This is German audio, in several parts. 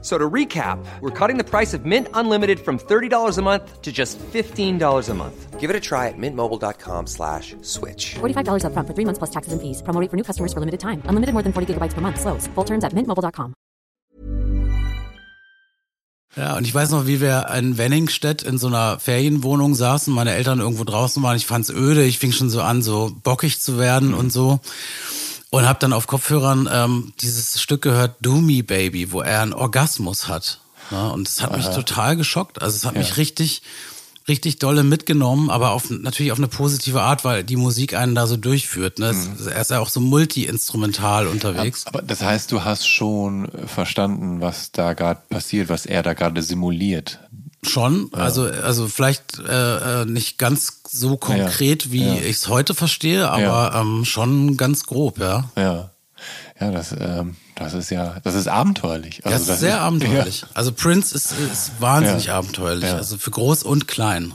So to recap, we're cutting the price of Mint Unlimited from $30 a month to just $15 a month. Give it a try at mintmobile.com slash switch. $45 upfront for three months plus taxes and fees. Promo rate for new customers for limited time. Unlimited more than 40 gigabytes per month. Slows. Full terms at mintmobile.com. Ja, und ich weiß noch, wie wir in Wenningstedt in so einer Ferienwohnung saßen, meine Eltern irgendwo draußen waren. Ich fand's öde, ich fing schon so an, so bockig zu werden und so. Und habe dann auf Kopfhörern ähm, dieses Stück gehört, Do Me Baby, wo er einen Orgasmus hat. Ne? Und es hat mich total geschockt. Also es hat mich richtig, richtig dolle mitgenommen, aber auf, natürlich auf eine positive Art, weil die Musik einen da so durchführt. Ne? Es, er ist ja auch so multi-instrumental unterwegs. Aber das heißt, du hast schon verstanden, was da gerade passiert, was er da gerade simuliert. Schon, also also vielleicht äh, äh, nicht ganz so konkret, wie ja. ich es heute verstehe, aber Ja. ähm, schon ganz grob, ja. Ja. Ja, das, ähm, das ist ja, das ist abenteuerlich. Also das ist sehr abenteuerlich. Also Prince ist, ist wahnsinnig Ja. abenteuerlich, Ja. also für groß und klein.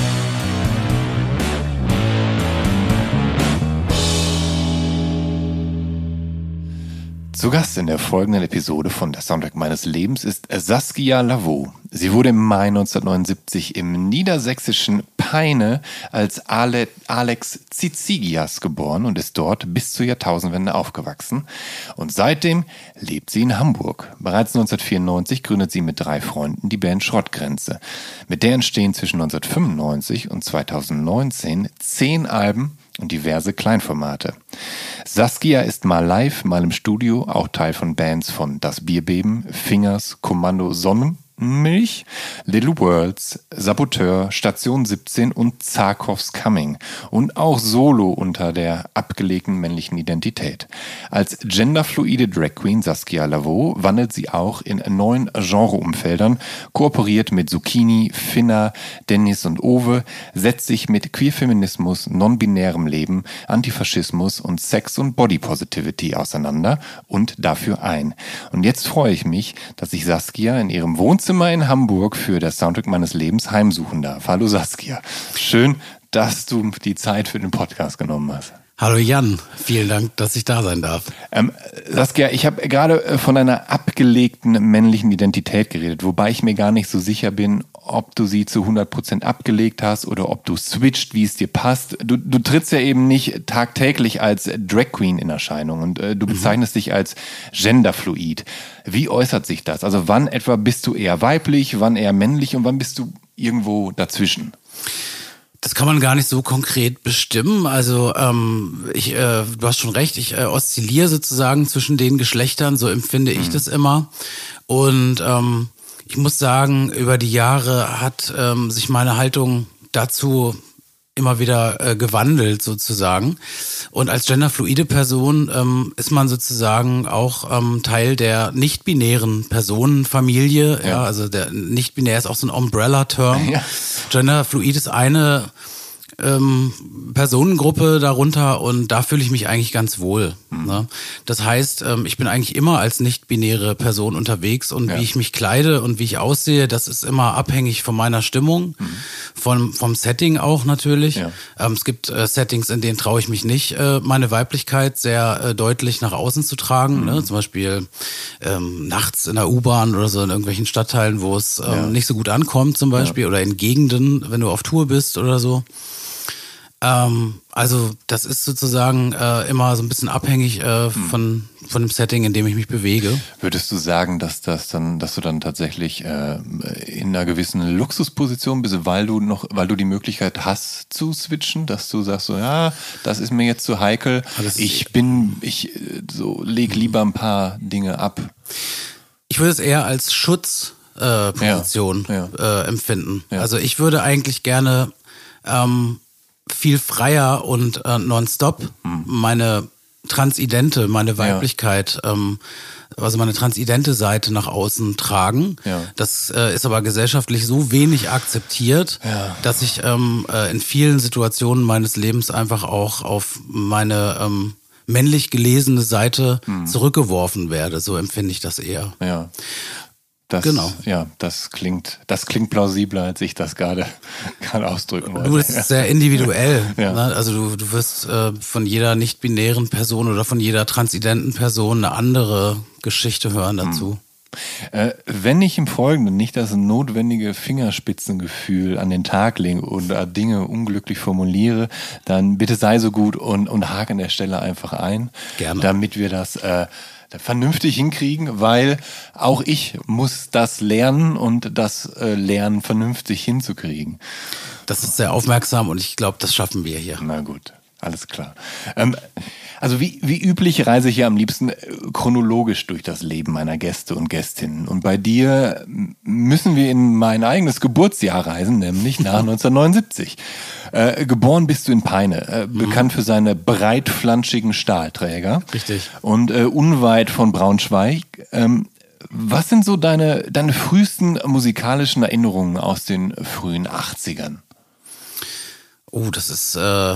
Zu Gast in der folgenden Episode von Der Soundtrack meines Lebens ist Saskia Lavaux. Sie wurde im Mai 1979 im niedersächsischen Peine als Ale Alex Zizigias geboren und ist dort bis zur Jahrtausendwende aufgewachsen. Und seitdem lebt sie in Hamburg. Bereits 1994 gründet sie mit drei Freunden die Band Schrottgrenze. Mit der entstehen zwischen 1995 und 2019 zehn Alben und diverse Kleinformate. Saskia ist mal live, mal im Studio, auch Teil von Bands von Das Bierbeben, Fingers, Kommando Sonnenmilch, Little Worlds, Saboteur, Station 17 und Zarkovs Coming und auch solo unter der abgelegten männlichen Identität. Als genderfluide Drag Queen Saskia Lavaux wandelt sie auch in neuen Genreumfeldern, kooperiert mit Zucchini, Finna, Dennis und Owe, setzt sich mit Queerfeminismus, non-binärem Leben, Antifaschismus und Sex und Body Positivity auseinander und dafür ein. Und jetzt freue ich mich, dass ich Saskia in ihrem Wohnzimmer in Hamburg für das Soundtrack meines Lebens heimsuchen darf. Hallo Saskia. Schön, dass du die Zeit für den Podcast genommen hast. Hallo Jan, vielen Dank, dass ich da sein darf. Ähm, Saskia, ich habe gerade äh, von einer abgelegten männlichen Identität geredet, wobei ich mir gar nicht so sicher bin, ob du sie zu 100% abgelegt hast oder ob du switcht, wie es dir passt. Du, du trittst ja eben nicht tagtäglich als Drag Queen in Erscheinung und äh, du bezeichnest dich als genderfluid. Wie äußert sich das? Also wann etwa bist du eher weiblich, wann eher männlich und wann bist du irgendwo dazwischen? Das kann man gar nicht so konkret bestimmen. Also ähm, ich, äh, du hast schon recht, ich äh, oszilliere sozusagen zwischen den Geschlechtern, so empfinde ich das immer. Und ähm, ich muss sagen, über die Jahre hat ähm, sich meine Haltung dazu immer wieder äh, gewandelt sozusagen. Und als genderfluide Person ähm, ist man sozusagen auch ähm, Teil der nicht-binären Personenfamilie. Ja. Ja. also der nicht-binär ist auch so ein Umbrella-Term. Ja. Genderfluid ist eine ähm, Personengruppe darunter und da fühle ich mich eigentlich ganz wohl. Ne? Das heißt, ähm, ich bin eigentlich immer als nicht-binäre Person unterwegs und Ja. wie ich mich kleide und wie ich aussehe, das ist immer abhängig von meiner Stimmung, vom, vom Setting auch natürlich. Ja. Ähm, es gibt äh, Settings, in denen traue ich mich nicht, äh, meine Weiblichkeit sehr äh, deutlich nach außen zu tragen. Ne? Zum Beispiel ähm, nachts in der U-Bahn oder so in irgendwelchen Stadtteilen, wo es ähm, nicht so gut ankommt zum Beispiel oder in Gegenden, wenn du auf Tour bist oder so. Ähm, also das ist sozusagen äh, immer so ein bisschen abhängig äh, von, von dem Setting, in dem ich mich bewege. Würdest du sagen, dass das dann, dass du dann tatsächlich äh, in einer gewissen Luxusposition bist, weil du noch, weil du die Möglichkeit hast zu switchen, dass du sagst so, ja, das ist mir jetzt zu heikel. Alles- Ich bin, ich äh, so leg lieber ein paar Dinge ab. Ich würde es eher als Schutzposition äh, Position, Ja, Äh, empfinden. Ja. Also ich würde eigentlich gerne ähm, viel freier und äh, nonstop Hm. meine Transidente, meine Weiblichkeit, ähm, also meine transidente Seite nach außen tragen. Ja. Das äh, ist aber gesellschaftlich so wenig akzeptiert, Ja. dass ich ähm, äh, in vielen Situationen meines Lebens einfach auch auf meine ähm, männlich gelesene Seite Hm. zurückgeworfen werde. So empfinde ich das eher. Ja. Das, Genau. Ja, das klingt, das klingt plausibler, als ich das gerade, gerade ausdrücken wollte. Du bist sehr individuell. Ja. Ne? Also du, du wirst äh, von jeder nicht-binären Person oder von jeder transidenten Person eine andere Geschichte hören dazu. Äh, wenn ich im Folgenden nicht das notwendige Fingerspitzengefühl an den Tag lege oder Dinge unglücklich formuliere, dann bitte sei so gut und, und hake an der Stelle einfach ein, Gerne. damit wir das äh, vernünftig hinkriegen, weil auch ich muss das lernen und das äh, Lernen vernünftig hinzukriegen. Das ist sehr aufmerksam und ich glaube, das schaffen wir hier. Na gut, alles klar. Ähm, also wie, wie üblich reise ich ja am liebsten äh, chronologisch durch das Leben meiner Gäste und Gästinnen. Und bei dir müssen wir in mein eigenes Geburtsjahr reisen, nämlich nach 1979. Äh, geboren bist du in Peine, äh, bekannt für seine breitflanschigen Stahlträger. Richtig. Und äh, unweit von Braunschweig. Ähm, was sind so deine, deine frühesten musikalischen Erinnerungen aus den frühen 80ern? Oh, das ist äh,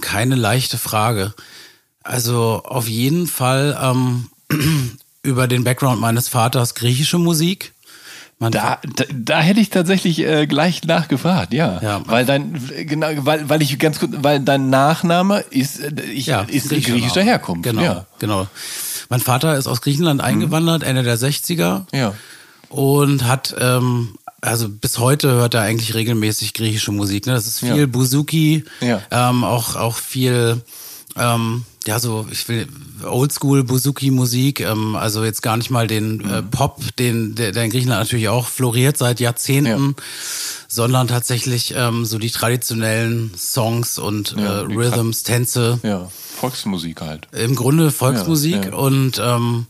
keine leichte Frage. Also auf jeden Fall ähm, über den Background meines Vaters griechische Musik. Da, da, da hätte ich tatsächlich äh, gleich nachgefragt, ja. Ja. weil dein, genau, weil, weil ich ganz kurz, weil dein Nachname ist, äh, ich, ja, ist griechischer griechischer. Herkunft. Genau, Ja. genau. Mein Vater ist aus Griechenland eingewandert, Ende der 60er. Ja. Und hat, ähm, also bis heute hört er eigentlich regelmäßig griechische Musik. Ne? Das ist viel Ja. Bouzouki, Ja. ähm, auch, auch viel, ähm, ja, so, ich will, Oldschool Bouzouki-Musik, ähm, also jetzt gar nicht mal den äh, Mhm. Pop, den, der, der in Griechenland natürlich auch floriert seit Jahrzehnten, sondern tatsächlich ähm, so die traditionellen Songs und Ja, äh, Rhythms, Tänze. ja, Volksmusik halt. Im Grunde Volksmusik Ja, ja. und ähm,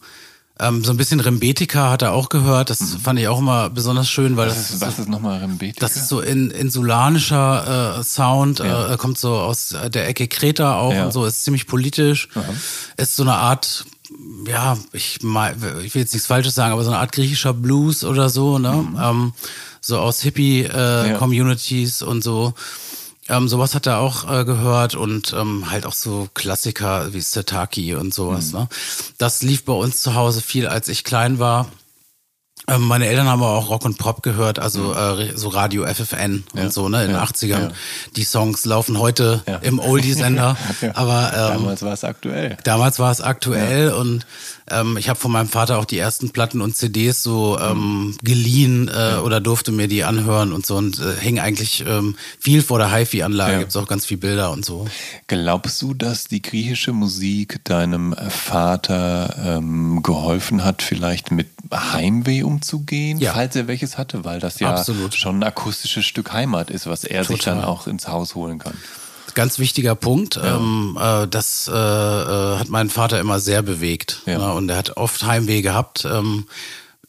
ähm, so ein bisschen Rembetika hat er auch gehört. Das fand ich auch immer besonders schön, weil Was das, ist, was ist nochmal Rembetika? das ist so in, insulanischer äh, Sound, Ja. äh, kommt so aus der Ecke Kreta auch Ja. und so, ist ziemlich politisch. Ist so eine Art, ja, ich, mei- ich will jetzt nichts Falsches sagen, aber so eine Art griechischer Blues oder so, ne? Ähm, so aus Ja. Hippie-Communities und so. Ähm, sowas hat er auch äh, gehört und ähm, halt auch so Klassiker wie Setaki und sowas. Ne? Das lief bei uns zu Hause viel, als ich klein war. Ähm, meine Eltern haben aber auch Rock und Pop gehört, also äh, so Radio FFN Ja. und so, ne, in den Ja. 80ern. Ja. Die Songs laufen heute im Oldie-Sender, aber ähm, Damals war es aktuell. Damals war es aktuell und ähm, ich habe von meinem Vater auch die ersten Platten und CDs so ähm, geliehen äh, oder durfte mir die anhören und so und äh, hing eigentlich ähm, viel vor der HiFi-Anlage, Ja. gibt's auch ganz viel Bilder und so. Glaubst du, dass die griechische Musik deinem Vater ähm, geholfen hat, vielleicht mit Heimweh umzugehen, Ja. falls er welches hatte? Weil das ja Absolut. schon ein akustisches Stück Heimat ist, was er sich Total. dann auch ins Haus holen kann. Ganz wichtiger Punkt. Ähm, äh, das äh, äh, hat meinen Vater immer sehr bewegt. Ja. Ne? Und er hat oft Heimweh gehabt. Ähm,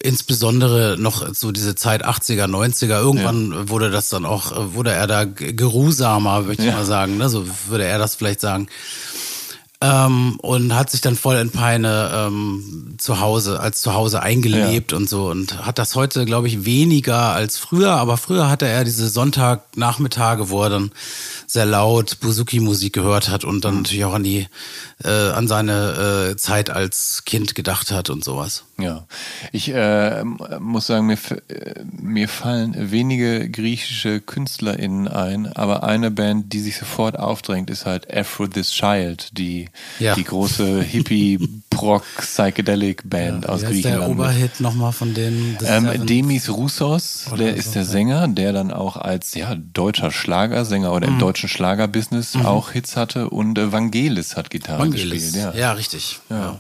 insbesondere noch so diese Zeit 80er, 90er. Irgendwann wurde das dann auch, äh, wurde er da geruhsamer, würde ich Ja. mal sagen. Ne? So würde er das vielleicht sagen. Ähm, und hat sich dann voll in Peine ähm, zu Hause, als zu Hause eingelebt und so und hat das heute, glaube ich, weniger als früher, aber früher hatte er diese Sonntagnachmittage, wo er dann sehr laut Buzuki-Musik gehört hat und dann natürlich auch an die, äh, an seine äh, Zeit als Kind gedacht hat und sowas. Ja, ich äh, muss sagen, mir, äh, mir fallen wenige griechische KünstlerInnen ein, aber eine Band, die sich sofort aufdrängt, ist halt Afro This Child, die, Ja. die große Pop-Rock Psychedelic Band aus Wie heißt der Griechenland. Oberhit nochmal von denen? Ähm, Demis Roussos, der so, ist der ja. Sänger, der dann auch als ja, deutscher Schlagersänger oder Mhm. im deutschen Schlagerbusiness auch Hits hatte und äh, Vangelis hat Gitarre Vangelis. gespielt. Ja. richtig. Ja.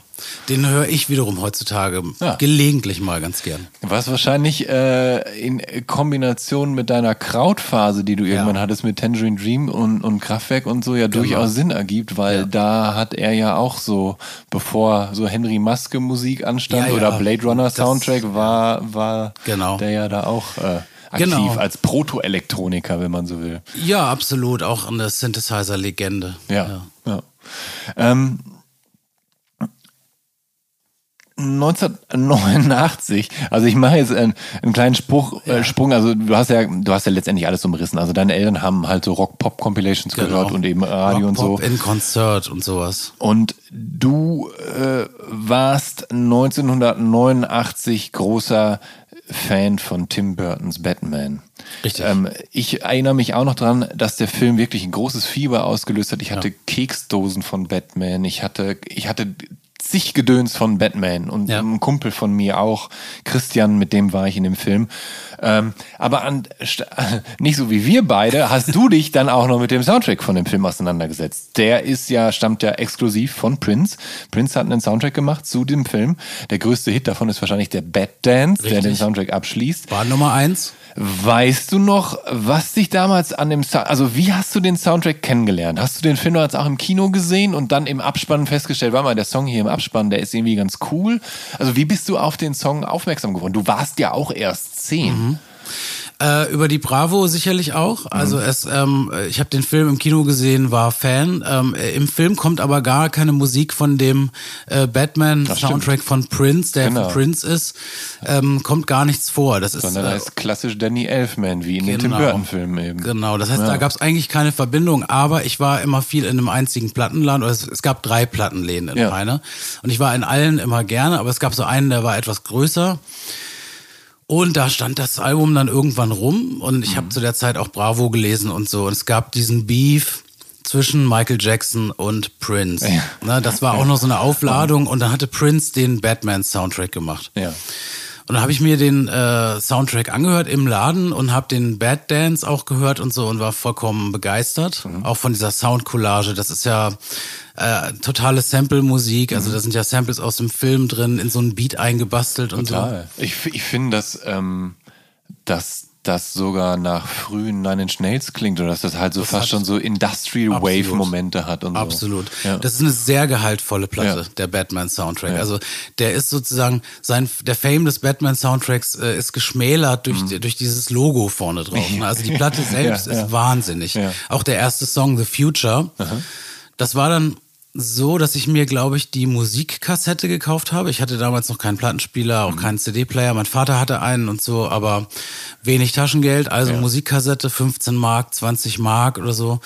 Den höre ich wiederum heutzutage Ja. gelegentlich mal ganz gern. Was wahrscheinlich äh, in Kombination mit deiner Krautphase, die du irgendwann hattest mit Tangerine Dream und, und Kraftwerk und so, ja durchaus Sinn ergibt, weil Genau. Ja. da hat er ja auch so, bevor so Henry Maske Musik anstand Ja, ja. oder Blade Runner Das- Soundtrack, war, war Genau. der ja da auch äh, aktiv Genau. als Proto-Elektroniker, wenn man so will. Ja, absolut. Auch eine Synthesizer-Legende. Ja. ja. Ähm, 1989, also ich mache jetzt einen, einen kleinen Spruch, äh, Sprung, also du hast ja, du hast ja letztendlich alles umrissen. Also deine Eltern haben halt so Rock-Pop-Compilations gehört und eben Radio und so. Genau. Rock, Pop in Konzert und sowas. Und du äh, warst 1989 großer Fan von Tim Burtons Batman. Richtig. Ähm, ich erinnere mich auch noch dran, dass der Film wirklich ein großes Fieber ausgelöst hat. Ich hatte Keksdosen von Batman. Ich hatte, ich hatte zig Gedöns von Batman und Ja. ein Kumpel von mir auch, Christian, mit dem war ich in dem Film. Ähm, aber an, nicht so wie wir beide, hast du dich dann auch noch mit dem Soundtrack von dem Film auseinandergesetzt. Der ist ja, stammt ja exklusiv von Prince. Prince hat einen Soundtrack gemacht zu dem Film. Der größte Hit davon ist wahrscheinlich der Bad Dance, der Richtig. den Soundtrack abschließt. War Nummer eins. Weißt du noch, was dich damals an dem Sound, also wie hast du den Soundtrack kennengelernt? Hast du den Film jetzt auch im Kino gesehen und dann im Abspann festgestellt, warte mal, der Song hier im Abspann, der ist irgendwie ganz cool? Also wie bist du auf den Song aufmerksam geworden? Du warst ja auch erst zehn. Äh, über die Bravo sicherlich auch. Also es, ähm, ich habe den Film im Kino gesehen, war Fan. Ähm, äh, Im Film kommt aber gar keine Musik von dem äh, Batman-Soundtrack von Prince, der Genau. von Prince ist. Ähm, kommt gar nichts vor. Das ist Sondern äh, da ist klassisch Danny Elfman, wie in den Tim Genau. Burton-Filmen eben. Genau, das heißt, da gab es eigentlich keine Verbindung, aber ich war immer viel in einem einzigen Plattenladen, oder es, es gab drei Plattenläden in Ja. Peine. Und ich war in allen immer gerne, aber es gab so einen, der war etwas größer. Und da stand das Album dann irgendwann rum und ich habe zu der Zeit auch Bravo gelesen und so. Und es gab diesen Beef zwischen Michael Jackson und Prince. Ja. Ne, das war auch noch so eine Aufladung und dann hatte Prince den Batman-Soundtrack gemacht. Ja. Und dann habe ich mir den äh, Soundtrack angehört im Laden und habe den Bad Dance auch gehört und so und war vollkommen begeistert. Mhm. Auch von dieser Soundcollage. Das ist ja äh, totale Sample-Musik. Mhm. Also da sind ja Samples aus dem Film drin, in so einen Beat eingebastelt und so. Total. Ich, f- ich finde, dass, ähm, dass das sogar nach frühen Nine Inch Nails klingt oder dass das halt so fast hat- schon so Industrial Absolut. Wave Momente hat und so. Absolut. Ja. Das ist eine sehr gehaltvolle Platte, Ja. der Batman-Soundtrack. Ja. Also der ist sozusagen, sein, der Fame des Batman-Soundtracks äh, ist geschmälert durch, durch dieses Logo vorne drauf. ne? Also die Platte selbst Mhm. Ist wahnsinnig. Auch der erste Song, The Future, das war dann so, dass ich mir, glaube ich, die Musikkassette gekauft habe. Ich hatte damals noch keinen Plattenspieler, Mhm. auch keinen CD-Player. Mein Vater hatte einen und so, aber wenig Taschengeld. Also Musikkassette, 15 Mark, 20 Mark oder so.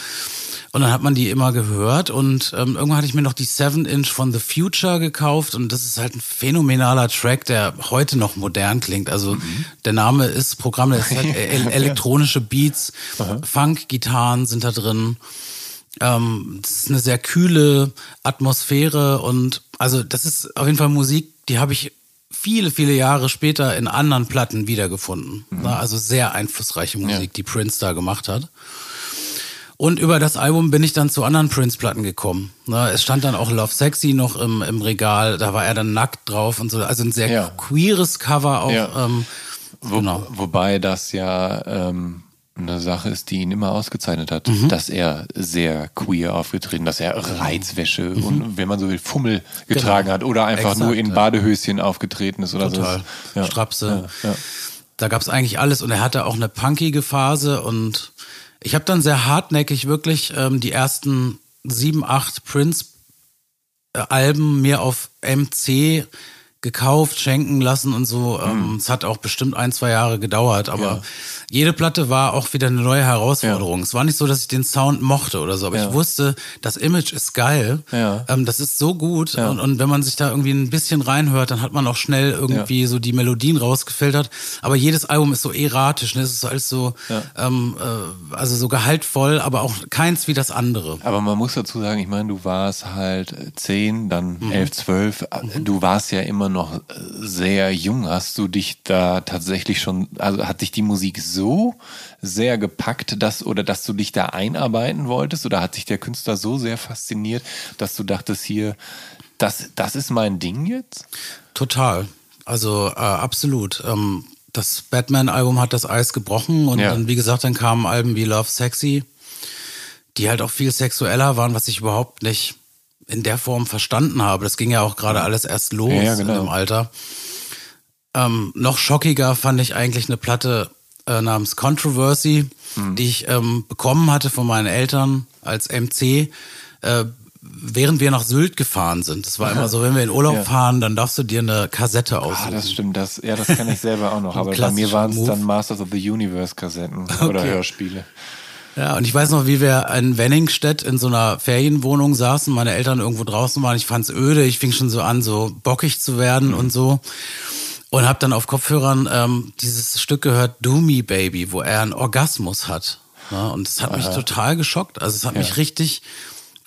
Und dann hat man die immer gehört und ähm, irgendwann hatte ich mir noch die 7-Inch von The Future gekauft und das ist halt ein phänomenaler Track, der heute noch modern klingt. Also der Name ist Programm, das ist halt el elektronische Beats, Funk-Gitarren sind da drin. Ähm, das ist eine sehr kühle Atmosphäre und also das ist auf jeden Fall Musik, die habe ich viele, viele Jahre später in anderen Platten wiedergefunden. Na, Also sehr einflussreiche Musik, die Prince da gemacht hat. Und über das Album bin ich dann zu anderen Prince-Platten gekommen. Es stand dann auch Love Sexy noch im, im Regal, da war er dann nackt drauf und so. Also ein sehr Ja. queeres Cover auch. Ja. Ähm, Wo, genau. Wobei das ja ähm, eine Sache ist, die ihn immer ausgezeichnet hat, Mhm. dass er sehr queer aufgetreten, dass er Reizwäsche und wenn man so will Fummel getragen hat oder einfach Mhm. Exakt, nur in ja. Badehöschen aufgetreten ist oder Total. so. Ja. Strapse. Ja, ja. Da gab's eigentlich alles und er hatte auch eine punkige Phase und ich habe dann sehr hartnäckig wirklich ähm, die ersten sieben, acht Prince-Alben mir auf MC gekauft, schenken lassen und so. Ähm, Es hat auch bestimmt ein, zwei Jahre gedauert, aber Ja. jede Platte war auch wieder eine neue Herausforderung. Es war nicht so, dass ich den Sound mochte oder so, aber Ja. ich wusste, das Image ist geil. Ja. Ähm, das ist so gut. Und, und wenn man sich da irgendwie ein bisschen reinhört, dann hat man auch schnell irgendwie so die Melodien rausgefiltert. Aber jedes Album ist so erratisch, ne? Es ist alles so, ähm, äh, also so gehaltvoll, aber auch keins wie das andere. Aber man muss dazu sagen, ich meine, du warst halt zehn, dann Mhm. elf, zwölf. Du warst ja immer noch sehr jung. Hast du dich da tatsächlich schon, also hat dich die Musik so sehr gepackt, dass oder dass du dich da einarbeiten wolltest? Oder hat sich der Künstler so sehr fasziniert, dass du dachtest hier, das, das ist mein Ding jetzt? Total. Also äh, absolut. Ähm, das Batman-Album hat das Eis gebrochen und Ja. dann, wie gesagt, dann kamen Alben wie Love Sexy, die halt auch viel sexueller waren, was ich überhaupt nicht in der Form verstanden habe. Das ging ja auch gerade alles erst los Ja, ja, genau. in dem Alter. Ähm, noch schockiger fand ich eigentlich eine Platte äh, namens Controversy, Hm. die ich ähm, bekommen hatte von meinen Eltern als MC, äh, während wir nach Sylt gefahren sind. Das war immer so, wenn wir in Urlaub Ja. fahren, dann darfst du dir eine Kassette aussuchen. Ah, das stimmt. Das, ja, das kann ich selber auch noch. Aber bei mir waren es dann Masters of the Universe Kassetten oder Hörspiele. Ja, und ich weiß noch, wie wir in Wenningstedt in so einer Ferienwohnung saßen, meine Eltern irgendwo draußen waren. Ich fand's öde, ich fing schon so an, so bockig zu werden und so. Und hab dann auf Kopfhörern ähm, dieses Stück gehört, Do Me Baby, wo er einen Orgasmus hat. Ja, und das hat mich total geschockt. Also es hat mich richtig,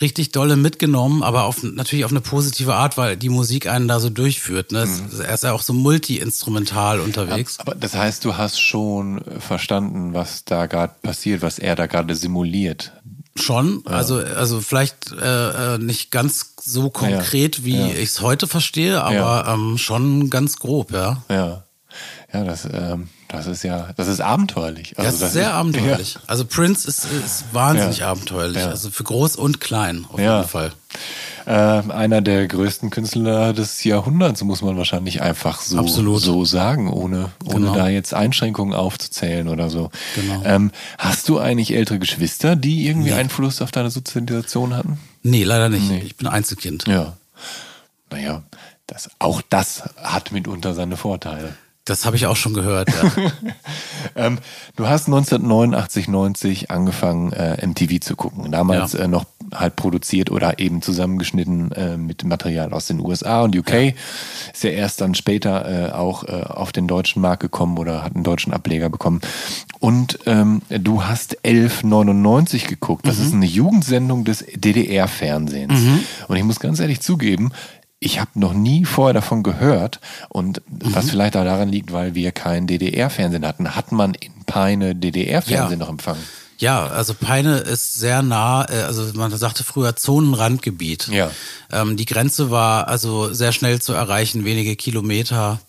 richtig dolle mitgenommen, aber auf, natürlich auf eine positive Art, weil die Musik einen da so durchführt. Ne? Es- Er ist ja auch so multi-instrumental unterwegs. Aber das heißt, du hast schon verstanden, was da gerade passiert, was er da gerade simuliert. Schon, also also vielleicht äh, äh, nicht ganz so konkret, wie ja. ich es heute verstehe, aber Ja. ähm, schon ganz grob, ja. Ja. Ja, das, ähm, das ist ja, das ist abenteuerlich. Also das ist sehr abenteuerlich. Also Prince ist, ist wahnsinnig Ja. abenteuerlich, Ja. also für groß und klein auf Ja. jeden Fall. Ja. Ähm, einer der größten Künstler des Jahrhunderts, muss man wahrscheinlich einfach so, Absolut. so sagen, ohne, ohne Genau. da jetzt Einschränkungen aufzuzählen oder so. Genau. Ähm, hast du eigentlich ältere Geschwister, die irgendwie Einfluss auf deine Sozialisation hatten? Nee, leider nicht. Ich bin Einzelkind. Ja. Naja, das, auch das hat mitunter seine Vorteile. Das habe ich auch schon gehört, ja. Ähm, du hast 1989, 90 angefangen, äh, MTV zu gucken. Damals Ja. äh, noch halt produziert oder eben zusammengeschnitten äh, mit Material aus den USA und UK. Ist ja erst dann später äh, auch äh, auf den deutschen Markt gekommen oder hat einen deutschen Ableger bekommen. Und ähm, du hast 1199 geguckt. Das ist eine Jugendsendung des DDR-Fernsehens. Und ich muss ganz ehrlich zugeben, ich habe noch nie vorher davon gehört und was vielleicht auch daran liegt, weil wir kein DDR-Fernsehen hatten, hat man in Peine DDR-Fernsehen Ja. noch empfangen. Ja, also Peine ist sehr nah, äh, also man sagte früher Zonenrandgebiet. Ja. Ähm, die Grenze war also sehr schnell zu erreichen, wenige Kilometer.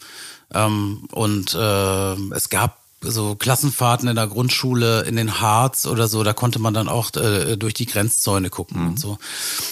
Ähm, und äh, es gab so Klassenfahrten in der Grundschule in den Harz oder so, da konnte man dann auch äh, durch die Grenzzäune gucken und so.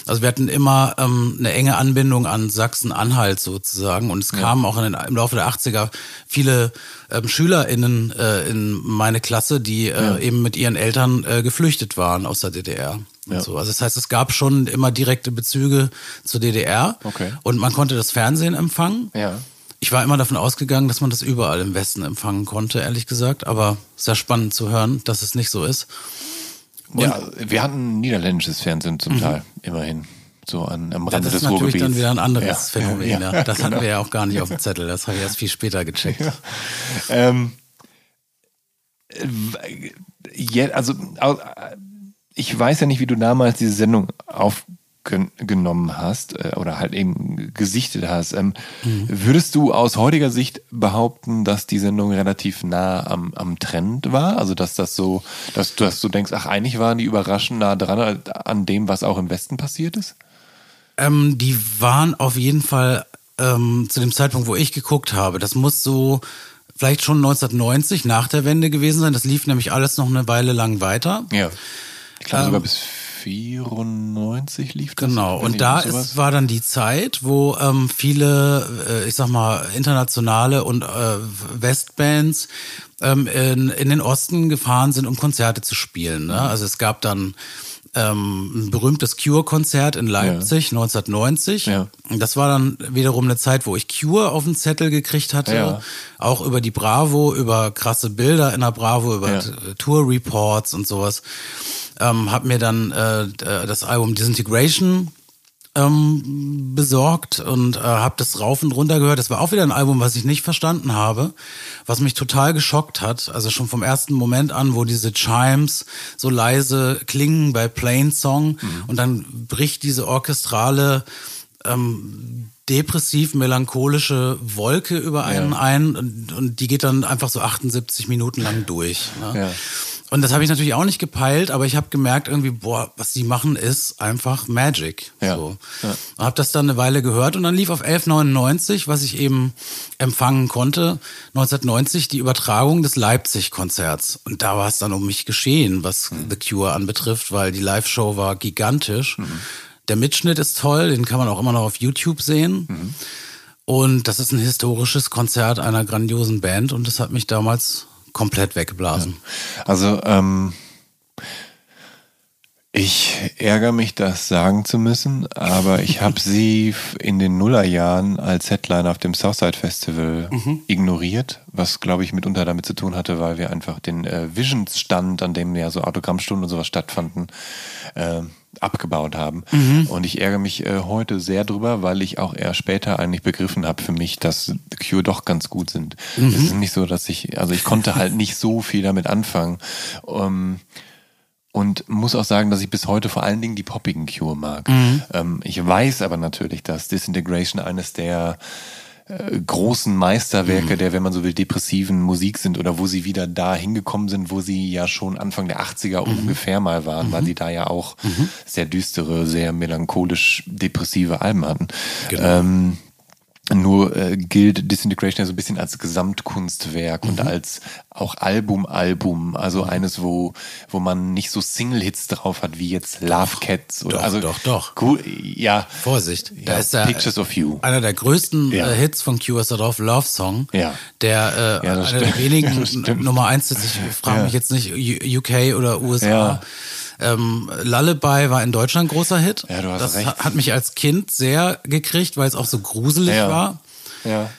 Also wir hatten immer ähm, eine enge Anbindung an Sachsen-Anhalt sozusagen und es kamen auch den, im Laufe der 80er viele ähm, SchülerInnen äh, in meine Klasse, die äh, eben mit ihren Eltern äh, geflüchtet waren aus der DDR. Und so. Also das heißt, es gab schon immer direkte Bezüge zur DDR Okay. und man konnte das Fernsehen empfangen. Ja. Ich war immer davon ausgegangen, dass man das überall im Westen empfangen konnte, ehrlich gesagt. Aber sehr spannend zu hören, dass es nicht so ist. Ja, wir hatten niederländisches Fernsehen zum Teil, immerhin. So an, am Rande Das ist des natürlich Ruhrgebiets. dann wieder ein anderes Ja, Phänomen. ja, Ja, Das genau. hatten wir ja auch gar nicht auf dem Zettel. Das habe ich erst viel später gecheckt. Ähm, äh, also ich weiß ja nicht, wie du damals diese Sendung aufgenommen hast äh, oder halt eben gesichtet hast. Ähm, Würdest du aus heutiger Sicht behaupten, dass die Sendung relativ nah am, am Trend war? Also dass das so, dass, du- dass du denkst, ach eigentlich waren die überraschend nah dran an dem, was auch im Westen passiert ist? Ähm, die waren auf jeden Fall ähm, zu dem Zeitpunkt, wo ich geguckt habe. Das muss so vielleicht schon 1990 nach der Wende gewesen sein. Das lief nämlich alles noch eine Weile lang weiter. Ja. Ich glaube sogar bis 94 lief das. Genau, und da ist, war dann die Zeit, wo ähm, viele, äh, ich sag mal, internationale und äh, Westbands ähm, in, in den Osten gefahren sind, um Konzerte zu spielen. Ne? Also es gab dann ähm, ein berühmtes Cure-Konzert in Leipzig 1990. Ja. Das war dann wiederum eine Zeit, wo ich Cure auf den Zettel gekriegt hatte. Ja. Auch über die Bravo, über krasse Bilder in der Bravo, über Ja. äh, Tour-Reports und sowas. Ähm, hab mir dann äh, d- das Album Disintegration ähm, besorgt und äh, habe das rauf und runter gehört. Das war auch wieder ein Album, was ich nicht verstanden habe, was mich total geschockt hat. Also schon vom ersten Moment an, wo diese Chimes so leise klingen bei Plain Song und dann bricht diese orchestrale ähm, depressiv melancholische Wolke über einen Ja. ein und, und die geht dann einfach so 78 Minuten lang durch. Ne? Ja. Und das habe ich natürlich auch nicht gepeilt, aber ich habe gemerkt irgendwie, boah, was die machen ist einfach Magic. Ja. So. Ja. Habe das dann eine Weile gehört und dann lief auf 1199, was ich eben empfangen konnte, 1990 die Übertragung des Leipzig-Konzerts. Und da war es dann um mich geschehen, was Mhm. The Cure anbetrifft, weil die Live-Show war gigantisch. Der Mitschnitt ist toll, den kann man auch immer noch auf YouTube sehen. Mhm. Und das ist ein historisches Konzert einer grandiosen Band und das hat mich damals komplett weggeblasen. Also, ähm, ich ärgere mich, das sagen zu müssen, aber ich habe sie in den Nullerjahren als Headliner auf dem Southside Festival ignoriert, was glaube ich mitunter damit zu tun hatte, weil wir einfach den äh, Visions-Stand, an dem ja so Autogrammstunden und sowas stattfanden, äh, abgebaut haben. Und ich ärgere mich äh, heute sehr drüber, weil ich auch eher später eigentlich begriffen habe für mich, dass Cure doch ganz gut sind. Es ist nicht so, dass ich, also ich konnte halt nicht so viel damit anfangen. Ähm, und muss auch sagen, dass ich bis heute vor allen Dingen die poppigen Cure mag. Ähm, ich weiß aber natürlich, dass Disintegration eines der äh, großen Meisterwerke der, wenn man so will, depressiven Musik sind oder wo sie wieder da hingekommen sind, wo sie ja schon Anfang der 80er ungefähr mal waren, weil sie da ja auch sehr düstere, sehr melancholisch depressive Alben hatten. Ähm, nur äh, gilt Disintegration ja so ein bisschen als Gesamtkunstwerk Mhm. und als auch Album-Album, also eines, wo, wo man nicht so Single-Hits drauf hat, wie jetzt Love Cats oder Doch, also doch, doch. Cool, ja. Vorsicht, da Ja, ist der, Pictures of You. einer der größten Ja. äh, Hits von Cure ist da drauf, Love Song. Ja. Der äh, Ja, einer das der stimmt. wenigen stimmt. Nummer eins, ist, ich frage mich jetzt nicht UK oder USA. Ähm, Lullaby war in Deutschland ein großer Hit. Ja, du hast das recht. hat- hat mich als Kind sehr gekriegt, weil es auch so gruselig Ja. war. Ja.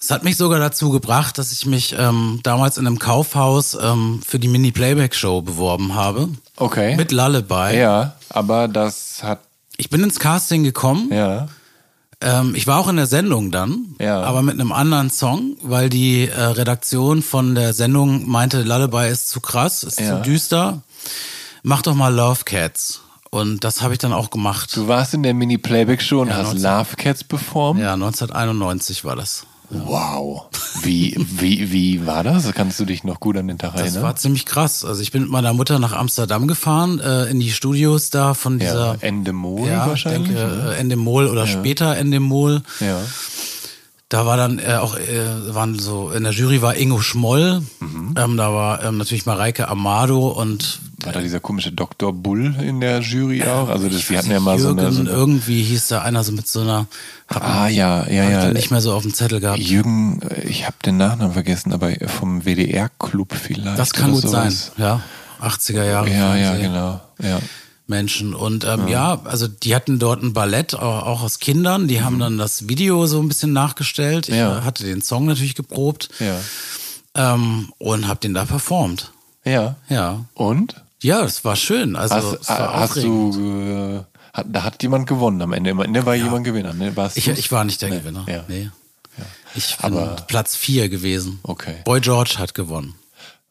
Es hat mich sogar dazu gebracht, dass ich mich ähm, damals in einem Kaufhaus ähm, für die Mini-Playback-Show beworben habe. Okay. Mit Lullaby. Ja, aber das hat, Ich bin ins Casting gekommen. ja. Ähm, ich war auch in der Sendung dann, Ja. aber mit einem anderen Song, weil die äh, Redaktion von der Sendung meinte, Lullaby ist zu krass, ist Ja. zu düster. Mach doch mal Love Cats. Und das habe ich dann auch gemacht. Du warst in der Mini-Playback-Show und Ja, hast 19. Love Cats performt? Ja, 1991 war das. Wow. Wie, wie, wie war das? Kannst du dich noch gut an den Tag Das erinnern? war ziemlich krass. Also ich bin mit meiner Mutter nach Amsterdam gefahren, äh, in die Studios da von ja, dieser Endemol ja, ich wahrscheinlich. denke, oder? äh, Endemol oder später Endemol. ja. Da war dann äh, auch, äh, waren so, in der Jury war Ingo Schmoll, Mhm. ähm, da war ähm, natürlich Mareike Amado und War da dieser komische Dr. Bull in der Jury auch? Also das, die hatten ja mal so Jürgen, eine, so eine irgendwie hieß da einer so mit so einer, Ah ja, ja, ja. ich nicht mehr so auf dem Zettel gehabt. Jürgen, ich habe den Nachnamen vergessen, aber vom WDR-Club vielleicht. das kann gut sein, sowas. ja. 80er Jahre. Ja, ja, genau. Ja. Menschen. Und ähm, ja, also die hatten dort ein Ballett, auch, aus Kindern. Die haben dann das Video so ein bisschen nachgestellt. Ich Mhm. Ja. äh, hatte den Song natürlich geprobt Ja. ähm, und habe den da performt. Ja. Ja. Und? Ja, es war schön. Also Hast, es war hast aufregend. du, äh, hat, da hat jemand gewonnen am Ende. Am Ende war jemand Gewinner. Ne? Warst Ich, ich war nicht der Nee. Gewinner. Ja. Nee. Ich bin Aber- Platz vier gewesen. Okay. Boy George hat gewonnen.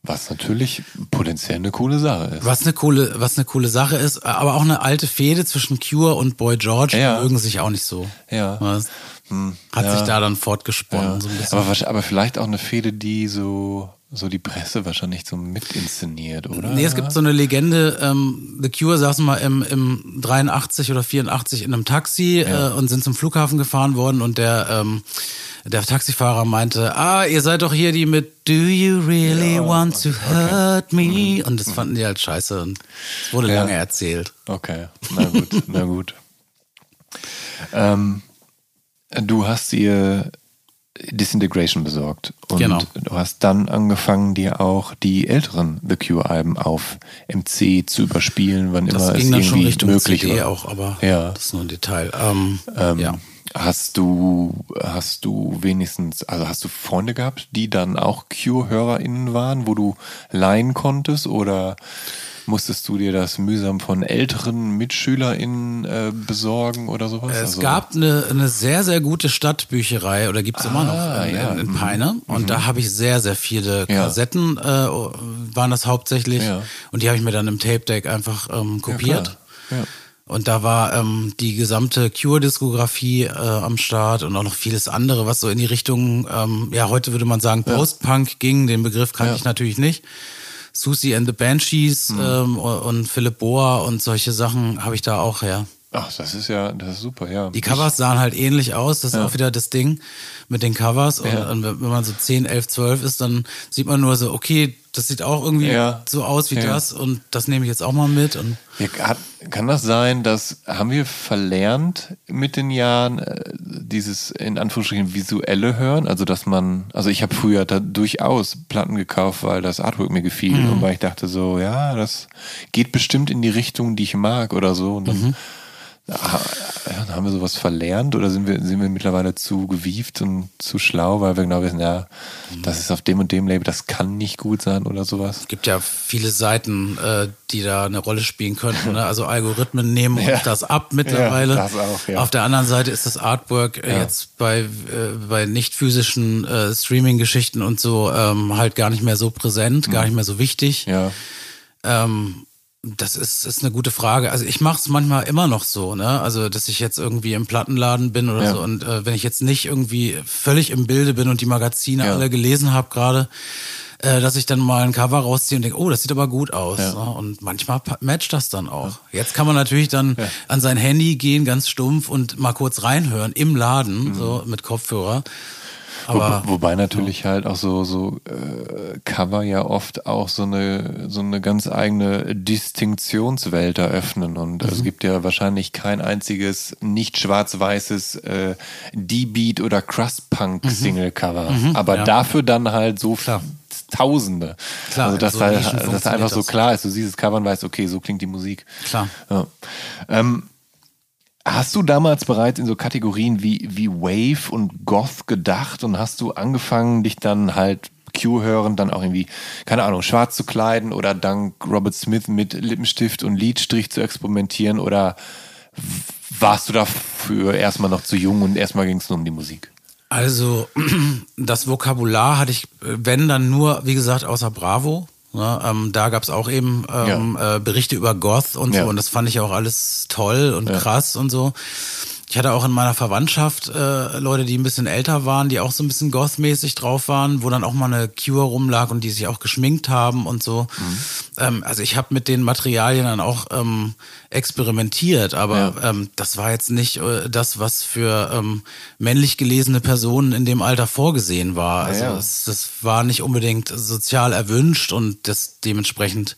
Was natürlich potenziell eine coole Sache ist. Was eine coole, was eine coole Sache ist, aber auch eine alte Fehde zwischen Cure und Boy George Ja. mögen sich auch nicht so. Ja. Was? Hat sich da dann fortgesponnen. Ja. So aber, aber vielleicht auch eine Fehde, die so, so die Presse wahrscheinlich so mit inszeniert, oder? Nee, es gibt so eine Legende, ähm, The Cure saßen mal im, im 83 oder 84 in einem Taxi äh, und sind zum Flughafen gefahren worden und der, ähm, der Taxifahrer meinte, ah, ihr seid doch hier die mit Do you really want to hurt me? Und das fanden die halt scheiße und es wurde Ja. lange erzählt. Okay, na gut, na gut. Ähm, du hast ihr Disintegration besorgt. Und Genau. du hast dann angefangen, dir auch die älteren The Cure-Alben auf MC zu überspielen, wann Das immer es ging dann irgendwie schon Richtung möglich CD war. auch, aber Ja. das ist nur ein Detail. Ähm, Ähm, ja. Hast du, hast du wenigstens, also hast du Freunde gehabt, die dann auch Cure-HörerInnen waren, wo du leihen konntest oder musstest du dir das mühsam von älteren MitschülerInnen äh, besorgen oder sowas? Es Also- gab eine, eine sehr, sehr gute Stadtbücherei oder gibt's immer Ah, noch in, ja. in, in Mhm. Peine. Und da habe ich sehr, sehr viele. Kassetten, äh, waren das hauptsächlich. Ja. Und die habe ich mir dann im Tape Deck einfach ähm, kopiert. Ja. Und da war ähm, die gesamte Cure-Diskografie äh, am Start und auch noch vieles andere, was so in die Richtung, ähm, ja, heute würde man sagen, Post-Punk ging. Den Begriff kannte ich natürlich nicht. Susie and the Banshees Mhm. ähm, und Philip Bohr und solche Sachen habe ich da auch her. Ach, das ist ja, das ist super, ja. Die Covers sahen halt ähnlich aus. Das ist Ja. auch wieder das Ding mit den Covers. Und, Ja. und wenn man so 10, 11, 12 ist, dann sieht man nur so, okay, das sieht auch irgendwie Ja. so aus wie das und das nehme ich jetzt auch mal mit. Und hat, kann das sein, dass haben wir verlernt mit den Jahren äh, dieses in Anführungsstrichen visuelle Hören? Also dass man, also ich habe früher da durchaus Platten gekauft, weil das Artwork mir gefiel Mhm. und weil ich dachte so, ja, das geht bestimmt in die Richtung, die ich mag oder so. Und dann, Mhm. Haben wir sowas verlernt oder sind wir sind wir mittlerweile zu gewieft und zu schlau, weil wir genau wissen, ja, das ist auf dem und dem Label, das kann nicht gut sein oder sowas. es gibt ja viele Seiten, äh, die da eine Rolle spielen könnten. Ne? Also Algorithmen nehmen Ja. uns das ab mittlerweile. Ja, das auch, ja. Auf der anderen Seite ist das Artwork äh, jetzt bei, äh, bei nicht physischen Streaming-Geschichten und so ähm, halt gar nicht mehr so präsent, gar nicht mehr so wichtig. Mhm. Ja. Ähm, das ist, ist eine gute Frage. Also ich mache es manchmal immer noch so, ne? Also dass ich jetzt irgendwie im Plattenladen bin oder Ja. so und äh, wenn ich jetzt nicht irgendwie völlig im Bilde bin und die Magazine Ja. alle gelesen habe gerade, äh, dass ich dann mal ein Cover rausziehe und denke, oh, das sieht aber gut aus. Ja. Ne? Und manchmal matcht das dann auch. Jetzt kann man natürlich dann an sein Handy gehen, ganz stumpf und mal kurz reinhören im Laden, Mhm. so mit Kopfhörer. Wo, Aber wobei natürlich halt auch so, so äh, Cover ja oft auch so eine, so eine ganz eigene Distinktionswelt eröffnen. Und Mhm. es gibt ja wahrscheinlich kein einziges nicht schwarz-weißes äh, D-Beat oder Crust-Punk-Single-Cover. Aber Mhm. ja. dafür dann halt so Klar. Tausende. Klar, also dass so da, dass da einfach so das. klar ist, du siehst das Cover und weißt, okay, so klingt die Musik. klar. Ja. Ähm, hast du damals bereits in so Kategorien wie, wie Wave und Goth gedacht und hast du angefangen, dich dann halt Q hören, dann auch irgendwie, keine Ahnung, schwarz zu kleiden oder dank Robert Smith mit Lippenstift und Lidstrich zu experimentieren oder warst du dafür erstmal noch zu jung und erstmal ging es nur um die Musik? Also das Vokabular hatte ich, äh, wenn dann nur, wie gesagt, außer Bravo. Ne, ähm, da gab's auch eben ähm, äh, Berichte über Goth und Ja. so und das fand ich auch alles toll und Ja. krass und so. Ich hatte auch in meiner Verwandtschaft äh, Leute, die ein bisschen älter waren, die auch so ein bisschen Goth-mäßig drauf waren, wo dann auch mal eine Cure rumlag und die sich auch geschminkt haben und so. Mhm. Ähm, also ich habe mit den Materialien dann auch ähm, experimentiert, aber ähm, das war jetzt nicht äh, das, was für ähm, männlich gelesene Personen in dem Alter vorgesehen war. Also ja. es, das war nicht unbedingt sozial erwünscht und das dementsprechend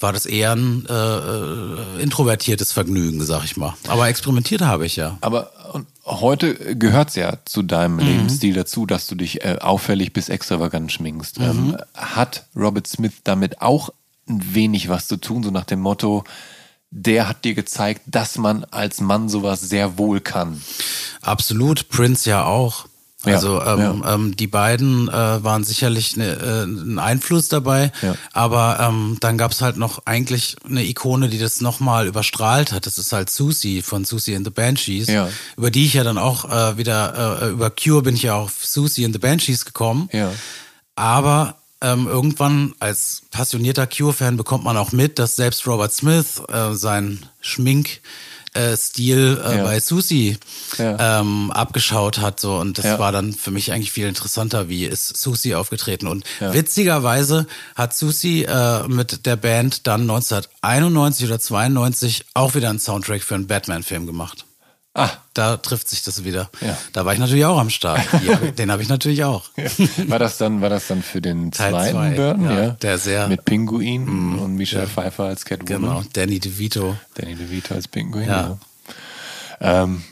war das eher ein äh, äh, introvertiertes Vergnügen, sag ich mal. Aber experimentiert habe ich ja. Aber und heute gehört's ja zu deinem Mhm. Lebensstil dazu, dass du dich äh, auffällig bis extravagant schminkst. Mhm. Ähm, hat Robert Smith damit auch ein wenig was zu tun, so nach dem Motto, der hat dir gezeigt, dass man als Mann sowas sehr wohl kann. Absolut, Prince ja auch. Ja, Also ähm, ja. ähm, die beiden äh, waren sicherlich ne, äh, ein Einfluss dabei, Ja. aber ähm, dann gab's halt noch eigentlich eine Ikone, die das nochmal überstrahlt hat. Das ist halt Susie von Susie and the Banshees, Ja. über die ich ja dann auch äh, wieder, äh, über Cure bin ich ja auf Susie and the Banshees gekommen. Ja. Aber ähm, irgendwann als passionierter Cure-Fan bekommt man auch mit, dass selbst Robert Smith äh, seinen Schminkstil äh, Stil, äh, Ja. bei Susi Ja. ähm, abgeschaut hat. So. Und das Ja. war dann für mich eigentlich viel interessanter, wie ist Susi aufgetreten. Und witzigerweise hat Susi äh, mit der Band dann 1991 oder 92 auch wieder einen Soundtrack für einen Batman-Film gemacht. Ah, Da trifft sich das wieder. Ja. Da war ich natürlich auch am Start. Den habe ich natürlich auch. war das dann, war das dann für den Teil zweiten zwei, Burton, ja, ja? der sehr- Mit Pinguin und Michelle Pfeiffer als Catwoman. Genau, Danny DeVito. Danny DeVito als Pinguin. Ja. Ja. Ähm,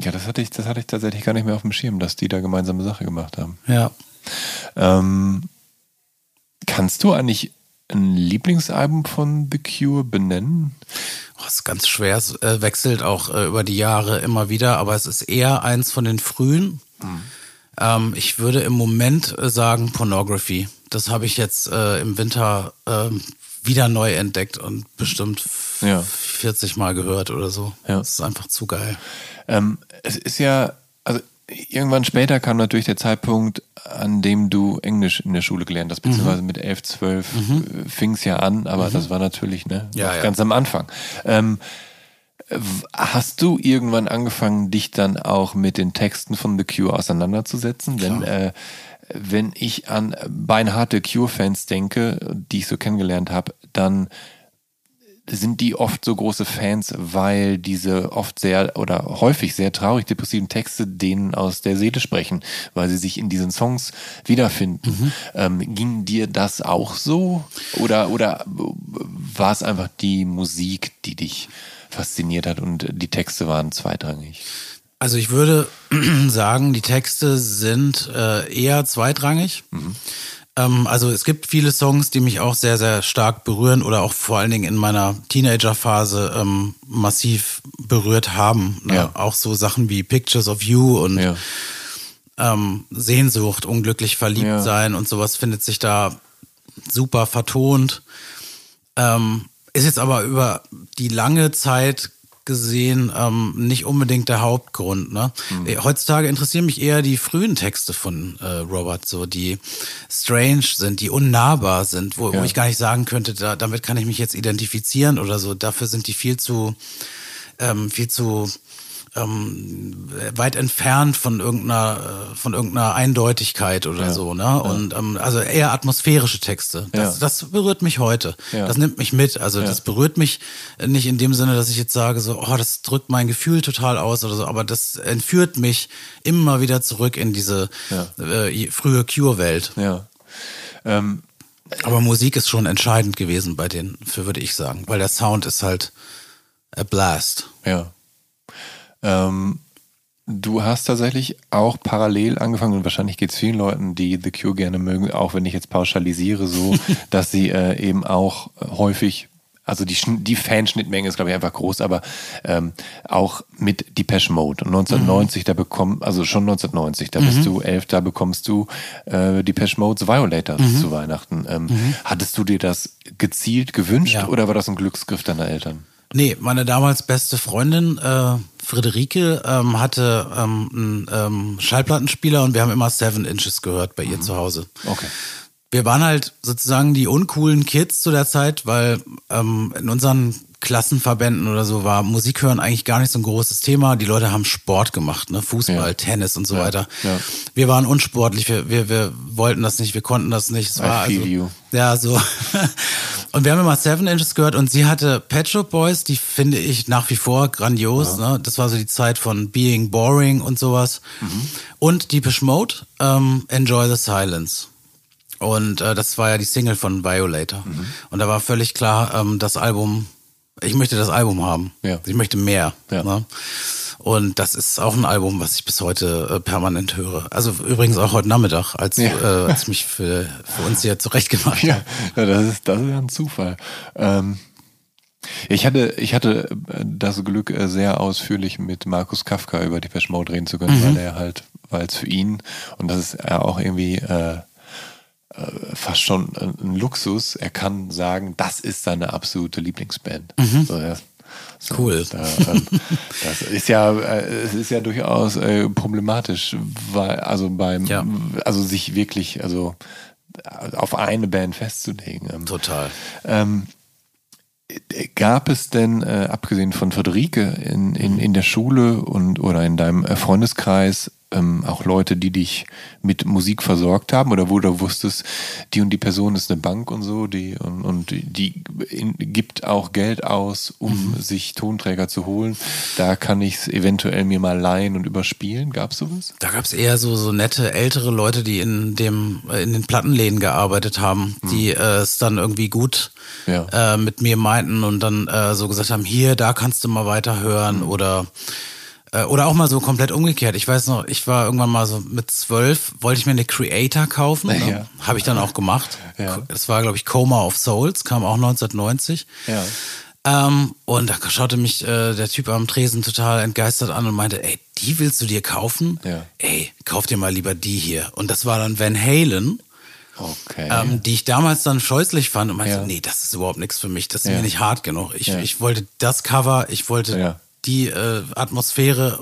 Ja, das hatte ich, das hatte ich tatsächlich gar nicht mehr auf dem Schirm, dass die da gemeinsame Sache gemacht haben. Ja. Ähm, kannst du eigentlich ein Lieblingsalbum von The Cure benennen? Oh, ist ganz schwer. Es äh, wechselt auch äh, über die Jahre immer wieder, aber es ist eher eins von den frühen. Mhm. Ähm, ich würde im Moment äh, sagen Pornography. Das habe ich jetzt äh, im Winter ähm, wieder neu entdeckt und bestimmt Ja. 40 Mal gehört oder so. Ja. Das ist einfach zu geil. Ähm, es ist ja, also irgendwann später kam natürlich der Zeitpunkt, an dem du Englisch in der Schule gelernt hast, beziehungsweise mit 11, 12 fing es ja an, aber das war natürlich ne, Ja, ja. ganz am Anfang. Ähm, hast du irgendwann angefangen, dich dann auch mit den Texten von The Cure auseinanderzusetzen? Denn äh, wenn ich an beinharte Cure-Fans denke, die ich so kennengelernt habe, dann sind die oft so große Fans, weil diese oft sehr oder häufig sehr traurig depressiven Texte denen aus der Seele sprechen, weil sie sich in diesen Songs wiederfinden. Ähm, ging dir das auch so? Oder, oder war es einfach die Musik, die dich fasziniert hat und die Texte waren zweitrangig? Also ich würde sagen, die Texte sind äh, eher zweitrangig. Ähm, also es gibt viele Songs, die mich auch sehr, sehr stark berühren oder auch vor allen Dingen in meiner Teenagerphase ähm, massiv berührt haben. Ne? Ja. Auch so Sachen wie Pictures of You und Ja. ähm, Sehnsucht, unglücklich verliebt Ja. sein und sowas findet sich da super vertont. Ähm, ist jetzt aber über die lange Zeit gesehen ähm, nicht unbedingt der Hauptgrund. Ne? Hm. Äh, Heutzutage interessieren mich eher die frühen Texte von äh, Robert, so die strange sind, die unnahbar sind, wo, Ja. wo ich gar nicht sagen könnte, da, damit kann ich mich jetzt identifizieren oder so. Dafür sind die viel zu ähm, viel zu ähm, weit entfernt von irgendeiner äh, von irgendeiner Eindeutigkeit oder Ja. so, ne? Und ähm, also eher atmosphärische Texte. Das, Ja. das berührt mich heute. Ja. Das nimmt mich mit. Also Ja. das berührt mich nicht in dem Sinne, dass ich jetzt sage, so, oh, das drückt mein Gefühl total aus oder so, aber das entführt mich immer wieder zurück in diese äh, frühe Cure-Welt. Ja. Ähm, Aber Musik ist schon entscheidend gewesen bei denen, für würde ich sagen, weil der Sound ist halt a blast. Ja. Ähm, du hast tatsächlich auch parallel angefangen und wahrscheinlich geht es vielen Leuten, die The Cure gerne mögen, auch wenn ich jetzt pauschalisiere, so, dass sie äh, eben auch äh, häufig, also die, die Fanschnittmenge ist, glaube ich, einfach groß, aber ähm, auch mit Depeche Mode. Und 1990, da bekommt, also schon 1990, da bist du elf, da bekommst du äh, Depeche Mode's Violators zu Weihnachten. Ähm, Hattest du dir das gezielt gewünscht Ja. oder war das ein Glücksgriff deiner Eltern? Nee, meine damals beste Freundin, äh, Friederike, ähm, hatte ähm, einen ähm, Schallplattenspieler und wir haben immer Seven Inches gehört bei ihr zu Hause. Okay. Wir waren halt sozusagen die uncoolen Kids zu der Zeit, weil ähm, in unseren Klassenverbänden oder so war Musik hören eigentlich gar nicht so ein großes Thema. Die Leute haben Sport gemacht, ne? Fußball, Ja. Tennis und so Ja, weiter. ja. Wir waren unsportlich, wir, wir, wir wollten das nicht, wir konnten das nicht. Es war also, you. Ja, so. und wir haben immer Seven Inches gehört und sie hatte Pet Shop Boys, die finde ich nach wie vor grandios. Ne? Das war so die Zeit von Being Boring und sowas. Mhm. Und Deepish Mode, ähm, Enjoy the Silence. Und äh, das war ja die Single von Violator. Mhm. Und da war völlig klar, ähm, das Album, ich möchte das Album haben. Ja. Ich möchte mehr. Ja. Ne? Und das ist auch ein Album, was ich bis heute äh, permanent höre. Also übrigens auch heute Nachmittag, als, Ja. äh, als ich mich für, für uns hier zurechtgemacht Ja, habe. ja das, ist, das ist ein Zufall. Ähm, ich hatte, ich hatte äh, das Glück, äh, sehr ausführlich mit Markus Kafka über die Mode reden zu können, weil er halt, weil es für ihn, und das ist ja auch irgendwie äh, äh, fast schon ein, Luxus, er kann sagen, das ist seine absolute Lieblingsband. So, ja. So, Cool. Da, ähm, das ist ja, äh, es ist ja durchaus äh, problematisch, weil, also beim, Ja. also sich wirklich, also auf eine Band festzulegen. Ähm, Total. ähm, gab es denn, äh, abgesehen von Friederike, in, in, in der Schule und oder in deinem äh, Freundeskreis ähm, auch Leute, die dich mit Musik versorgt haben oder wo du wusstest, die und die Person ist eine Bank und so, die und, und die in, gibt auch Geld aus, um sich Tonträger zu holen. Da kann ich es eventuell mir mal leihen und überspielen. Gab es sowas? Da gab's eher so, so nette ältere Leute, die in dem äh, in den Plattenläden gearbeitet haben, die äh, es dann irgendwie gut Ja. äh, mit mir meinten und dann äh, so gesagt haben, hier, da kannst du mal weiterhören oder Äh, Oder auch mal so komplett umgekehrt. Ich weiß noch, ich war irgendwann mal so mit zwölf, wollte ich mir eine Creator kaufen. Ne? Ja. Habe ich dann auch gemacht. Ja. Das war, glaube ich, Coma of Souls, kam auch 1990. Ja. Ähm, und da schaute mich äh, der Typ am Tresen total entgeistert an und meinte, ey, die willst du dir kaufen? Ja. Ey, kauf dir mal lieber die hier. Und das war dann Van Halen. Okay. Ähm, die ich damals dann scheußlich fand und meinte, Ja. nee, das ist überhaupt nichts für mich, das ist Ja. mir nicht hart genug. Ich, ich wollte das Cover, ich wollte. Die äh, Atmosphäre,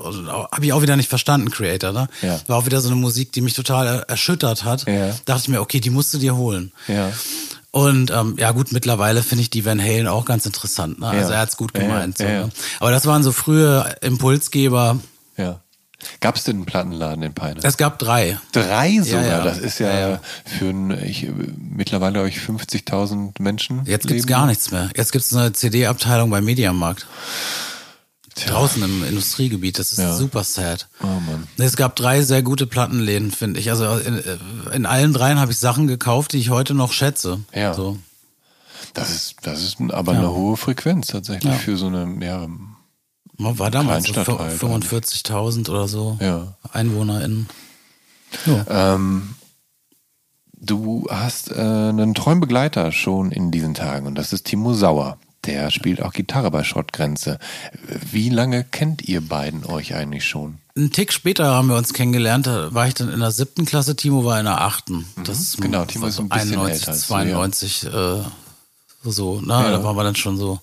habe ich auch wieder nicht verstanden, Creator, ne? Ja. War auch wieder so eine Musik, die mich total er erschüttert hat. Ja. Dachte ich mir, okay, die musst du dir holen. ja. Und ähm, ja gut, mittlerweile finde ich die Van Halen auch ganz interessant. Ne? Also er hat's gut Ja, ja, gemeint. so. Ne? Aber das waren so frühe Impulsgeber. ja. Gab es denn einen Plattenladen in Peine? Es gab drei. Drei sogar, Ja, ja. das ist ja, Ja, ja. für ein, ich, mittlerweile euch 50.000 Menschen. Jetzt gibt's leben. gar nichts mehr. Jetzt gibt's eine CD-Abteilung beim Mediamarkt. Draußen im Industriegebiet. Das ist Ja. super sad. Oh Mann. Es gab drei sehr gute Plattenläden, finde ich. Also in, in allen dreien habe ich Sachen gekauft, die ich heute noch schätze. Ja. So. Das ist, das ist aber Ja. eine hohe Frequenz tatsächlich Ja. für so eine, ja, War damals so Kleinstadt halt, 45.000 oder so Ja. EinwohnerInnen. Ja. Ähm, du hast äh, einen treuen Begleiter schon in diesen Tagen und das ist Timo Sauer. Der spielt auch Gitarre bei Schrottgrenze. Wie lange kennt ihr beiden euch eigentlich schon? Einen Tick später haben wir uns kennengelernt, da war ich dann in der siebten Klasse, Timo war in der achten. Das ist Genau, Timo ist ein bisschen 91, älter als du, ja. 92, äh, so, ne? Ja. Da waren wir dann schon so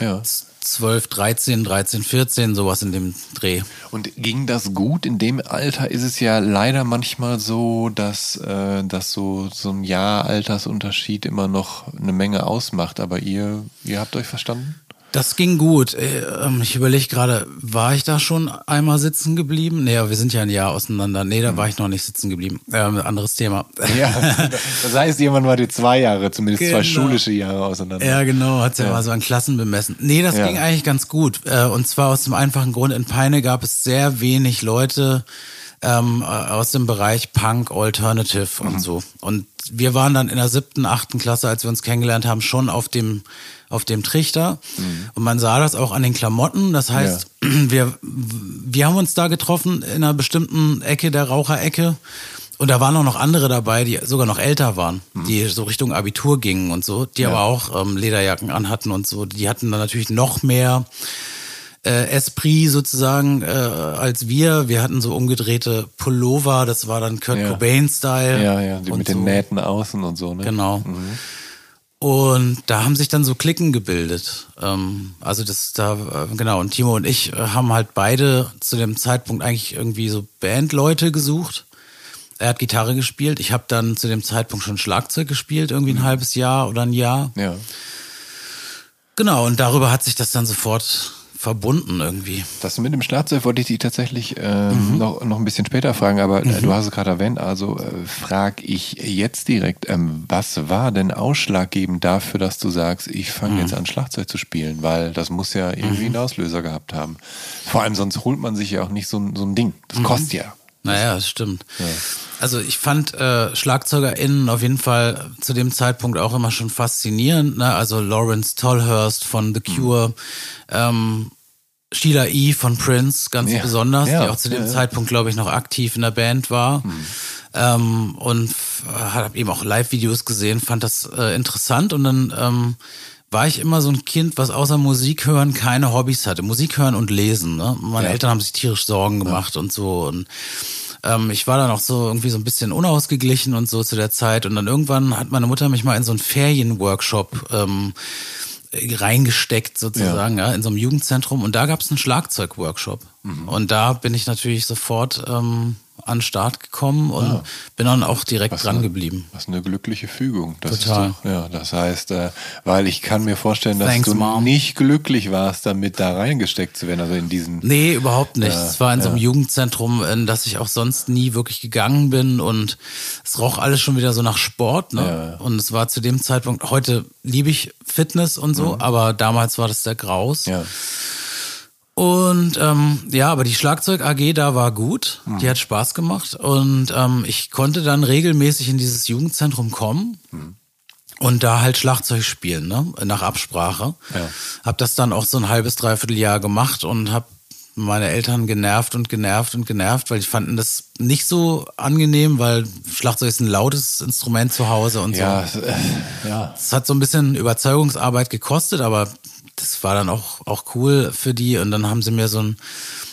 Ja. 12, 13, 13, 14, sowas in dem Dreh. Und ging das gut? In dem Alter ist es ja leider manchmal so, dass, äh, dass so, so ein Jahr Altersunterschied immer noch eine Menge ausmacht. Aber ihr, ihr habt euch verstanden? Das ging gut. Äh, ähm, Ich überlege gerade, war ich da schon einmal sitzen geblieben? Nee, aber wir sind ja ein Jahr auseinander. Nee, da war ich noch nicht sitzen geblieben. Ähm, anderes Thema. Ja. Das heißt, jemand war die zwei Jahre, zumindest zwei Genau. schulische Jahre auseinander. Ja, genau, hat's ja, mal so an Klassen bemessen. Nee, das Ja. ging eigentlich ganz gut. Äh, Und zwar aus dem einfachen Grund, in Peine gab es sehr wenig Leute ähm, äh, aus dem Bereich Punk, Alternative Mhm. und so. Und wir waren dann in der siebten, achten Klasse, als wir uns kennengelernt haben, schon auf dem auf dem Trichter. Und man sah das auch an den Klamotten. Das heißt, wir, wir haben uns da getroffen in einer bestimmten Ecke der Raucherecke. Und da waren auch noch andere dabei, die sogar noch älter waren, die so Richtung Abitur gingen und so, die aber auch ähm, Lederjacken anhatten und so. Die hatten dann natürlich noch mehr äh, Esprit sozusagen äh, als wir. Wir hatten so umgedrehte Pullover, das war dann Kurt Ja. Cobain-Style. Ja, ja, die mit den so. Nähten außen und so, ne? Genau. Und da haben sich dann so Klicken gebildet. Ähm, also das da, äh, genau, und Timo und ich äh, haben halt beide zu dem Zeitpunkt eigentlich irgendwie so Bandleute gesucht. Er hat Gitarre gespielt. Ich habe dann zu dem Zeitpunkt schon Schlagzeug gespielt, irgendwie ein halbes Jahr oder ein Jahr. Ja. Genau, und darüber hat sich das dann sofort verbunden irgendwie. Das mit dem Schlagzeug wollte ich dich tatsächlich ähm, Mhm. noch, noch ein bisschen später fragen, aber äh, du hast es gerade erwähnt, also äh, frage ich jetzt direkt, ähm, was war denn ausschlaggebend dafür, dass du sagst, ich fange Mhm. jetzt an Schlagzeug zu spielen, weil das muss ja irgendwie einen Auslöser gehabt haben. Vor allem sonst holt man sich ja auch nicht so, ein- so ein Ding. Das kostet ja. Naja, das stimmt. Also ich fand äh, SchlagzeugerInnen auf jeden Fall zu dem Zeitpunkt auch immer schon faszinierend. Ne? Also Lawrence Tolhurst von The Cure, ähm, Sheila E. von Prince ganz Ja, besonders, ja, die auch zu dem ja. Zeitpunkt, glaube ich, noch aktiv in der Band war. Ähm, und habe eben auch Live-Videos gesehen, fand das äh, interessant und dann ähm, war ich immer so ein Kind, was außer Musik hören keine Hobbys hatte. Musik hören und lesen. Ne? Meine. Eltern haben sich tierisch Sorgen gemacht und so. Und ähm, ich war dann auch so irgendwie so ein bisschen unausgeglichen und so zu der Zeit. Und dann irgendwann hat meine Mutter mich mal in so einen Ferienworkshop ähm, reingesteckt sozusagen, ja. in so einem Jugendzentrum. Und da gab es einen Schlagzeugworkshop. Und da bin ich natürlich sofort ähm, an den Start gekommen und bin dann auch direkt Was dran eine- geblieben. Was eine glückliche Fügung. Das Total. Ist doch, ja, das heißt, äh, weil ich kann mir vorstellen, dass Thanks, du Mom. nicht glücklich warst, damit da reingesteckt zu werden, also in diesen. Nee, überhaupt nicht. Ja, es war in so einem ja. Jugendzentrum, in das ich auch sonst nie wirklich gegangen bin und es roch alles schon wieder so nach Sport. Ne? Und es war zu dem Zeitpunkt, heute liebe ich Fitness und so, aber damals war das der Graus. Mhm. Ja. Und ähm, ja, aber die Schlagzeug AG da war gut, Mhm. die hat Spaß gemacht und ähm, ich konnte dann regelmäßig in dieses Jugendzentrum kommen Mhm. und da halt Schlagzeug spielen, ne? nach Absprache. Ja. Hab das dann auch so ein halbes, dreiviertel Jahr gemacht und hab meine Eltern genervt und genervt und genervt, weil die fanden das nicht so angenehm, weil Schlagzeug ist ein lautes Instrument zu Hause und Ja, so. äh, ja. Es hat so ein bisschen Überzeugungsarbeit gekostet, aber das war dann auch, auch cool für die. Und dann haben sie mir so ein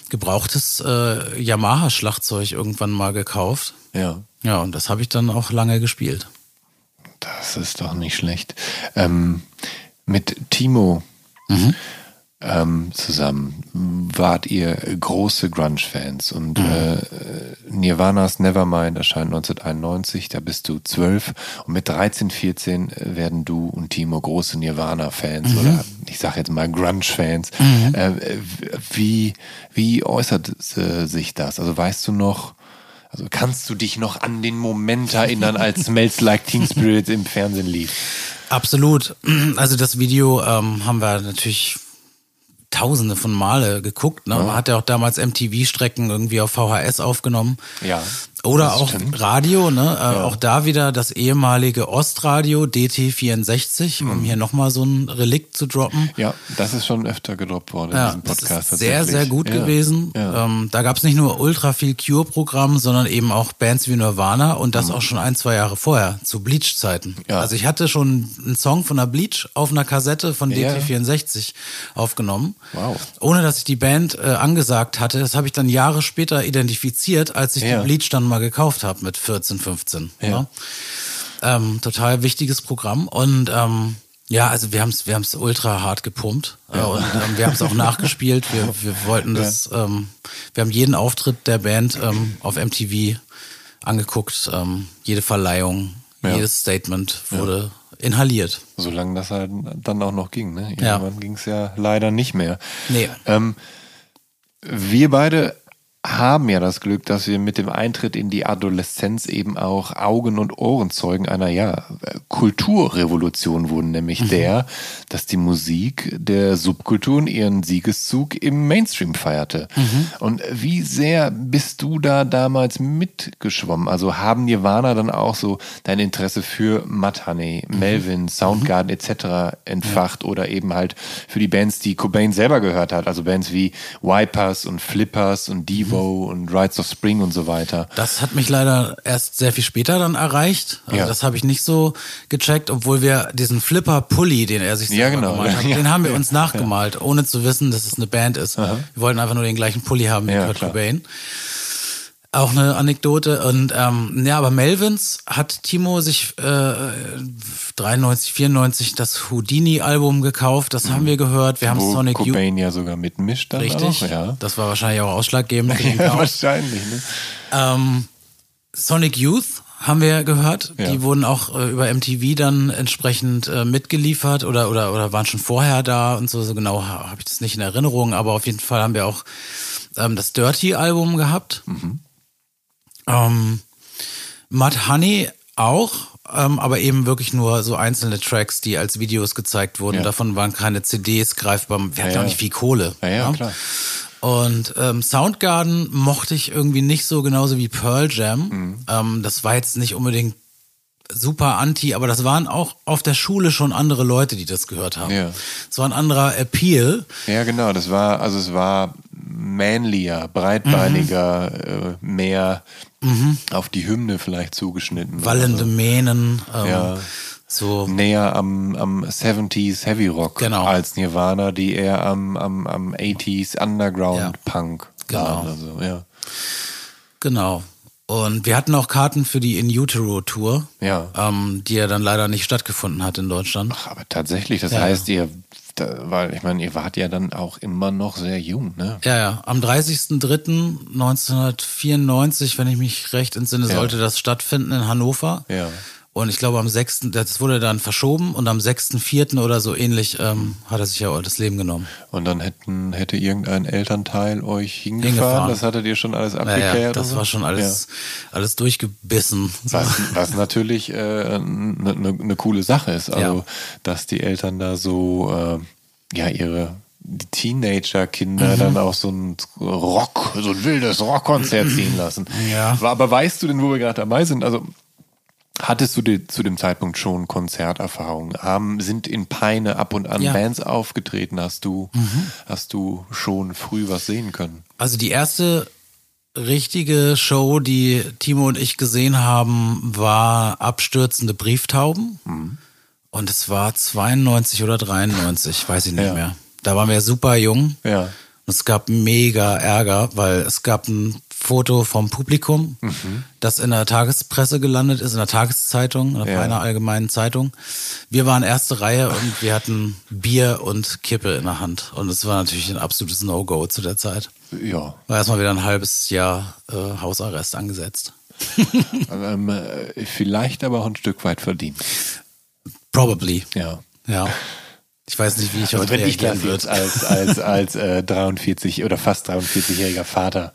gebrauchtes äh, Yamaha-Schlagzeug irgendwann mal gekauft. Ja. Ja, und das habe ich dann auch lange gespielt. Das ist doch nicht schlecht. Ähm, mit Timo ähm, zusammen wart ihr große Grunge-Fans und äh, Nirvana's Nevermind erscheint 1991, da bist du zwölf und mit 13, 14 werden du und Timo große Nirvana-Fans oder ich sag jetzt mal Grunge-Fans. Äh, wie, wie äußert äh, sich das? Also weißt du noch, also kannst du dich noch an den Moment erinnern, als Smells Like Teen Spirit im Fernsehen lief? Absolut. Also das Video ähm, haben wir natürlich tausende von Male geguckt. Ne? Man hat ja auch damals MTV-Strecken irgendwie auf VHS aufgenommen. Ja, Oder das auch. Radio, ne? Äh, Auch da wieder das ehemalige Ostradio DT64, Mhm. um hier nochmal so ein Relikt zu droppen. Ja, das ist schon öfter gedroppt worden in Ja, diesem das Podcast. ist sehr, sehr gut ja. gewesen. Ja. Ähm, da gab es nicht nur ultra viel Cure-Programm, sondern eben auch Bands wie Nirvana und das auch schon ein, zwei Jahre vorher, zu Bleach-Zeiten. Mhm. Ja. Also ich hatte schon einen Song von der Bleach auf einer Kassette von Ja. DT64 aufgenommen. Wow. Ohne dass ich die Band äh, angesagt hatte. Das habe ich dann Jahre später identifiziert, als ich Ja. die Bleach dann mal gekauft habe mit 14, 15. Ja. Ne? Ähm, total wichtiges Programm. Und ähm, ja, also wir haben es wir haben's ultra hart gepumpt. Äh, und ähm, wir haben es auch nachgespielt. Wir, wir wollten das, ähm, wir haben jeden Auftritt der Band ähm, auf MTV angeguckt. Ähm, jede Verleihung, Ja. jedes Statement wurde inhaliert. Solange das halt dann auch noch ging. Ne? Ja. Irgendwann ging es ja leider nicht mehr. Nee. Ähm, wir beide haben ja das Glück, dass wir mit dem Eintritt in die Adoleszenz eben auch Augen- und Ohrenzeugen einer ja, Kulturrevolution wurden, nämlich der, dass die Musik der Subkulturen ihren Siegeszug im Mainstream feierte. Und wie sehr bist du da damals mitgeschwommen? Also haben Nirvana dann auch so dein Interesse für Mud Honey, Melvin, Soundgarden etc. entfacht oder eben halt für die Bands, die Cobain selber gehört hat, also Bands wie Wipers und Flippers und Devo und Rides of Spring und so weiter. Das hat mich leider erst sehr viel später dann erreicht. Also Ja. Das habe ich nicht so gecheckt, obwohl wir diesen Flipper-Pulli, den er sich Ja, selber genau. gemalt hat, Ja, den haben wir ja, uns nachgemalt, ohne zu wissen, dass es eine Band ist. Wir wollten einfach nur den gleichen Pulli haben wie Ja, Kurt klar. Auch eine Anekdote. Und ähm, ja, aber Melvins hat Timo sich äh, 93, 94 das Houdini-Album gekauft. Das haben wir gehört. Wir haben Wo Sonic Youth. Ja sogar mitmischt dann Richtig. auch. Ja. Das war wahrscheinlich auch ausschlaggebend ja, wahrscheinlich. Ne? Ähm, Sonic Youth haben wir gehört. Ja. Die wurden auch äh, über MTV dann entsprechend äh, mitgeliefert oder, oder, oder waren schon vorher da und so. So genau ha- habe ich das nicht in Erinnerung, aber auf jeden Fall haben wir auch ähm, das Dirty-Album gehabt. Ähm, Mud Honey auch, ähm, aber eben wirklich nur so einzelne Tracks, die als Videos gezeigt wurden. Ja. Davon waren keine CDs greifbar. Wir hatten Ja, auch nicht viel Kohle. Ja, ja, ne? klar. Und ähm, Soundgarden mochte ich irgendwie nicht so genauso wie Pearl Jam. Mhm. Ähm, das war jetzt nicht unbedingt super anti, aber das waren auch auf der Schule schon andere Leute, die das gehört haben. Ja. Es war ein anderer Appeal. Ja, genau. Das war, also es war manlier, breitbeiniger, äh, mehr auf die Hymne vielleicht zugeschnitten. Wallende Mähnen, ähm, Ja. so näher am, am 70s Heavy Rock Genau. als Nirvana, die eher am, am, am 80s Underground Ja. Punk Genau. waren. Also, ja. genau. Und wir hatten auch Karten für die In Utero Tour, Ja. ähm, die ja dann leider nicht stattgefunden hat in Deutschland. Ach, aber tatsächlich, das Ja. heißt, ihr, da, weil ich meine, ihr wart ja dann auch immer noch sehr jung, ne? Ja, ja. Am 30.03.1994, wenn ich mich recht entsinne, Ja. sollte das stattfinden in Hannover. Ja. Und ich glaube, am 6., das wurde dann verschoben und am 6.4. oder so ähnlich ähm, hat er sich ja das Leben genommen. Und dann hätten, hätte irgendein Elternteil euch hingefahren. Hingefahren. Das hattet ihr schon alles Ja, abgeklärt. ja, das oder so? war schon alles, alles durchgebissen. Was, was natürlich eine äh, ne, ne, ne coole Sache ist. Also, Ja. dass die Eltern da so, äh, ja, ihre die Teenager-Kinder Mhm. dann auch so ein Rock, so ein wildes Rockkonzert ziehen lassen. Ja. Aber weißt du denn, wo wir gerade dabei sind? Also, Hattest du die, zu dem Zeitpunkt schon Konzerterfahrung? Haben, sind in Peine ab und an Ja. Bands aufgetreten? Hast du, hast du schon früh was sehen können? Also die erste richtige Show, die Timo und ich gesehen haben, war Abstürzende Brieftauben. Mhm. Und es war 92 oder 93, weiß ich nicht Ja. mehr. Da waren wir super jung. Ja. Und es gab mega Ärger, weil es gab ein Foto vom Publikum, Mhm. das in der Tagespresse gelandet ist, in der Tageszeitung, in Ja. Peiner Allgemeinen Zeitung. Wir waren erste Reihe und wir hatten Bier und Kippe in der Hand. Und es war natürlich ein absolutes No-Go zu der Zeit. Ja. War erstmal wieder ein halbes Jahr äh, Hausarrest angesetzt. ähm, äh, vielleicht aber auch ein Stück weit verdient. Probably. Ja. Ja. Ich weiß nicht, wie ich Also heute wenn ich das jetzt würde. als, als, als äh, 43 oder fast 43-jähriger Vater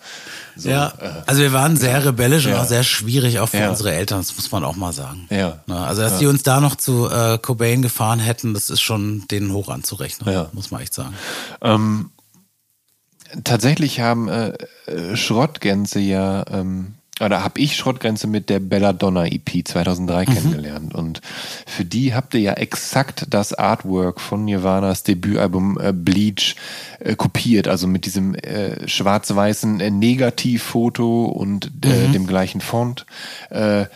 so, ja, äh, also wir waren sehr rebellisch und Ja. auch sehr schwierig auch für Ja. unsere Eltern, das muss man auch mal sagen. Ja. Na, also dass die uns da noch zu äh, Cobain gefahren hätten, das ist schon denen hoch anzurechnen, Ja. muss man echt sagen. Ähm, tatsächlich haben äh, äh, Schrottgänse ja, ähm, oder habe ich Schrottgrenze mit der Belladonna EP 2003 kennengelernt. Und für die habt ihr ja exakt das Artwork von Nirvanas Debütalbum äh, Bleach äh, kopiert. Also mit diesem äh, schwarz-weißen äh, Negativfoto und äh, dem gleichen Font. Äh,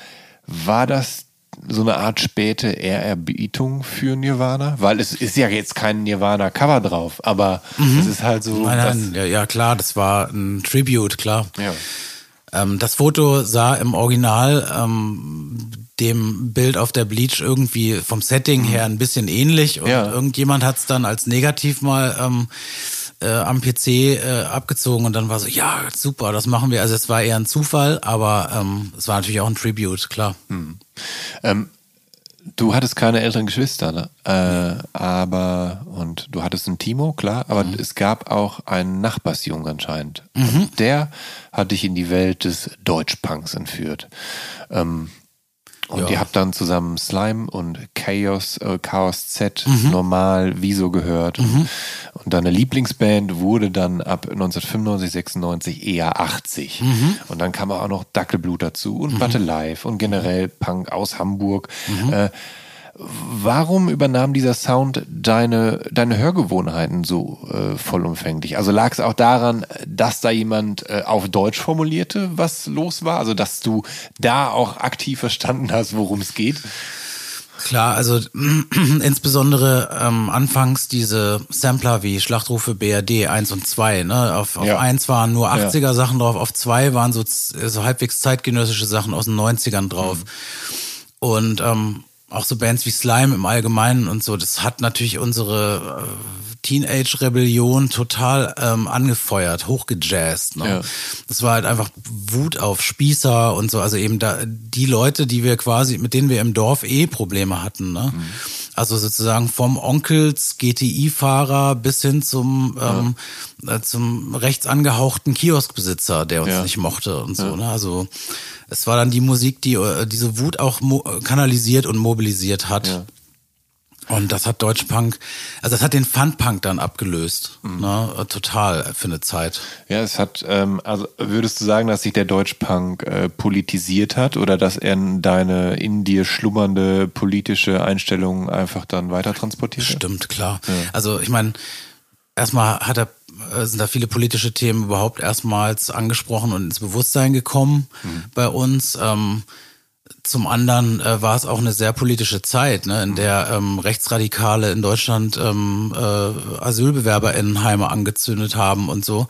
war das so eine Art späte Ehrerbietung für Nirvana? Weil es ist ja jetzt kein Nirvana-Cover drauf, aber es ist halt so. Nein, nein, ja, ja klar, das war ein Tribute, klar. Ja. Ähm, das Foto sah im Original ähm, dem Bild auf der Bleach irgendwie vom Setting her ein bisschen ähnlich und. Ja. irgendjemand hat es dann als negativ mal ähm, äh, am PC äh, abgezogen und dann war so, ja, super, das machen wir. Also es war eher ein Zufall, aber ähm, es war natürlich auch ein Tribute, klar. Ähm, du hattest keine älteren Geschwister, ne? Äh, aber, und du hattest einen Timo, klar, aber Mhm. es gab auch einen Nachbarsjungen anscheinend. Und der hat dich in die Welt des Deutschpunks entführt. Ähm, und Ja. ihr habt dann zusammen Slime und Chaos, äh, Chaos Z, Mhm. normal, Wieso gehört. Und, und deine Lieblingsband wurde dann ab 1995, 96 eher 80. Mhm. Und dann kam auch noch Dackelblut dazu und Batte Live und generell Punk aus Hamburg. Mhm. Äh, Warum übernahm dieser Sound deine, deine Hörgewohnheiten so äh, vollumfänglich? Also lag es auch daran, dass da jemand äh, auf Deutsch formulierte, was los war? Also dass du da auch aktiv verstanden hast, worum es geht? Klar, also insbesondere ähm, anfangs diese Sampler wie Schlachtrufe BRD 1 und 2. Ne? Auf, auf Ja. 1 waren nur 80er Sachen drauf, auf 2 waren so, so halbwegs zeitgenössische Sachen aus den 90ern drauf. Und ähm, auch so Bands wie Slime im Allgemeinen und so, das hat natürlich unsere äh, Teenage-Rebellion total ähm, angefeuert, hochgejazzt. Ne? Ja. Das war halt einfach Wut auf Spießer und so, also eben da die Leute, die wir quasi, mit denen wir im Dorf eh Probleme hatten. Ne? Also sozusagen vom Onkels GTI-Fahrer bis hin zum ähm, äh, zum rechts angehauchten Kioskbesitzer, der uns nicht mochte und so. Ne? Also es war dann die Musik, die äh, diese Wut auch kanalisiert und mobilisiert hat. Ja. Und das hat Deutschpunk, also das hat den Funpunk dann abgelöst. Ne? Äh, Total für eine Zeit. Ja, es hat, ähm, also würdest du sagen, dass sich der Deutschpunk äh, politisiert hat oder dass er deine in dir schlummernde politische Einstellung einfach dann weiter transportiert hat? Stimmt, klar. Also ich meine, erstmal hat er, äh, sind da viele politische Themen überhaupt erstmals angesprochen und ins Bewusstsein gekommen bei uns. Ähm, zum anderen äh, war es auch eine sehr politische Zeit, ne, in der ähm, Rechtsradikale in Deutschland ähm, äh, AsylbewerberInnenheime angezündet haben und so.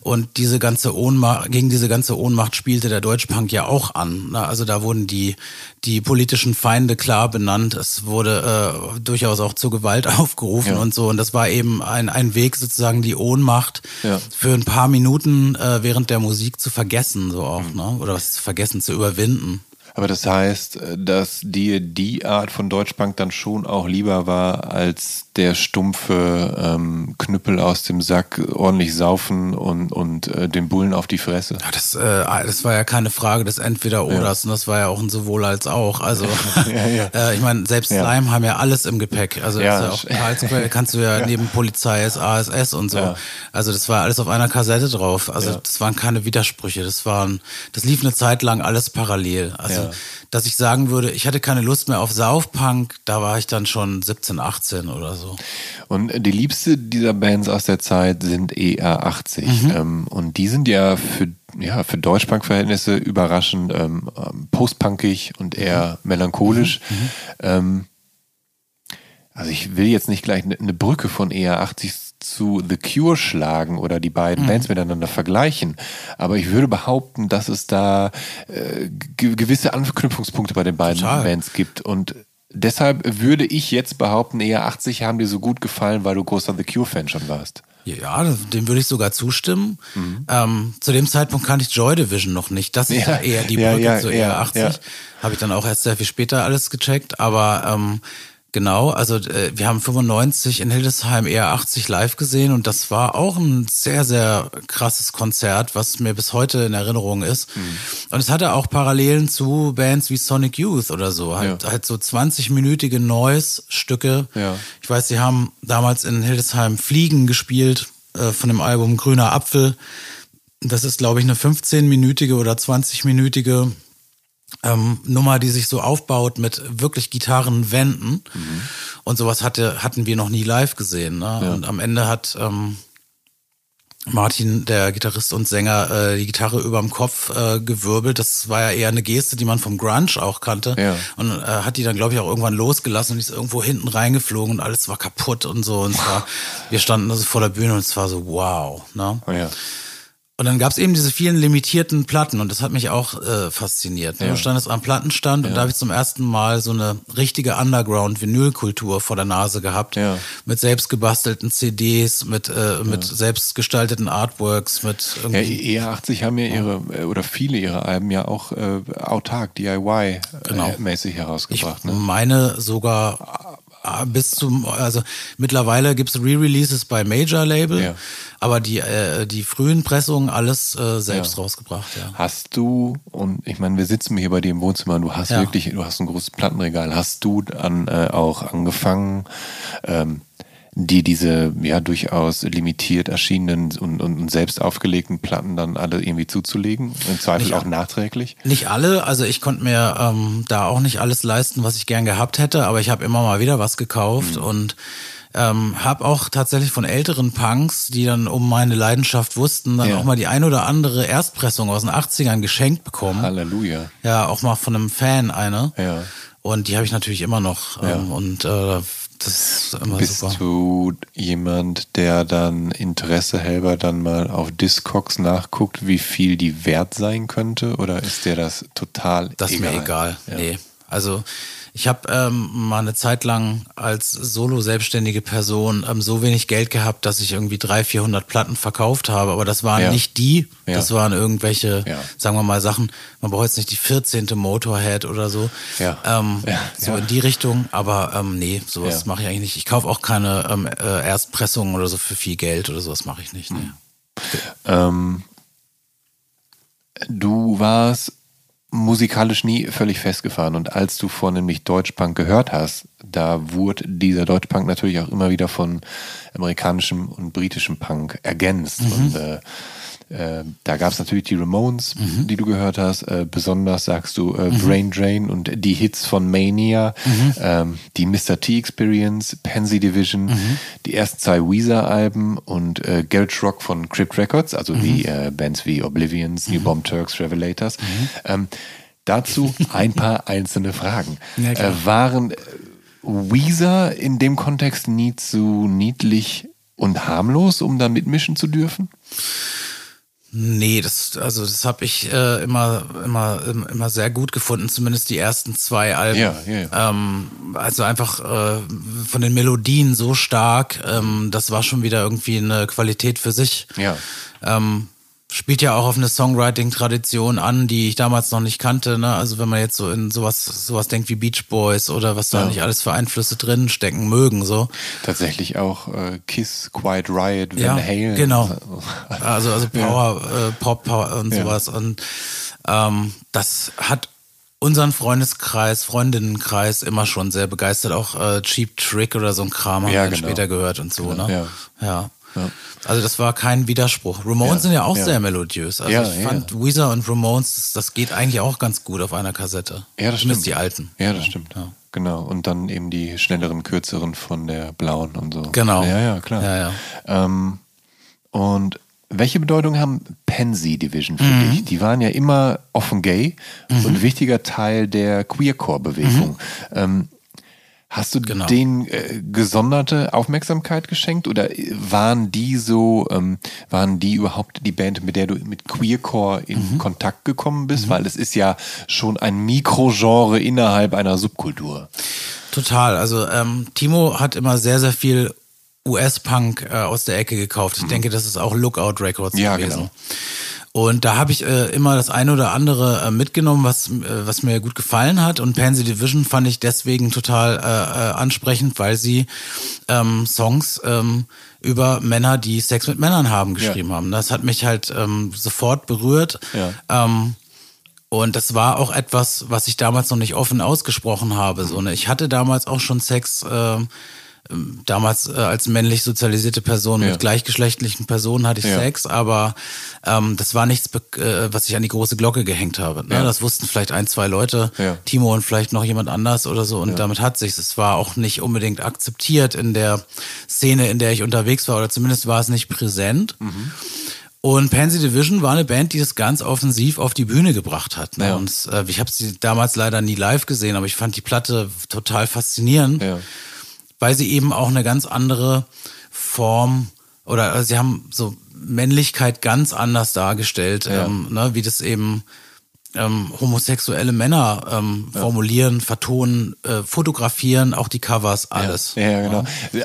Und diese ganze Ohnmacht, gegen diese ganze Ohnmacht spielte der Deutschpunk ja auch an. Ne? Also da wurden die, die politischen Feinde klar benannt. Es wurde äh, durchaus auch zur Gewalt aufgerufen Ja. und so. Und das war eben ein, ein Weg, sozusagen die Ohnmacht Ja. für ein paar Minuten äh, während der Musik zu vergessen, so auch, Mhm. ne? Oder was zu vergessen, zu überwinden. Aber das heißt, äh, dass dir die Art von Deutschpunk dann schon auch lieber war als der stumpfe ähm, Knüppel aus dem Sack, ordentlich saufen und, und äh, den Bullen auf die Fresse. Ja, das, äh, das war ja keine Frage des Entweder-Oders und das war ja auch ein sowohl als auch. Also Ja, ja. äh, ich meine, selbst Ja. Slime haben ja alles im Gepäck. Also Ja, ja auch kannst du ja, neben Polizei ASS und so. Ja. Also das war alles auf einer Kassette drauf. Also Ja. das waren keine Widersprüche. Das waren, das lief eine Zeit lang alles parallel. Also Ja. dass ich sagen würde, ich hatte keine Lust mehr auf Saufpunk, da war ich dann schon 17, 18 oder so. Und die liebste dieser Bands aus der Zeit sind ER80. Mhm. Ähm, und die sind ja für, ja, für Deutschpunk-Verhältnisse überraschend ähm, ähm, postpunkig und eher Mhm. melancholisch. Ähm, also ich will jetzt nicht gleich eine, eine Brücke von ER80 zu The Cure schlagen oder die Mhm. beiden Bands miteinander vergleichen. Aber ich würde behaupten, dass es da äh, ge gewisse Anknüpfungspunkte bei den beiden Total. Bands gibt. Und deshalb würde ich jetzt behaupten, eher 80 haben dir so gut gefallen, weil du großer The Cure-Fan schon warst. Ja, dem würde ich sogar zustimmen. Ähm, zu dem Zeitpunkt kannte ich Joy Division noch nicht. Das ist Mhm. Ja, ja, eher die Brücke ja, zu ja, eher 80. ja. Habe ich dann auch erst sehr viel später alles gecheckt. Aber ähm, genau, also äh, wir haben 95 in Hildesheim eher 80 live gesehen und das war auch ein sehr, sehr krasses Konzert, was mir bis heute in Erinnerung ist. Mhm. Und es hatte auch Parallelen zu Bands wie Sonic Youth oder so. Halt, Ja. halt so 20-minütige Noise-Stücke. Ja. Ich weiß, sie haben damals in Hildesheim Fliegen gespielt äh, von dem Album Grüner Apfel. Das ist, glaube ich, eine 15-minütige oder 20-minütige ähm, Nummer, die sich so aufbaut mit wirklich Gitarrenwänden. Und sowas hatte, hatten wir noch nie live gesehen. Ne? Und am Ende hat ähm, Martin, der Gitarrist und Sänger, äh, die Gitarre überm Kopf äh, gewirbelt. Das war ja eher eine Geste, die man vom Grunge auch kannte. Ja. Und äh, hat die dann, glaube ich, auch irgendwann losgelassen und ist irgendwo hinten reingeflogen und alles war kaputt und so. Und es war, wir standen also vor der Bühne und es war so, wow. Ne? Oh ja. Und dann gab es eben diese vielen limitierten Platten und das hat mich auch äh, fasziniert. Ja. Du standest am Plattenstand und da habe ich zum ersten Mal so eine richtige Underground-Vinylkultur vor der Nase gehabt. Ja. Mit selbst gebastelten CDs, mit, äh, mit selbst gestalteten Artworks, mit Ja, irgendwie. ER80 haben ja ihre, äh, oder viele ihrer Alben ja auch äh, autark, DIY Genau. äh, Ich herausgebracht. ne? meine sogar bis zum, also mittlerweile gibt's Re-Releases bei Major Label, Ja. aber die, äh, die frühen Pressungen alles äh, selbst Ja. rausgebracht, ja. Hast du, und ich meine, wir sitzen hier bei dir im Wohnzimmer, du hast wirklich, du hast ein großes Plattenregal, hast du dann äh, auch angefangen, ähm, die diese ja durchaus limitiert erschienenen und, und, selbst aufgelegten Platten dann alle irgendwie zuzulegen? Im Zweifel Nicht auch nachträglich? Nicht alle, also ich konnte mir ähm, da auch nicht alles leisten, was ich gern gehabt hätte, aber ich habe immer mal wieder was gekauft und ähm, habe auch tatsächlich von älteren Punks, die dann um meine Leidenschaft wussten, dann Ja. auch mal die ein oder andere Erstpressung aus den 80ern geschenkt bekommen. Halleluja. Ja, auch mal von einem Fan eine. Ja. Und die habe ich natürlich immer noch. Ähm, Ja. Und äh, das ist immer Bist super. du jemand, der dann Interesse halber dann mal auf Discogs nachguckt, wie viel die wert sein könnte? Oder ist dir das total Das ist egal? mir egal. Ja. Nee. Also ich habe ähm, mal eine Zeit lang als solo-selbstständige Person ähm, so wenig Geld gehabt, dass ich irgendwie 300, 400 Platten verkauft habe. Aber das waren Ja. nicht die, Ja. das waren irgendwelche, Ja. sagen wir mal, Sachen. Man braucht jetzt nicht die 14. Motorhead oder so. Ja. Ähm, Ja. So in die Richtung. Aber ähm, nee, sowas mache ich eigentlich nicht. Ich kaufe auch keine ähm, äh, Erstpressungen oder so für viel Geld oder sowas mache ich nicht. Nee. Ähm, du warst musikalisch nie völlig festgefahren. Und als du vornehmlich Deutschpunk gehört hast, da wurde dieser Deutschpunk natürlich auch immer wieder von amerikanischem und britischem Punk ergänzt. Und äh, äh, da gab es natürlich die Ramones, die du gehört hast, äh, besonders sagst du äh, Brain Drain und die Hits von Mania, ähm, die Mr. T Experience, Pansy Division, die ersten zwei Weezer-Alben und äh, Garage Rock von Crypt Records, also wie äh, Bands wie Oblivions, New Bomb Turks, Revelators. Ähm, dazu ein paar einzelne Fragen. Ja, äh, waren äh, Weezer in dem Kontext nie zu niedlich und harmlos, um da mitmischen zu dürfen? Nee, das, also das habe ich äh, immer, immer, im- immer sehr gut gefunden, zumindest die ersten zwei Alben. Ja, ja, ja. Ähm, also einfach äh, von den Melodien so stark, ähm, das war schon wieder irgendwie eine Qualität für sich. Ja. Ähm, spielt ja auch auf eine Songwriting-Tradition an, die ich damals noch nicht kannte. Ne? Also wenn man jetzt so in sowas, sowas denkt wie Beach Boys oder was da Ja. nicht alles für Einflüsse drin stecken mögen, so. Tatsächlich auch äh, Kiss, Quiet Riot, Van Ja, Halen. genau. Also, also Power, äh, Pop Power und Ja. sowas. Und ähm, das hat unseren Freundeskreis, Freundinnenkreis immer schon sehr begeistert. Auch äh, Cheap Trick oder so ein Kram haben Ja, wir genau. später gehört und so. Ne? ja. ja. Ja. Also das war kein Widerspruch. Ramones Ja, sind ja auch sehr melodiös. Also Ja, ich fand Weezer und Ramones, das, das geht eigentlich auch ganz gut auf einer Kassette. Ja, das Zumindest stimmt. die alten. Ja, das stimmt. Ja. Genau. Und dann eben die schnelleren, kürzeren von der blauen und so. Genau. Ja, ja, klar. Ähm, und welche Bedeutung haben Pansy Division für Mhm. dich? Die waren ja immer offen gay und wichtiger Teil der Queercore-Bewegung. Ähm, hast du Mhm. Genau. denen äh, gesonderte Aufmerksamkeit geschenkt oder waren die so, ähm, waren die überhaupt die Band, mit der du mit Queercore in Mhm. Kontakt gekommen bist? Weil es ist ja schon ein Mikrogenre innerhalb einer Subkultur. Total. Also ähm, Timo hat immer sehr, sehr viel US-Punk äh, aus der Ecke gekauft. Ich denke, das ist auch Lookout Records Mhm. Ja, gewesen. genau. Und da habe ich äh, immer das eine oder andere äh, mitgenommen, was, äh, was mir gut gefallen hat. Und Pansy Division fand ich deswegen total äh, äh, ansprechend, weil sie ähm, Songs ähm, über Männer, die Sex mit Männern haben, geschrieben haben. Das hat mich halt ähm, sofort berührt. Ja. Ähm, und das war auch etwas, was ich damals noch nicht offen ausgesprochen habe. So, ne? Ich hatte damals auch schon Sex, ähm, damals äh, als männlich sozialisierte Person Ja. mit gleichgeschlechtlichen Personen hatte ich Ja. Sex, aber ähm, das war nichts, äh, was ich an die große Glocke gehängt habe. Ne? Ja. Das wussten vielleicht ein, zwei Leute. Timo und vielleicht noch jemand anders oder so. Und damit hat sich's. Es war auch nicht unbedingt akzeptiert in der Szene, in der ich unterwegs war, oder zumindest war es nicht präsent. Mhm. Und Pansy Division war eine Band, die das ganz offensiv auf die Bühne gebracht hat. Ne? Und äh, ich habe sie damals leider nie live gesehen, aber ich fand die Platte total faszinierend. Weil sie eben auch eine ganz andere Form oder äh, sie haben so Männlichkeit ganz anders dargestellt, Ja. ähm, ne? wie das eben ähm, homosexuelle Männer ähm, formulieren, vertonen, äh, fotografieren, auch die Covers, alles. Ja, ja, genau.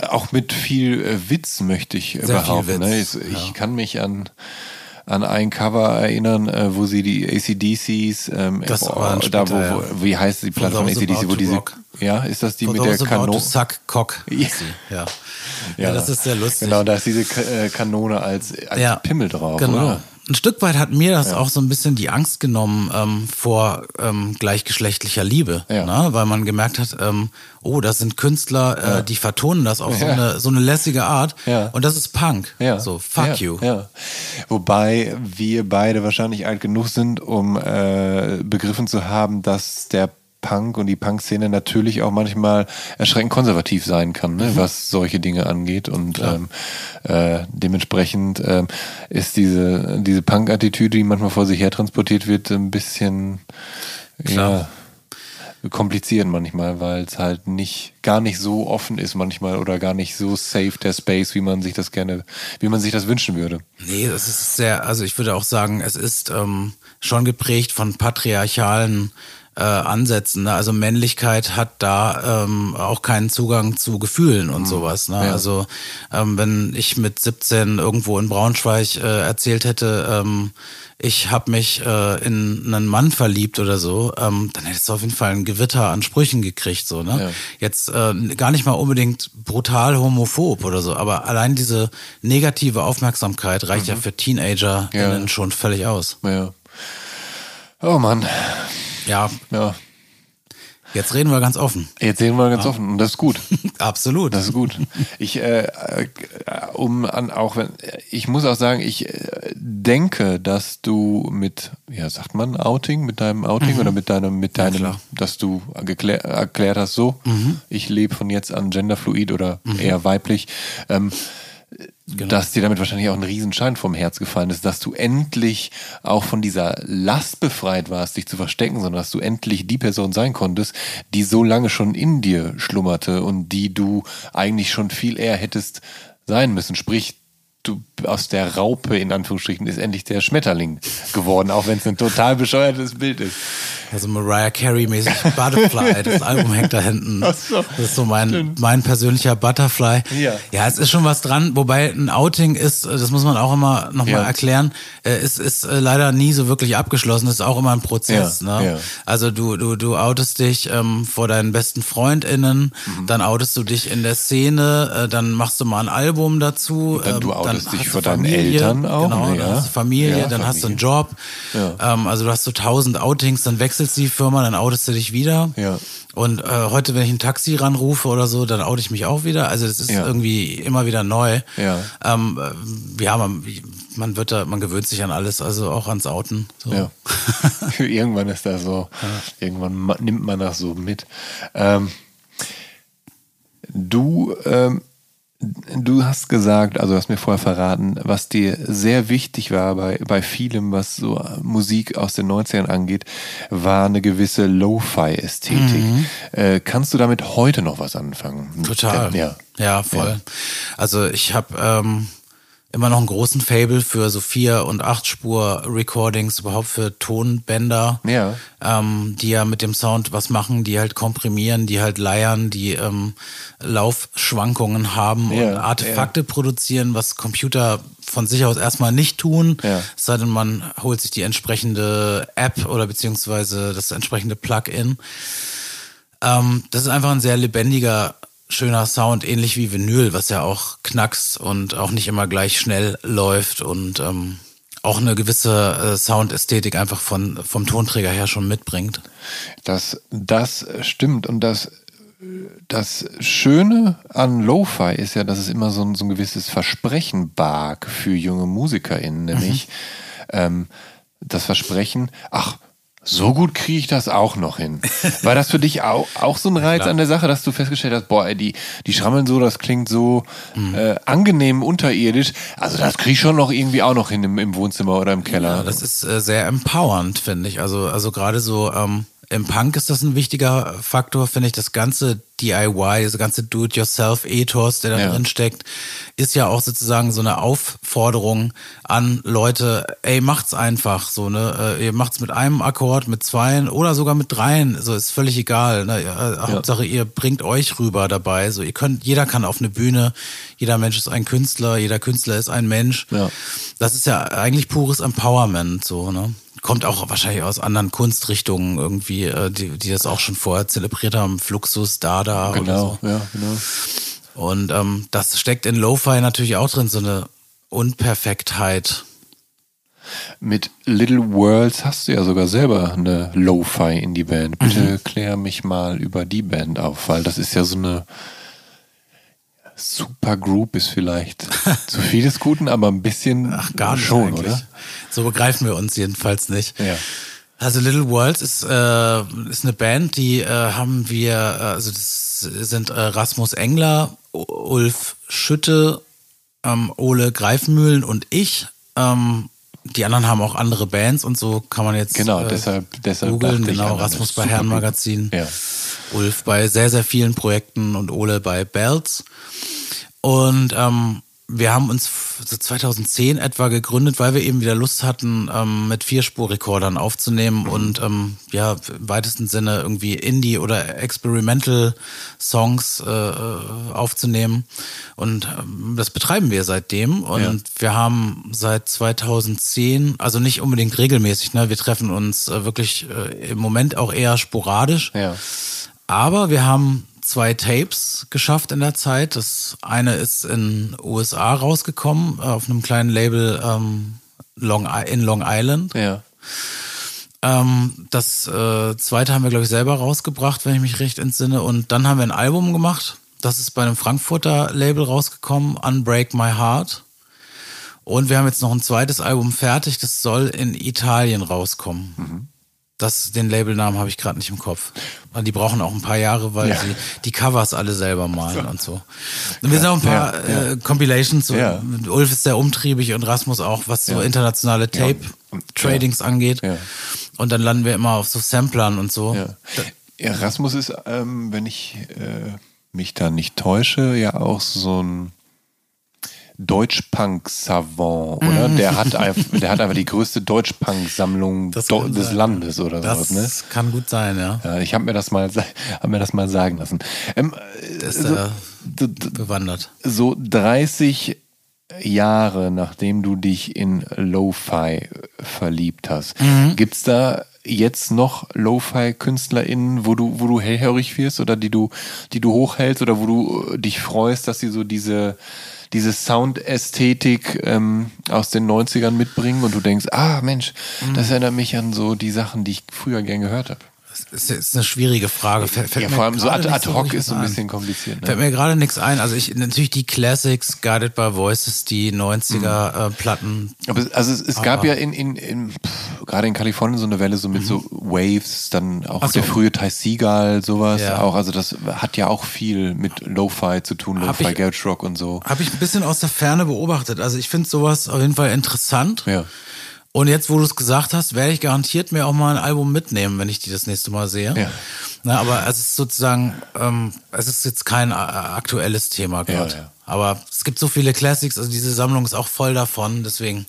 Auch mit viel äh, Witz möchte ich äh, Sehr behaupten. Ne? Ich, ich kann mich an an ein Cover erinnern, äh, wo sie die ACDCs, ähm, Das war da wo, wo, ja. wie heißt die Platte von ACDC, wo diese, rock. Ja, ist das die For mit der Kanone? suck cock. Ja. ja. ja. das ist sehr lustig. Genau, da ist diese äh, Kanone als, als Pimmel drauf, genau. oder? Ein Stück weit hat mir das auch so ein bisschen die Angst genommen ähm, vor ähm, gleichgeschlechtlicher Liebe, Ja. ne? weil man gemerkt hat, ähm, oh, das sind Künstler, äh, die vertonen das auf so, Ja. eine, so eine lässige Art Ja. und das ist Punk. Ja. So, fuck ja, you. Ja. Wobei wir beide wahrscheinlich alt genug sind, um äh, begriffen zu haben, dass der Punk und die Punk-Szene natürlich auch manchmal erschreckend konservativ sein kann, ne, was solche Dinge angeht. Und ähm, äh, dementsprechend ähm, ist diese, diese Punk-Attitüde, die manchmal vor sich her transportiert wird, ein bisschen Klar. ja, kompliziert manchmal, weil es halt nicht gar nicht so offen ist manchmal oder gar nicht so safe der Space, wie man sich das gerne, wie man sich das wünschen würde. Nee, es ist sehr, also ich würde auch sagen, es ist ähm, schon geprägt von patriarchalen äh, Ansätzen. Ne? Also Männlichkeit hat da ähm, auch keinen Zugang zu Gefühlen und sowas. Ne? Ja. Also ähm, wenn ich mit 17 irgendwo in Braunschweig äh, erzählt hätte, ähm, ich habe mich äh, in einen Mann verliebt oder so, ähm, dann hättest du auf jeden Fall ein Gewitter an Sprüchen gekriegt. So, ne? Ja. Jetzt äh, gar nicht mal unbedingt brutal homophob oder so, aber allein diese negative Aufmerksamkeit reicht ja für TeenagerInnen Mhm. Ja. schon völlig aus. Ja. Oh Mann, Ja, ja. jetzt reden wir ganz offen. Jetzt sehen wir ganz offen und das ist gut. Absolut. Das ist gut. Ich, äh, äh, um an, auch wenn, ich muss auch sagen, ich äh, denke, dass du mit, ja, sagt man Outing, mit deinem Outing oder mit deinem, mit deinem, klar. dass du geklär, erklärt hast, so, ich lebe von jetzt an genderfluid oder eher weiblich, ähm, dass dir damit wahrscheinlich auch ein Riesenschein vom Herz gefallen ist, dass du endlich auch von dieser Last befreit warst, dich zu verstecken, sondern dass du endlich die Person sein konntest, die so lange schon in dir schlummerte und die du eigentlich schon viel eher hättest sein müssen. Sprich, du aus der Raupe in Anführungsstrichen ist endlich der Schmetterling geworden, auch wenn es ein total bescheuertes Bild ist. Also Mariah Carey-mäßig Butterfly, das Album hängt da hinten. Ach so, das ist so mein, mein persönlicher Butterfly. Ja. ja, es ist schon was dran, wobei ein Outing ist, das muss man auch immer nochmal Ja. erklären, äh, es ist äh, leider nie so wirklich abgeschlossen, es ist auch immer ein Prozess. Ja, ne? ja. Also du, du, du outest dich ähm, vor deinen besten FreundInnen, Mhm. dann outest du dich in der Szene, äh, dann machst du mal ein Album dazu. Dann ähm, du outest dann dich hast du vor deinen Familie, Eltern auch, Genau, ne, dann ja. hast du Familie, Ja, dann hast du einen Familie. Job. Ähm, also du hast so tausend Outings, dann wechselst du die Firma, dann outest du dich wieder. Ja. Und äh, heute, wenn ich ein Taxi ranrufe oder so, dann oute ich mich auch wieder. Also das ist Ja. irgendwie immer wieder neu. Ja. Ähm, äh, ja, man, man wird da, man gewöhnt sich an alles, also auch ans Outen. So. Ja. irgendwann ist da so, irgendwann nimmt man das so mit. Ähm, du, ähm, du hast gesagt, also du hast mir vorher verraten, was dir sehr wichtig war bei, bei vielem, was so Musik aus den 90ern angeht, war eine gewisse Lo-Fi-Ästhetik. Äh, kannst du damit heute noch was anfangen? Total. Ja. Ja, voll. Also ich habe ähm, immer noch einen großen Fable für so vier und acht Spur Recordings, überhaupt für Tonbänder, Ja. ähm, die ja mit dem Sound was machen, die halt komprimieren, die halt leiern, die ähm, Laufschwankungen haben Ja, und Artefakte produzieren, was Computer von sich aus erstmal nicht tun. Ja. Es sei denn, man holt sich die entsprechende App oder beziehungsweise das entsprechende Plugin. Ähm, das ist einfach ein sehr lebendiger, schöner Sound, ähnlich wie Vinyl, was ja auch knackst und auch nicht immer gleich schnell läuft und ähm, auch eine gewisse äh, Soundästhetik einfach von, vom Tonträger her schon mitbringt. Das, das stimmt. Und das, das Schöne an Lo-Fi ist ja, dass es immer so ein, so ein gewisses Versprechen barg für junge MusikerInnen, nämlich ähm, das Versprechen, ach, so gut kriege ich das auch noch hin. War das für dich auch, auch so ein Reiz an der Sache, dass du festgestellt hast, boah, ey, die, die schrammeln so, das klingt so äh, angenehm unterirdisch. Also das kriege ich schon noch irgendwie auch noch hin im, im Wohnzimmer oder im Keller. Ja, das ist äh, sehr empowernd, finde ich. Also, also gerade so ähm, im Punk ist das ein wichtiger Faktor, finde ich. Das ganze DIY, das ganze Do-it-yourself-Ethos, der da Ja. drin steckt, ist ja auch sozusagen so eine Aufforderung an Leute, ey, macht's einfach so, ne? Äh, Ihr macht's mit einem Akkord, mit zweien oder sogar mit dreien. So ist völlig egal. Ne? Äh, Hauptsache, ihr bringt euch rüber dabei. So, ihr könnt, jeder kann auf eine Bühne, jeder Mensch ist ein Künstler, jeder Künstler ist ein Mensch. Ja. Das ist ja eigentlich pures Empowerment, so, ne? Kommt auch wahrscheinlich aus anderen Kunstrichtungen irgendwie, äh, die, die das auch schon vorher zelebriert haben, Fluxus, Dada oder Genau, so. ja, genau. Und ähm, das steckt in Lo-Fi natürlich auch drin, so eine Unperfektheit. Mit Little Worlds hast du ja sogar selber eine Lo-Fi in die Band. Bitte klär mich mal über die Band auf, weil das ist ja so eine Super Group ist vielleicht zu viel des Guten, aber ein bisschen Ach, gar nicht schon, eigentlich. oder? So begreifen wir uns jedenfalls nicht. Ja. Also Little Worlds ist, äh, ist eine Band, die äh, haben wir, äh, also das sind äh, Rasmus Engler, Ulf Schütte, ähm, Ole Greifmühlen und ich. Ähm, die anderen haben auch andere Bands und so kann man jetzt Genau, äh, deshalb, deshalb googeln. Genau, Rasmus bei. Herrenmagazin. Ja. Ulf bei sehr, sehr vielen Projekten und Ole bei Bells. Und ähm, wir haben uns so 2010 etwa gegründet, weil wir eben wieder Lust hatten, ähm, mit Vierspurrekordern aufzunehmen und ähm, ja, im weitesten Sinne irgendwie Indie- oder Experimental-Songs äh, aufzunehmen. Und ähm, das betreiben wir seitdem. Und Ja. wir haben seit 2010, also nicht unbedingt regelmäßig, ne? wir treffen uns äh, wirklich äh, im Moment auch eher sporadisch. Ja. Aber wir haben zwei Tapes geschafft in der Zeit. Das eine ist in USA rausgekommen, äh, auf einem kleinen Label ähm, Long, in Long Island. Ja. Ähm, das äh, zweite haben wir, glaube ich, selber rausgebracht, wenn ich mich recht entsinne. Und dann haben wir ein Album gemacht. Das ist bei einem Frankfurter Label rausgekommen, Unbreak My Heart. Und wir haben jetzt noch ein zweites Album fertig, das soll in Italien rauskommen. Das, den Labelnamen habe ich gerade nicht im Kopf. Weil Die brauchen auch ein paar Jahre, weil Ja. sie die Covers alle selber malen und so. Und wir sind auch ein paar Ja, ja. Äh, Compilations. So. Ja. Ulf ist sehr umtriebig und Rasmus auch, was so Ja. internationale Ja. Tape-Tradings angeht. Ja. Und dann landen wir immer auf so Samplern und so. Ja. Erasmus ist, ähm, wenn ich äh, mich da nicht täusche, ja auch so ein Deutschpunk-Savant, oder? Der hat, einfach, der hat einfach die größte Deutschpunk-Sammlung Das des sein. Landes oder Das sowas, ne? kann gut sein, ja. Ja, ich habe mir das mal, hab mir das mal sagen lassen. Ähm, Das ist so, äh, d- d- bewandert. so 30 Jahre nachdem du dich in Lo-Fi verliebt hast, Mhm. gibt's da jetzt noch Lo-Fi-KünstlerInnen, wo du, wo du hellhörig wirst oder die du, die du hochhältst oder wo du äh, dich freust, dass sie so diese, diese Soundästhetik ähm, aus den 90ern mitbringen und du denkst, ah Mensch, Mhm. das erinnert mich an so die Sachen, die ich früher gern gehört habe. Das ist, ist eine schwierige Frage. Fällt- Ja, vor allem so ad, ad hoc ist so ein bisschen kompliziert. Ne? Fällt mir gerade nichts ein. Also ich natürlich die Classics, Guided by Voices, die 90er äh, Platten. Aber also es, es gab Aber- ja in, in, in pff, gerade in Kalifornien so eine Welle so mit so Waves, dann auch Mhm. So. der frühe Ty Seagal, sowas Ja. auch. Also das hat ja auch viel mit Lo-Fi zu tun, Lo-Fi Garage Rock und so. Habe ich ein bisschen aus der Ferne beobachtet. Also ich finde sowas auf jeden Fall interessant. Ja. Und jetzt, wo du es gesagt hast, werde ich garantiert mir auch mal ein Album mitnehmen, wenn ich die das nächste Mal sehe. Ja. Na, aber es ist sozusagen, ähm, es ist jetzt kein äh, aktuelles Thema gerade. Ja, ja. Aber es gibt so viele Classics, also diese Sammlung ist auch voll davon. Deswegen,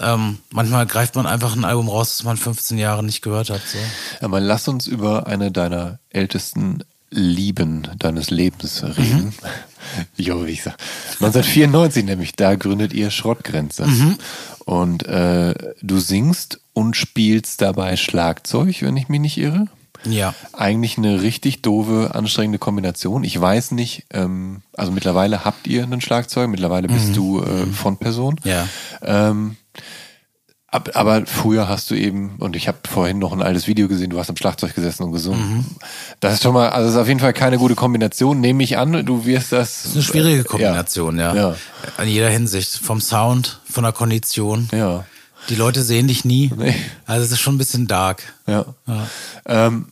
ähm, manchmal greift man einfach ein Album raus, das man 15 Jahre nicht gehört hat. So. Aber lass uns über eine deiner ältesten Lieben deines Lebens Mhm. reden. Jo, wie ich sag. 1994 nämlich, da gründet ihr Schrottgrenze. Mhm. Und äh, du singst und spielst dabei Schlagzeug, wenn ich mich nicht irre. Ja. Eigentlich eine richtig doofe, anstrengende Kombination. Ich weiß nicht, ähm, also mittlerweile habt ihr einen Schlagzeug, mittlerweile bist du äh, Frontperson. Mhm. Ja. Ähm, aber früher hast du eben, und ich habe vorhin noch ein altes Video gesehen, du hast am Schlagzeug gesessen und gesungen. Mhm. Das ist schon mal, also ist auf jeden Fall keine gute Kombination, nehme ich an. Du wirst das. Das ist eine schwierige Kombination, ja. Ja. In jeder Hinsicht. Vom Sound, von der Kondition. Ja. Die Leute sehen dich nie. Nee. Also es ist schon ein bisschen dark. Ja. Ähm,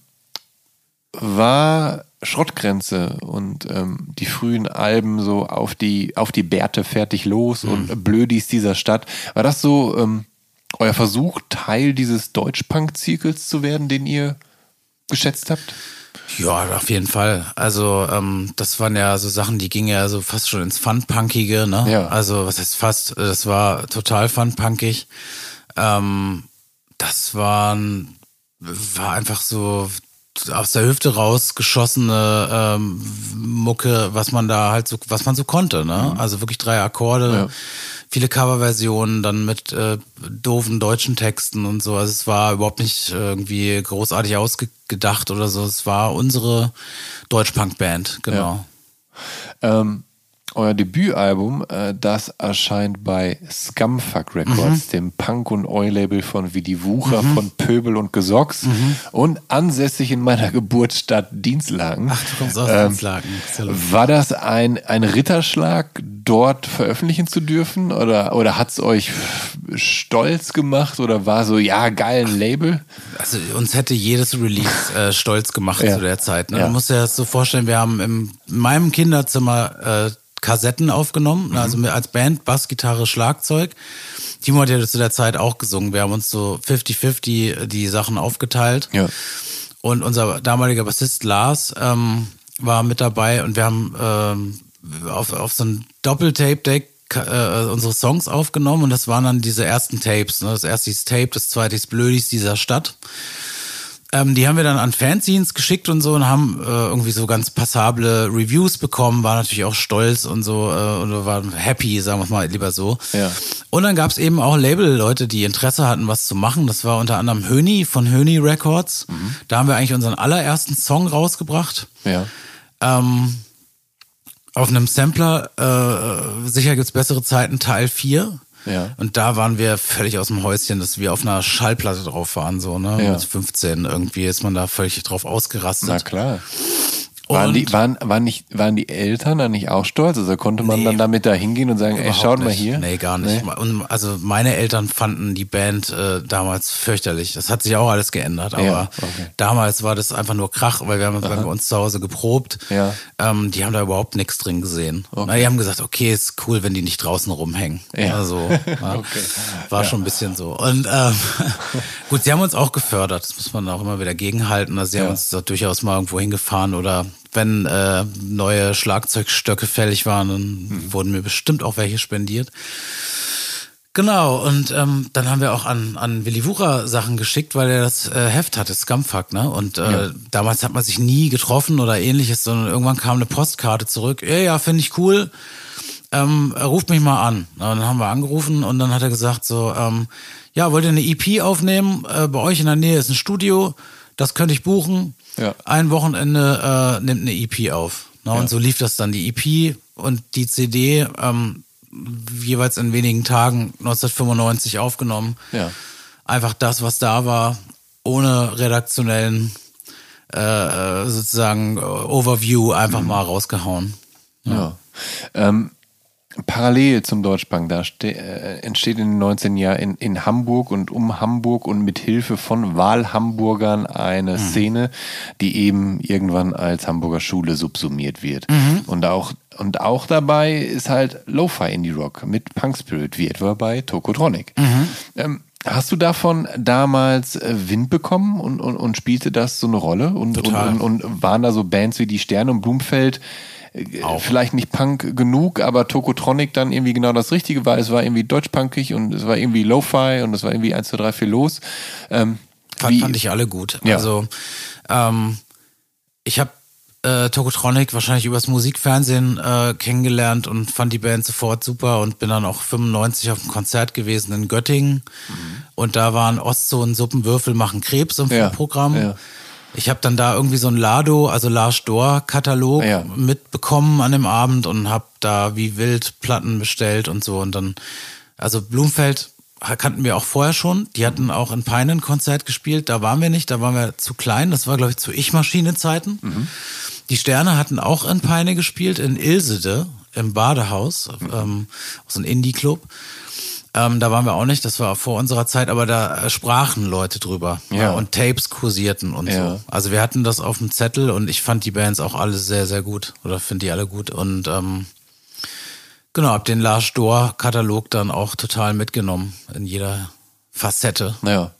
war Schrottgrenze und ähm, die frühen Alben so auf die, auf die Bärte fertig los und Blödis dieser Stadt. War das so ähm, euer Versuch, Teil dieses Deutschpunk-Zirkels zu werden, den ihr geschätzt habt? Ja, auf jeden Fall. Also ähm, das waren ja so Sachen, die gingen ja so fast schon ins Fun-Punkige, ne? Ja. Also was heißt fast, das war total fun-punkig. Ähm, das waren, war einfach so aus der Hüfte rausgeschossene ähm, Mucke, was man da halt so, was man so konnte, ne? Also wirklich drei Akkorde, Ja. Viele Coverversionen, dann mit äh, doofen deutschen Texten und so. Also es war überhaupt nicht irgendwie großartig ausgedacht oder so. Es war unsere Deutschpunk-Band, genau. Ähm, euer Debütalbum, äh, das erscheint bei Scumfuck Records, dem Punk- und Oi-Label von Willy Wucher, von Pöbel und Gesocks und ansässig in meiner Geburtsstadt Dienstlaken. Ach, du kommst aus Ähm, ja lustig. War das ein, ein Ritterschlag, dort veröffentlichen zu dürfen? Oder, oder hat es euch stolz gemacht? Oder war so, ja, geil, ein Label? Also uns hätte jedes Release äh, stolz gemacht Ja. zu der Zeit. Ne? Ja. Du musst dir das so vorstellen, wir haben im, in meinem Kinderzimmer äh, Kassetten aufgenommen, Mhm. also als Band, Bass, Gitarre, Schlagzeug. Timo hat ja zu der Zeit auch gesungen. Wir haben uns so 50-50 die Sachen aufgeteilt. Ja. Und unser damaliger Bassist Lars ähm, war mit dabei und wir haben ähm, auf, auf so ein Doppeltape-Deck äh, unsere Songs aufgenommen und das waren dann diese ersten Tapes. Ne? Das erste ist Tape, das zweite ist Blödis dieser Stadt. Ähm, die haben wir dann an Fanzines geschickt und so und haben äh, irgendwie so ganz passable Reviews bekommen, war natürlich auch stolz und so äh, und waren happy, sagen wir mal lieber so. Ja. Und dann gab es eben auch Label-Leute, die Interesse hatten, was zu machen. Das war unter anderem Höni von Höni Records. Da haben wir eigentlich unseren allerersten Song rausgebracht. Ja. Ähm, auf einem Sampler, äh, sicher gibt's bessere Zeiten, Teil 4. Ja. Und da waren wir völlig aus dem Häuschen, dass wir auf einer Schallplatte drauf waren, so, ne? Ja. Mit 15 irgendwie ist man da völlig drauf ausgerastet. Na klar. Waren die, waren, waren, nicht, waren die Eltern dann nicht auch stolz? Also konnte man Nee. dann damit da hingehen und sagen, ey, schaut mal nicht. hier? Nee, gar nicht. Und also meine Eltern fanden die Band äh, damals fürchterlich. Das hat sich auch alles geändert, aber Ja, okay. damals war das einfach nur Krach, weil wir haben bei uns zu Hause geprobt. Ja. Ähm, die haben da überhaupt nichts drin gesehen. Na, die haben gesagt, okay, ist cool, wenn die nicht draußen rumhängen. Ja. Also, ja, war schon ein bisschen so. Und ähm, gut, sie haben uns auch gefördert. Das muss man auch immer wieder gegenhalten. Also sie Ja. haben uns da durchaus mal irgendwo hingefahren oder wenn äh, neue Schlagzeugstöcke fällig waren, dann wurden mir bestimmt auch welche spendiert. Genau, und ähm, dann haben wir auch an, an Willy Wucher Sachen geschickt, weil er das äh, Heft hatte, Scumfuck, ne? Und äh, damals hat man sich nie getroffen oder ähnliches, sondern irgendwann kam eine Postkarte zurück. Ja, ja, finde ich cool. Ähm, ruft mich mal an. Na, dann haben wir angerufen und dann hat er gesagt so, ähm, ja, wollt ihr eine EP aufnehmen? Äh, bei euch in der Nähe ist ein Studio, das könnte ich buchen. Ja. Ein Wochenende äh, nimmt eine EP auf. Na, Und so lief das dann, die EP und die CD, ähm, jeweils in wenigen Tagen 1995 aufgenommen. Ja. Einfach das, was da war, ohne redaktionellen äh, äh, sozusagen äh, Overview einfach mal rausgehauen. Ja. Ähm, parallel zum Deutschbank, da äh, entsteht in den 19 Jahren in, in Hamburg und um Hamburg und mit Hilfe von Wahlhamburgern eine Szene, die eben irgendwann als Hamburger Schule subsumiert wird. Und auch und auch dabei ist halt Lo-Fi Indie Rock mit Punk Spirit, wie etwa bei Tokotronic. Ähm, hast du davon damals äh, Wind bekommen und, und, und spielte das so eine Rolle? Und, und, Total. und, und waren da so Bands wie die Sterne und Blumfeld Auch. vielleicht nicht Punk genug, aber Tokotronic dann irgendwie genau das Richtige war. Es war irgendwie deutschpunkig und es war irgendwie Lo-Fi und es war irgendwie 1, 2, 3, 4 los. Ähm, Fand, fand ich alle gut. Ja. Also ähm, ich habe äh, Tokotronic wahrscheinlich übers Musikfernsehen äh, kennengelernt und fand die Band sofort super und bin dann auch 95 auf einem Konzert gewesen in Göttingen und da waren Ostzonen Suppenwürfel machen Krebs im Ja, Programm. ja. Ich habe dann da irgendwie so ein Lado, also Lars Dor Katalog Ja. mitbekommen an dem Abend und habe da wie wild Platten bestellt und so und dann also Blumfeld kannten wir auch vorher schon. Die hatten auch in Peine ein Konzert gespielt. Da waren wir nicht, da waren wir zu klein. Das war, glaube ich, zu Ich-Maschine-Zeiten. Die Sterne hatten auch in Peine gespielt, in Ilsede, im Badehaus, ähm, so ein Indie-Club. Ähm, da waren wir auch nicht, das war vor unserer Zeit, aber da äh, sprachen Leute drüber. Ja. und Tapes kursierten und Ja. so. Also wir hatten das auf dem Zettel und ich fand die Bands auch alle sehr, sehr gut. Oder finde die alle gut. Und ähm, genau, hab den Lars Dor-Katalog dann auch total mitgenommen in jeder Facette. Naja,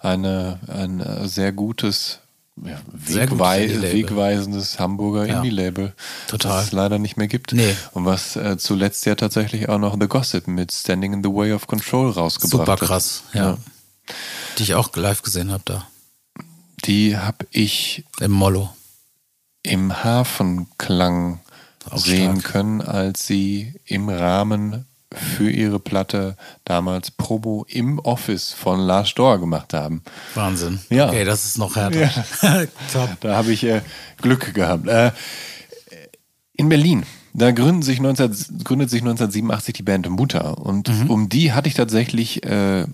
eine, ein äh, sehr gutes, ja, Sehr gutes wegwei Indie-Label. wegweisendes Hamburger Ja. Indie-Label, das es leider nicht mehr gibt. Nee. Und was äh, zuletzt ja tatsächlich auch noch The Gossip mit Standing in the Way of Control rausgebracht Super hat. krass, ja. Die ich auch live gesehen habe da. Die habe ich Im Mollo. im Hafenklang sehen können, als sie im Rahmen für ihre Platte damals Promo im Office von Lars Storr gemacht haben. Wahnsinn. Ja. Okay, das ist noch härter. Top. Da habe ich äh, Glück gehabt. Äh, in Berlin, da gründen sich 19, gründet sich 1987 die Band Mutter. Und Mhm. um die hatte ich tatsächlich äh,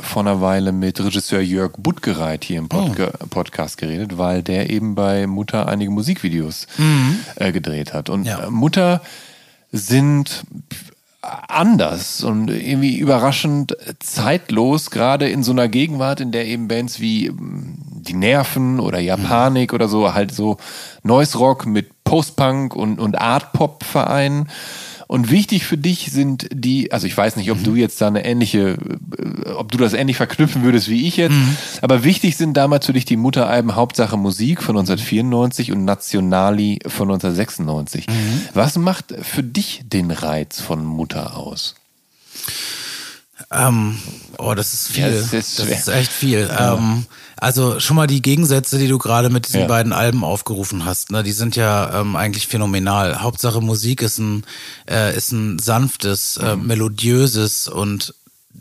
vor einer Weile mit Regisseur Jörg Buttgereit hier im Podca Oh. Podcast geredet, weil der eben bei Mutter einige Musikvideos äh, gedreht hat. Und Mhm. Ja. Mutter sind anders und irgendwie überraschend zeitlos, gerade in so einer Gegenwart, in der eben Bands wie ähm, die Nerven oder Japanik oder so halt so Noise Rock mit Post-Punk und, und Art Pop vereinen. Und wichtig für dich sind die, also ich weiß nicht, ob du jetzt da eine ähnliche, äh, ob du das ähnlich verknüpfen würdest wie ich jetzt, aber wichtig sind damals für dich die Mutteralben Hauptsache Musik von 1994 und Nationali von 1996. Was macht für dich den Reiz von Mutter aus? Ähm, oh, das ist viel. Ja, das ist ist, schwer. echt viel. Ähm, also schon mal die Gegensätze, die du gerade mit diesen Ja. beiden Alben aufgerufen hast, ne, die sind ja ähm, eigentlich phänomenal. Hauptsache Musik ist ein äh, ist ein sanftes, äh, Mhm. melodiöses und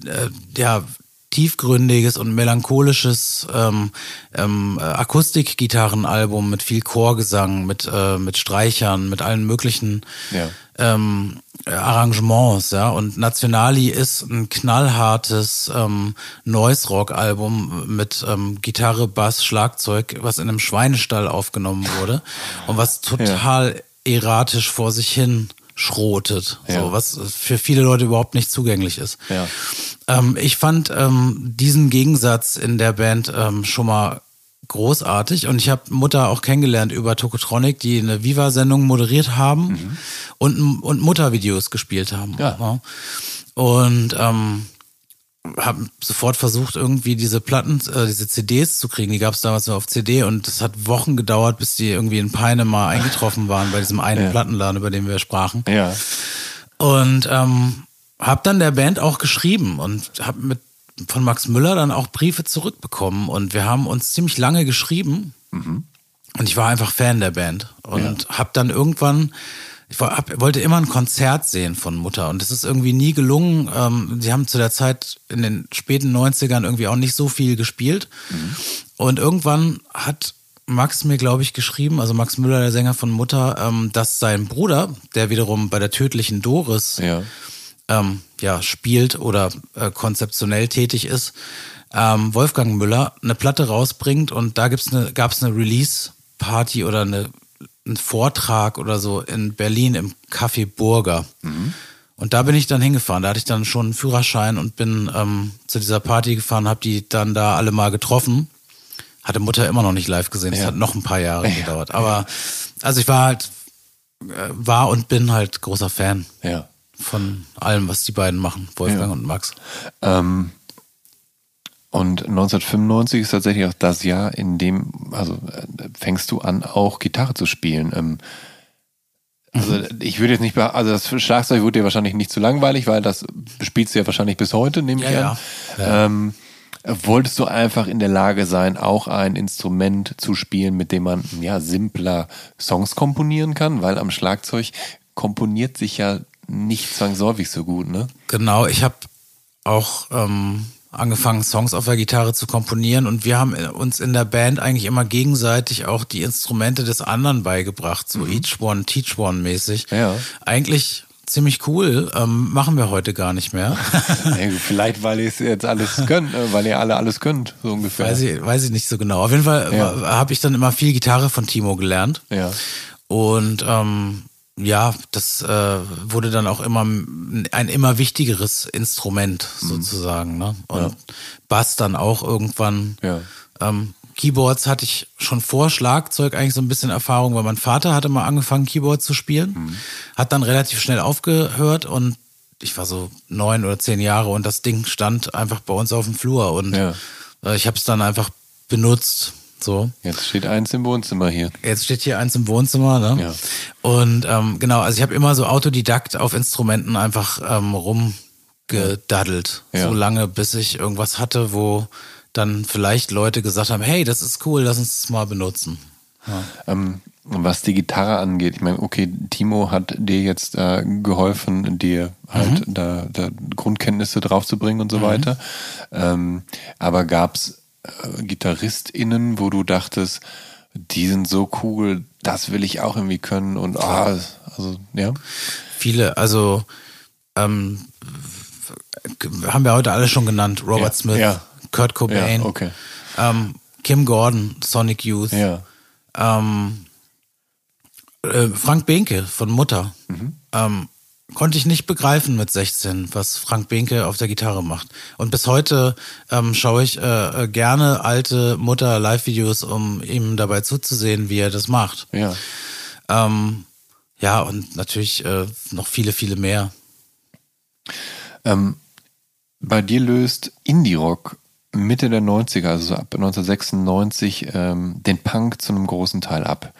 äh, ja tiefgründiges und melancholisches ähm, ähm, äh, Akustikgitarrenalbum mit viel Chorgesang, mit äh, mit Streichern, mit allen möglichen Ja. ähm, Arrangements, ja. Und Nationali ist ein knallhartes ähm, Noise-Rock-Album mit ähm, Gitarre, Bass, Schlagzeug, was in einem Schweinestall aufgenommen wurde und was total erratisch vor sich hin schrotet, Ja. so, was für viele Leute überhaupt nicht zugänglich ist. Ja. Ähm, ich fand ähm, diesen Gegensatz in der Band ähm, schon mal großartig und ich habe Mutter auch kennengelernt über Tokotronic, die eine Viva-Sendung moderiert haben und, und Muttervideos gespielt haben. Ja. Und ähm, habe sofort versucht, irgendwie diese Platten, äh, diese CDs zu kriegen. Die gab es damals nur auf CD und es hat Wochen gedauert, bis die irgendwie in Peine mal eingetroffen waren bei diesem einen Ja. Plattenladen, über den wir sprachen. Ja. Und ähm, habe dann der Band auch geschrieben und habe mit von Max Müller dann auch Briefe zurückbekommen. Und wir haben uns ziemlich lange geschrieben. Und ich war einfach Fan der Band. Und habe dann irgendwann ich wollte immer ein Konzert sehen von Mutter. Und es ist irgendwie nie gelungen. Ähm, sie haben zu der Zeit in den späten 90ern irgendwie auch nicht so viel gespielt. Und irgendwann hat Max mir, glaube ich, geschrieben, also Max Müller, der Sänger von Mutter, ähm, dass sein Bruder, der wiederum bei der tödlichen Doris Ja. ähm, ja, spielt oder äh, konzeptionell tätig ist, ähm, Wolfgang Müller eine Platte rausbringt und da gibt's eine, gab's eine Release-Party oder eine, einen Vortrag oder so in Berlin im Café Burger. Und da bin ich dann hingefahren. Da hatte ich dann schon einen Führerschein und bin ähm, zu dieser Party gefahren, habe die dann da alle mal getroffen. Hatte Mutter immer noch nicht live gesehen. Es Ja. hat noch ein paar Jahre gedauert. Aber also ich war halt, äh, war und bin halt großer Fan Ja. Von allem, was die beiden machen, Wolfgang Ja. und Max. Ähm, und 1995 ist tatsächlich auch das Jahr, in dem, also äh, fängst du an, auch Gitarre zu spielen. Ähm, also Mhm. ich würde jetzt nicht, also das Schlagzeug wird dir wahrscheinlich nicht zu langweilig, weil das spielst du ja wahrscheinlich bis heute, nehme ich Ja, an. ja. Ähm, wolltest du einfach in der Lage sein, auch ein Instrument zu spielen, mit dem man ja simpler Songs komponieren kann, weil am Schlagzeug komponiert sich ja nicht zwangsläufig so gut, ne? Genau, ich habe auch ähm, angefangen, Songs auf der Gitarre zu komponieren und wir haben uns in der Band eigentlich immer gegenseitig auch die Instrumente des anderen beigebracht, so each one, teach one mäßig. Mhm. Ja. Eigentlich ziemlich cool, ähm, machen wir heute gar nicht mehr. Vielleicht, weil ihr es jetzt alles könnt, äh, weil ihr alle alles könnt, so ungefähr. weiß, ich, weiß ich nicht so genau. Auf jeden Fall Ja. habe ich dann immer viel Gitarre von Timo gelernt. Ja. Und ähm, ja, das äh, wurde dann auch immer ein immer wichtigeres Instrument Mhm. sozusagen. Ne? Und Bass dann auch irgendwann. Ja. Ähm, Keyboards hatte ich schon vor Schlagzeug eigentlich so ein bisschen Erfahrung, weil mein Vater hatte mal angefangen, Keyboard zu spielen, Mhm. hat dann relativ schnell aufgehört und ich war so neun oder zehn Jahre und das Ding stand einfach bei uns auf dem Flur und Ja. äh, ich habe es dann einfach benutzt. So. Jetzt steht eins im Wohnzimmer hier. Jetzt steht hier eins im Wohnzimmer, ne? Ja. Und ähm, genau, also ich habe immer so Autodidakt auf Instrumenten einfach ähm, rumgedaddelt. Ja. So lange, bis ich irgendwas hatte, wo dann vielleicht Leute gesagt haben, hey, das ist cool, lass uns das mal benutzen. Ähm, was die Gitarre angeht, ich meine, okay, Timo hat dir jetzt äh, geholfen, dir halt da, da Grundkenntnisse draufzubringen und so weiter. Ähm, aber gab's äh, GitarristInnen, wo du dachtest, die sind so cool, das will ich auch irgendwie können und ah, also ja. Viele, also ähm, haben wir heute alle schon genannt, Robert Ja, Smith, ja. Kurt Cobain, Ja, okay. ähm, Kim Gordon, Sonic Youth, ähm, äh, Frank Behnke von Mutter. Ähm, konnte ich nicht begreifen mit 16, was Frank Behnke auf der Gitarre macht. Und bis heute ähm, schaue ich äh, äh, gerne alte Mutter-Live-Videos, um ihm dabei zuzusehen, wie er das macht. Ja. Ähm, ja, und natürlich äh, noch viele, viele mehr. Ähm, bei dir löst Indie-Rock Mitte der 90er, also so ab 1996, ähm, den Punk zu einem großen Teil ab.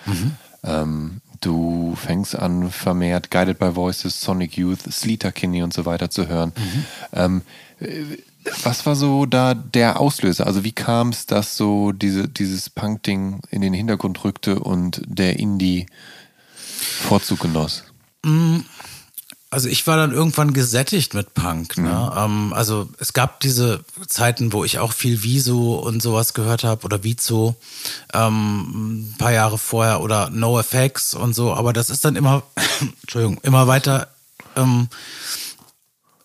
Ähm, du fängst an, vermehrt Guided by Voices, Sonic Youth, Sleater Kinney und so weiter zu hören. Ähm, äh, was war so da der Auslöser? Also wie kam es, dass so diese, dieses Punk-Ding in den Hintergrund rückte und der Indie Vorzug genoss? Also ich war dann irgendwann gesättigt mit Punk. Ne? Ähm, also es gab diese Zeiten, wo ich auch viel Wieso und sowas gehört habe oder Vizo ähm, ein paar Jahre vorher oder NoFX und so. Aber das ist dann immer, Entschuldigung, immer weiter ähm,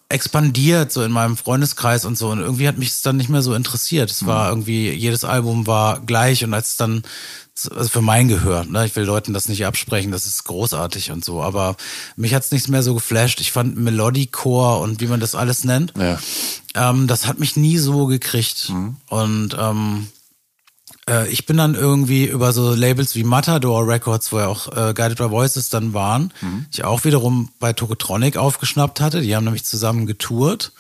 expandiert so in meinem Freundeskreis und so und irgendwie hat mich es dann nicht mehr so interessiert. Es war irgendwie jedes Album war gleich und als dann also für mein Gehör, ne, ich will Leuten das nicht absprechen, das ist großartig und so, aber mich hat's nicht mehr so geflasht. Ich fand Melodiecore und wie man das alles nennt, Ja. ähm, das hat mich nie so gekriegt und ähm, äh, ich bin dann irgendwie über so Labels wie Matador Records, wo ja auch äh, Guided by Voices dann waren, ich auch wiederum bei Tokotronic aufgeschnappt hatte. Die haben nämlich zusammen getourt.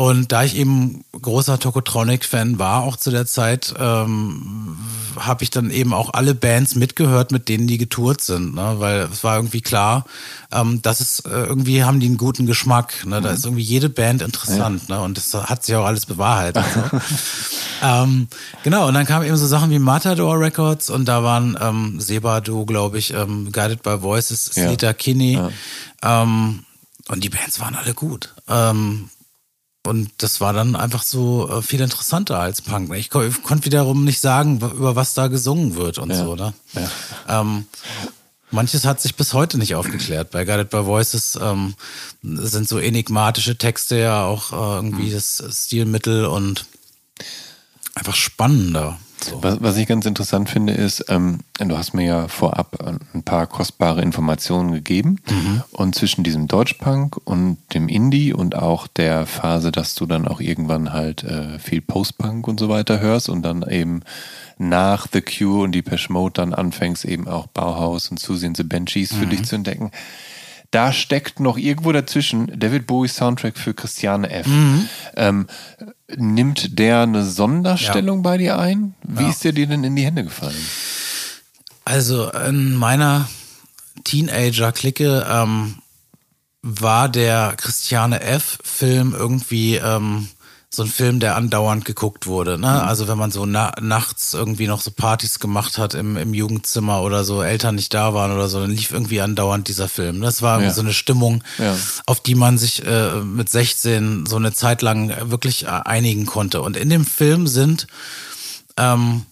Und da ich eben großer Tokotronic-Fan war, auch zu der Zeit, ähm, habe ich dann eben auch alle Bands mitgehört, mit denen die getourt sind, ne? weil es war irgendwie klar, ähm, dass es äh, irgendwie haben die einen guten Geschmack. Ne? Da ist irgendwie jede Band interessant ne? und das hat sich auch alles bewahrheitet. So. ähm, genau, und dann kamen eben so Sachen wie Matador Records und da waren ähm, Sebado, glaube ich, ähm, Guided by Voices, Ja. Slita Kinney ähm, und die Bands waren alle gut. Ähm, und das war dann einfach so äh, viel interessanter als Punk. Ich, ich konnte wiederum nicht sagen, über was da gesungen wird und so, ne? Ähm, manches hat sich bis heute nicht aufgeklärt. Bei Guided by Voices ähm, sind so enigmatische Texte ja auch äh, irgendwie das Stilmittel und einfach spannender. So. Was, was ich ganz interessant finde, ist, ähm, du hast mir ja vorab ein paar kostbare Informationen gegeben. Und zwischen diesem Deutschpunk und dem Indie und auch der Phase, dass du dann auch irgendwann halt äh, viel Postpunk und so weiter hörst und dann eben nach The Cure und Depeche Mode dann anfängst, eben auch Bauhaus und Susie and the Banshees für dich zu entdecken. Da steckt noch irgendwo dazwischen David Bowie Soundtrack für Christiane F. Ähm, nimmt der eine Sonderstellung bei dir ein? Wie ist der dir denn in die Hände gefallen? Also in meiner Teenager-Clique ähm, war der Christiane F-Film irgendwie ähm, so ein Film, der andauernd geguckt wurde. Ne? Also wenn man so na nachts irgendwie noch so Partys gemacht hat im, im Jugendzimmer oder so, Eltern nicht da waren oder so, dann lief irgendwie andauernd dieser Film. Das war irgendwie Ja. so eine Stimmung, Ja. auf die man sich äh, mit 16 so eine Zeit lang wirklich äh, einigen konnte. Und in dem Film sind ähm,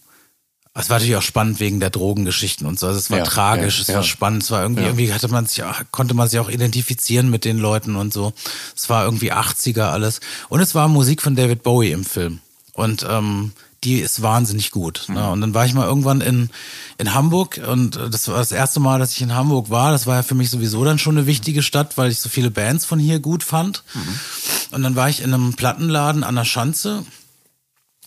es war natürlich auch spannend wegen der Drogengeschichten und so. Also es war Ja, tragisch, ja, es ja. war spannend, es war irgendwie, irgendwie hatte man sich, konnte man sich auch identifizieren mit den Leuten und so. Es war irgendwie 80er alles. Und es war Musik von David Bowie im Film. Und ähm, die ist wahnsinnig gut. Mhm. Ne? Und dann war ich mal irgendwann in, in Hamburg und äh, das war das erste Mal, dass ich in Hamburg war. Das war ja für mich sowieso dann schon eine wichtige Stadt, weil ich so viele Bands von hier gut fand. Mhm. Und dann war ich in einem Plattenladen an der Schanze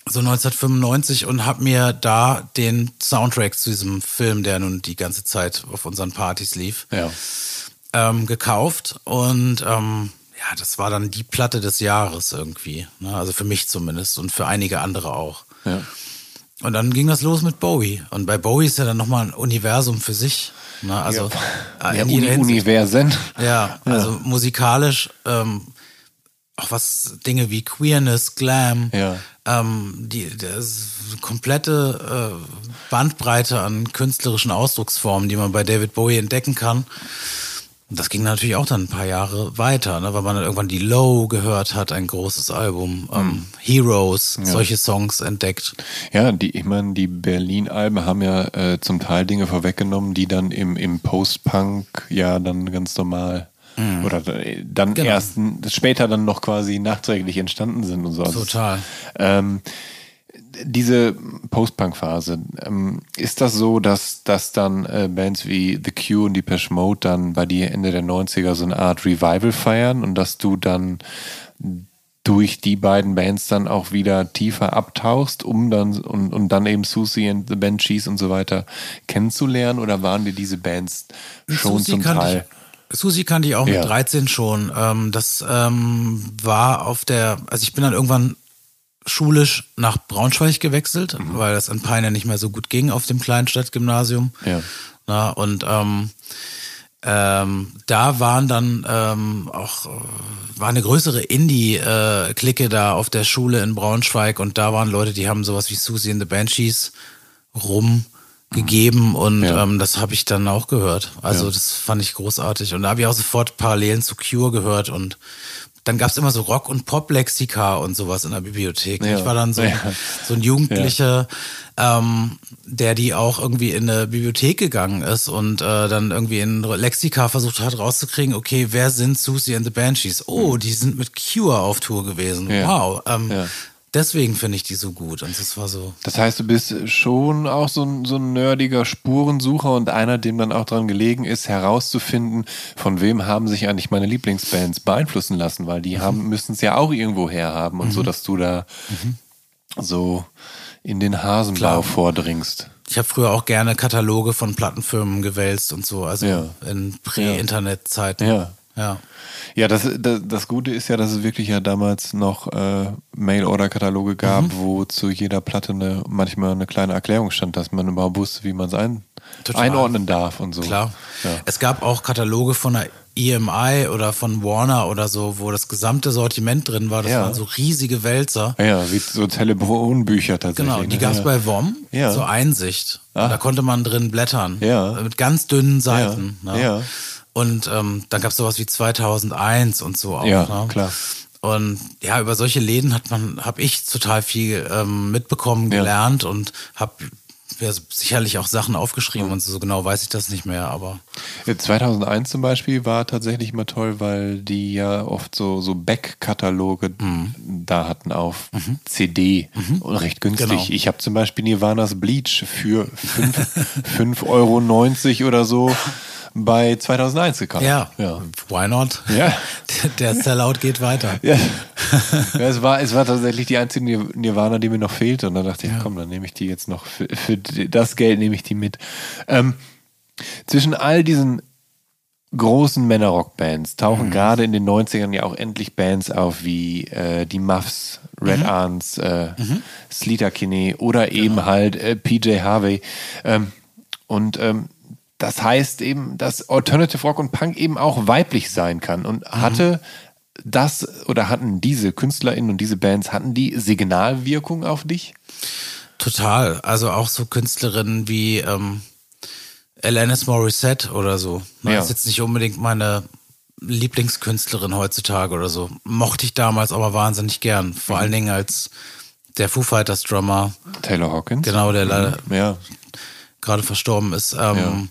so 1995 und habe mir da den Soundtrack zu diesem Film, der nun die ganze Zeit auf unseren Partys lief, Ja. ähm, gekauft und ähm, ja, das war dann die Platte des Jahres irgendwie, ne? also für mich zumindest und für einige andere auch. ja. Und dann ging das los mit Bowie und bei Bowie ist ja dann nochmal ein Universum für sich. Ne? Also äh, ja in jeder Uni. Universen. Ja, also musikalisch ähm, auch was Dinge wie Queerness, Glam, Ja. Ähm, die das komplette äh, Bandbreite an künstlerischen Ausdrucksformen, die man bei David Bowie entdecken kann. Und das ging natürlich auch dann ein paar Jahre weiter, ne, weil man dann irgendwann die Low gehört hat, ein großes Album, ähm, Heroes, solche Songs entdeckt. Ja, die, ich meine, die Berlin-Alben haben ja äh, zum Teil Dinge vorweggenommen, die dann im, im Post-Punk ja dann ganz normal oder äh, dann Genau. erst später dann noch quasi nachträglich entstanden sind und so. Total. Ähm, diese Post-Punk-Phase, ähm, ist das so, dass, dass dann äh, Bands wie The Cure und Depeche Mode dann bei dir Ende der 90er so eine Art Revival feiern und dass du dann durch die beiden Bands dann auch wieder tiefer abtauchst, um dann und, und dann eben Susie and the Banshees und so weiter kennenzulernen oder waren dir diese Bands schon Susi zum Teil? Ich, Susi kannte ich auch Ja. mit 13 schon. Ähm, das ähm, war auf der, also ich bin dann irgendwann schulisch nach Braunschweig gewechselt, Mhm. weil das in Peine nicht mehr so gut ging auf dem Kleinstadtgymnasium. Ja. Na, und ähm, ähm, da waren dann ähm, auch äh, war eine größere Indie-Clique da auf der Schule in Braunschweig und da waren Leute, die haben sowas wie Susie and the Banshees rumgegeben und Ja. ähm, das habe ich dann auch gehört. Also das fand ich großartig und da habe ich auch sofort Parallelen zu Cure gehört und dann gab's immer so Rock- und Pop-Lexika und sowas in der Bibliothek. Ja. Ich war dann so, Ja. so ein Jugendlicher, ähm, der die auch irgendwie in eine Bibliothek gegangen ist und äh, dann irgendwie in Lexika versucht hat rauszukriegen, okay, wer sind Susie and the Banshees? Oh, die sind mit Cure auf Tour gewesen. Ja. Wow. Ähm, Ja. Deswegen finde ich die so gut. Und das war so. Das heißt, du bist schon auch so ein, so ein nerdiger Spurensucher und einer, dem dann auch daran gelegen ist, herauszufinden, von wem haben sich eigentlich meine Lieblingsbands beeinflussen lassen, weil die haben, müssen es ja auch irgendwo herhaben und so, dass du da so in den Hasenblau Klar. vordringst. Ich habe früher auch gerne Kataloge von Plattenfirmen gewälzt und so, also Ja. in Prä-Internet-Zeiten. Ja. Ja. Ja, das, das, das Gute ist ja, dass es wirklich ja damals noch äh, Mail-Order-Kataloge gab, Mhm. wo zu jeder Platte eine, manchmal eine kleine Erklärung stand, dass man überhaupt wusste, wie man es ein, Total. einordnen darf und so. Klar. Ja. Es gab auch Kataloge von der EMI oder von Warner oder so, wo das gesamte Sortiment drin war. Das Ja. waren so riesige Wälzer. Ja, wie so Telefonbücher tatsächlich. Genau, die ne? gab's ja. bei WOM, Ja. so Einsicht. Ah. Da konnte man drin blättern. Ja. Mit ganz dünnen Seiten. Ja. Ja. Und ähm, dann gab's sowas wie 2001 und so auch. Ja, ne? klar. Und ja, über solche Läden hat man, habe ich total viel ähm, mitbekommen, Ja. gelernt und habe ja, sicherlich auch Sachen aufgeschrieben und so genau weiß ich das nicht mehr, aber Ja, 2001 zum Beispiel war tatsächlich mal toll, weil die ja oft so, so Back-Kataloge Mhm. da hatten auf CD und recht günstig. Genau. Ich habe zum Beispiel Nirvanas Bleach für 5,90 Euro oder so bei 2001 gekauft. ja, ja. why not? Ja. Der Sellout geht weiter. Ja. ja, es, war, es war tatsächlich die einzige Nir- Nirvana, die mir noch fehlte. Und dann dachte ich, komm, dann nehme ich die jetzt noch. Für, für das Geld nehme ich die mit. Ähm, zwischen all diesen großen Männerrock-Bands tauchen gerade in den 90ern ja auch endlich Bands auf wie äh, die Muffs, Red Arms, äh, Sleater Kinney oder eben halt äh, PJ Harvey. Ähm, und ähm, das heißt eben, dass Alternative Rock und Punk eben auch weiblich sein kann. Und hatte das oder hatten diese KünstlerInnen und diese Bands, hatten die Signalwirkung auf dich? Total. Also auch so Künstlerinnen wie ähm, Alanis Morissette oder so. Ne, Ja. Ist jetzt nicht unbedingt meine Lieblingskünstlerin heutzutage oder so. Mochte ich damals aber wahnsinnig gern. Vor Mhm. allen Dingen als der Foo Fighters Drummer, Taylor Hawkins? genau, der leider Ja. gerade verstorben ist, ähm,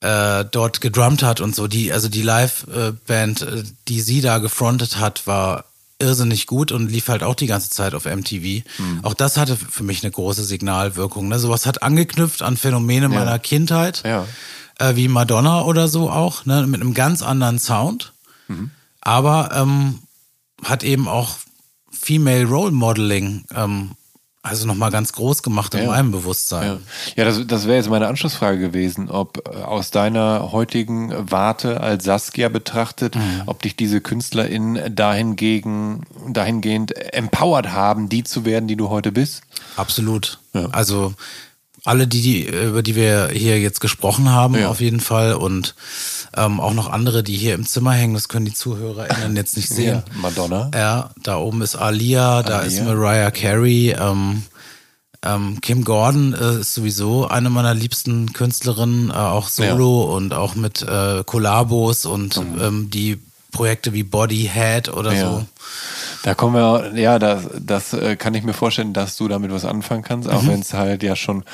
äh, dort gedrummt hat und so. Die, also die Live-Band, äh, die sie da gefrontet hat, war irrsinnig gut und lief halt auch die ganze Zeit auf MTV. Hm. Auch das hatte für mich eine große Signalwirkung. Ne? Sowas hat angeknüpft an Phänomene meiner Kindheit, Ja. äh, wie Madonna oder so auch, ne? mit einem ganz anderen Sound. Mhm. Aber ähm, hat eben auch Female Role Modeling ähm, also nochmal ganz groß gemacht in Ja. meinem Bewusstsein. Ja, ja das, das wäre jetzt meine Anschlussfrage gewesen, ob äh, aus deiner heutigen Warte als Saskia betrachtet, Mhm. ob dich diese KünstlerInnen dahingegen, dahingehend empowered haben, die zu werden, die du heute bist? Absolut. Ja. Also alle die, die, über die wir hier jetzt gesprochen haben, Ja. auf jeden Fall. Und ähm, auch noch andere, die hier im Zimmer hängen, das können die ZuhörerInnen jetzt nicht sehen. Ja, Madonna. Ja, da oben ist Alia, da Alia. ist Mariah Carey, ähm, ähm, Kim Gordon äh, ist sowieso eine meiner liebsten Künstlerinnen, äh, auch solo und auch mit äh, Kollabos und ähm, die Projekte wie Body Head oder Ja. so. Da kommen wir, ja, das, das äh, kann ich mir vorstellen, dass du damit was anfangen kannst, Mhm. auch wenn es halt ja schon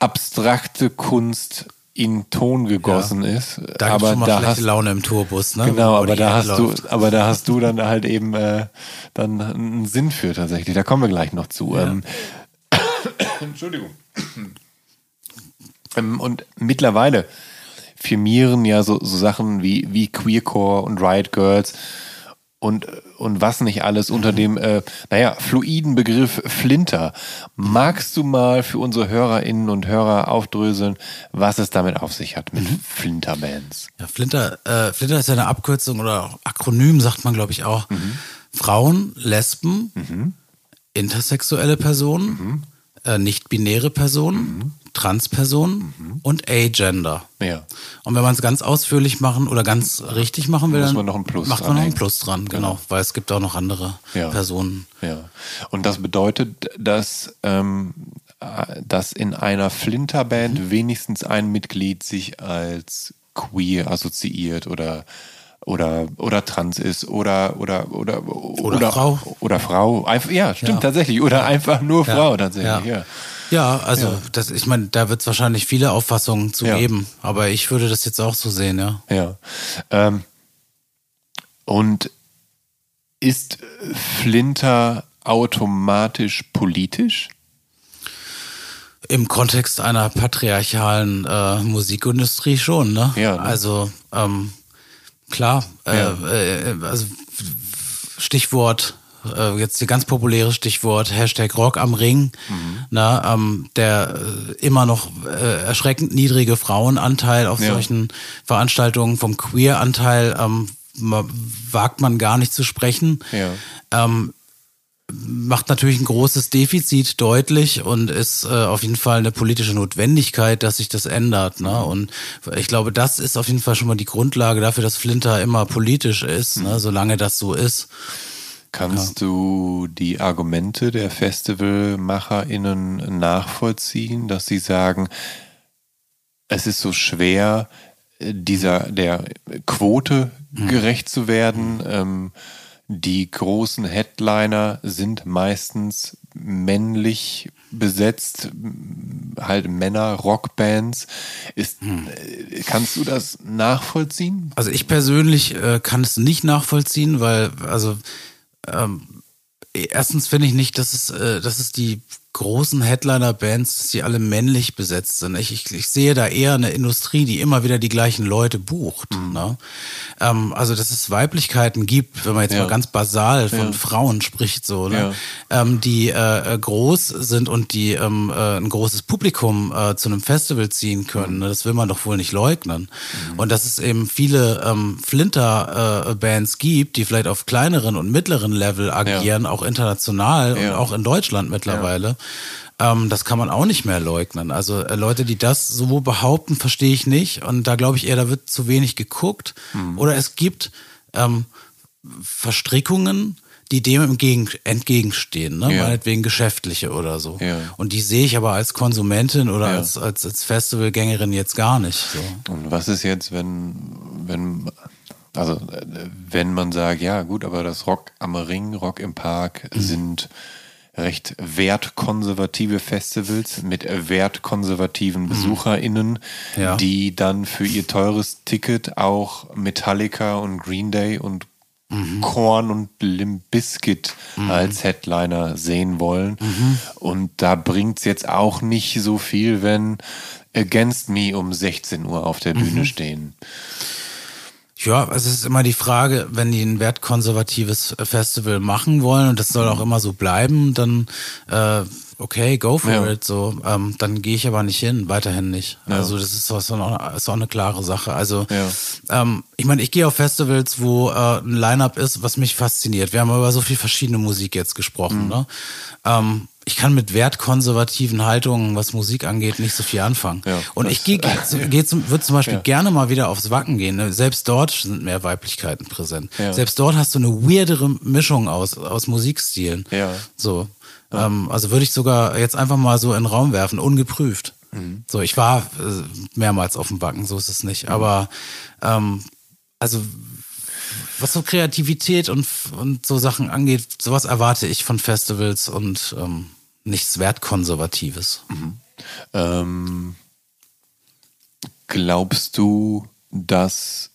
abstrakte Kunst in Ton gegossen ist. Da aber schon mal da hast, Laune im Tourbus, ne? Genau, aber da hast du, läuft. aber da hast du dann halt eben äh, dann einen Sinn für tatsächlich. Da kommen wir gleich noch zu. Ähm, Entschuldigung. ähm, und mittlerweile firmieren ja so, so Sachen wie, wie Queercore und Riot Girls und, und was nicht alles unter dem, äh, naja, fluiden Begriff Flinter. Magst du mal für unsere Hörerinnen und Hörer aufdröseln, was es damit auf sich hat mit Flinterbands? Ja, Flinter, äh, Flinter ist ja eine Abkürzung oder Akronym, sagt man, glaube ich, auch. Frauen, Lesben, intersexuelle Personen, äh, nicht-binäre Personen, Transpersonen und A-Gender. Ja. Und wenn man es ganz ausführlich machen oder ganz richtig machen will, Muss dann man noch ein Plus macht man noch ein dranhängen. Plus dran, genau, weil es gibt auch noch andere Ja. Personen. Ja. Und das bedeutet, dass, ähm, äh, dass in einer Flinterband wenigstens ein Mitglied sich als queer assoziiert oder oder oder trans ist oder oder oder oder, Frau. oder Frau einfach ja stimmt Ja. tatsächlich oder einfach nur Frau tatsächlich ja, Ja, also Das, ich meine, da wird es wahrscheinlich viele Auffassungen zu Ja. geben, aber ich würde das jetzt auch so sehen, ja. Ja. Ähm, und ist Flinter automatisch politisch? Im Kontext einer patriarchalen äh, Musikindustrie schon, ne? Ja, ne? Also ähm, klar, äh, Ja. äh, also Stichwort äh, jetzt die ganz populäre Stichwort Hashtag Rock am Ring, mhm. na, ähm, der äh, immer noch äh, erschreckend niedrige Frauenanteil auf Ja. solchen Veranstaltungen, vom Queer-Anteil ähm, wagt man gar nicht zu sprechen. Ja. Ähm, macht natürlich ein großes Defizit deutlich und ist äh, auf jeden Fall eine politische Notwendigkeit, dass sich das ändert. Ne? Und ich glaube, das ist auf jeden Fall schon mal die Grundlage dafür, dass Flinter immer politisch ist, ne? solange das so ist. Kannst du die Argumente der FestivalmacherInnen nachvollziehen, dass sie sagen, es ist so schwer, dieser der Quote gerecht zu werden? Ähm, die großen Headliner sind meistens männlich besetzt, halt Männer, Rockbands. Ist, äh, Kannst du das nachvollziehen? Also ich persönlich äh, kann es nicht nachvollziehen, weil also ähm, erstens finde ich nicht, dass es, äh, dass es die großen Headliner-Bands, dass die alle männlich besetzt sind. Ich, ich, ich sehe da eher eine Industrie, die immer wieder die gleichen Leute bucht. Ne? Ähm, also dass es Weiblichkeiten gibt, wenn man jetzt Ja. mal ganz basal von Ja. Frauen spricht, so, ne? ähm, die äh, äh, groß sind und die ähm, äh, ein großes Publikum äh, zu einem Festival ziehen können. Ne? Das will man doch wohl nicht leugnen. Und dass es eben viele ähm, Flinter-Bands gibt, die vielleicht auf kleineren und mittleren Level agieren, auch international Ja. und auch in Deutschland mittlerweile. Ähm, das kann man auch nicht mehr leugnen. Also äh, Leute, die das so behaupten, verstehe ich nicht. Und da glaube ich eher, da wird zu wenig geguckt. Oder es gibt ähm, Verstrickungen, die dem entgegen, entgegenstehen, ne? Ja. meinetwegen geschäftliche oder so. Ja. Und die sehe ich aber als Konsumentin oder Ja. als, als, als Festivalgängerin jetzt gar nicht. So. Und was ist jetzt, wenn, wenn, also äh, wenn man sagt, ja gut, aber das Rock am Ring, Rock im Park Mhm. sind recht wertkonservative Festivals mit wertkonservativen BesucherInnen, Mhm. Ja. die dann für ihr teures Ticket auch Metallica und Green Day und Mhm. Korn und Limp Bizkit als Headliner sehen wollen. Mhm. Und da bringt's jetzt auch nicht so viel, wenn Against Me um 16 Uhr auf der Bühne Mhm. stehen. Ja, also es ist immer die Frage, wenn die ein wertkonservatives Festival machen wollen und das soll auch immer so bleiben, dann äh, okay, go for Ja. it. So, ähm, dann gehe ich aber nicht hin, weiterhin nicht. Ja. Also das ist, so- ist, auch, ist auch eine klare Sache. Also Ja. ähm, ich meine, ich gehe auf Festivals, wo äh, ein Line-up ist, was mich fasziniert. Wir haben über so viel verschiedene Musik jetzt gesprochen. Mhm. Ne? Ähm, ich kann mit wertkonservativen Haltungen, was Musik angeht, nicht so viel anfangen. Ja, und ich gehe, geh zum, würde zum Beispiel Ja. gerne mal wieder aufs Wacken gehen. Ne? Selbst dort sind mehr Weiblichkeiten präsent. Ja. Selbst dort hast du eine weirdere Mischung aus, aus Musikstilen. Ja. So. Ähm, also würde ich sogar jetzt einfach mal so in den Raum werfen, ungeprüft. Mhm. So, ich war äh, mehrmals auf dem Wacken, so ist es nicht. Aber ähm, also was so Kreativität und, und so Sachen angeht, sowas erwarte ich von Festivals und ähm, nichts Wertkonservatives. Ähm, glaubst du, dass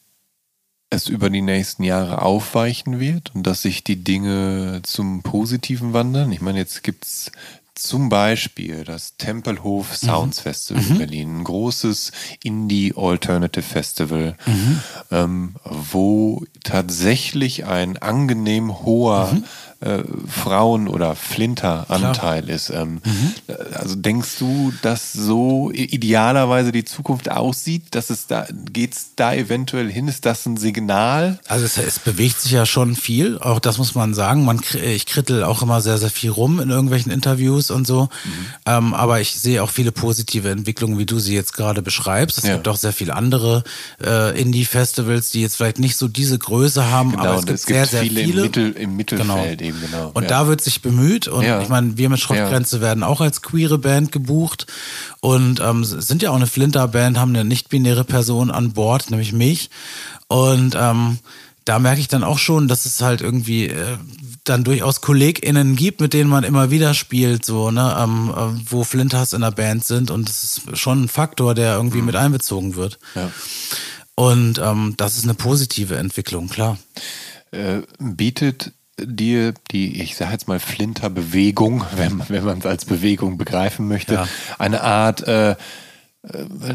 es über die nächsten Jahre aufweichen wird und dass sich die Dinge zum Positiven wandeln? Ich meine, jetzt gibt's zum Beispiel das Tempelhof Sounds Festival in Berlin, ein großes Indie Alternative Festival, ähm, wo tatsächlich ein angenehm hoher äh, Frauen- oder Flinter-Anteil ist. Ähm, Also denkst du, dass so idealerweise die Zukunft aussieht, dass es da geht's da eventuell hin? Ist das ein Signal? Also es, es bewegt sich ja schon viel, auch das muss man sagen. Man, ich krittel auch immer sehr, sehr viel rum in irgendwelchen Interviews und so. Ähm, aber ich sehe auch viele positive Entwicklungen, wie du sie jetzt gerade beschreibst. Es Ja. gibt auch sehr viele andere äh, Indie-Festivals, die jetzt vielleicht nicht so diese Größe haben, aber es und gibt, sehr, sehr viele, viele. Im, Mittel, im Mittelfeld eben, genau. Und ja. da wird sich bemüht und Ja. ich meine, wir mit Schrottgrenze werden auch als queere Band gebucht und ähm, sind ja auch eine Flinter-Band, haben eine nicht-binäre Person an Bord, nämlich mich. Und ähm, da merke ich dann auch schon, dass es halt irgendwie äh, dann durchaus KollegInnen gibt, mit denen man immer wieder spielt, so, ne, ähm, äh, wo Flinters in der Band sind und das ist schon ein Faktor, der irgendwie mit einbezogen wird. Mhm. Ja. Und ähm, das ist eine positive Entwicklung, klar. äh, bietet dir die, ich sage jetzt mal Flinter-Bewegung, wenn, wenn man es als Bewegung begreifen möchte, Ja. eine Art äh, äh,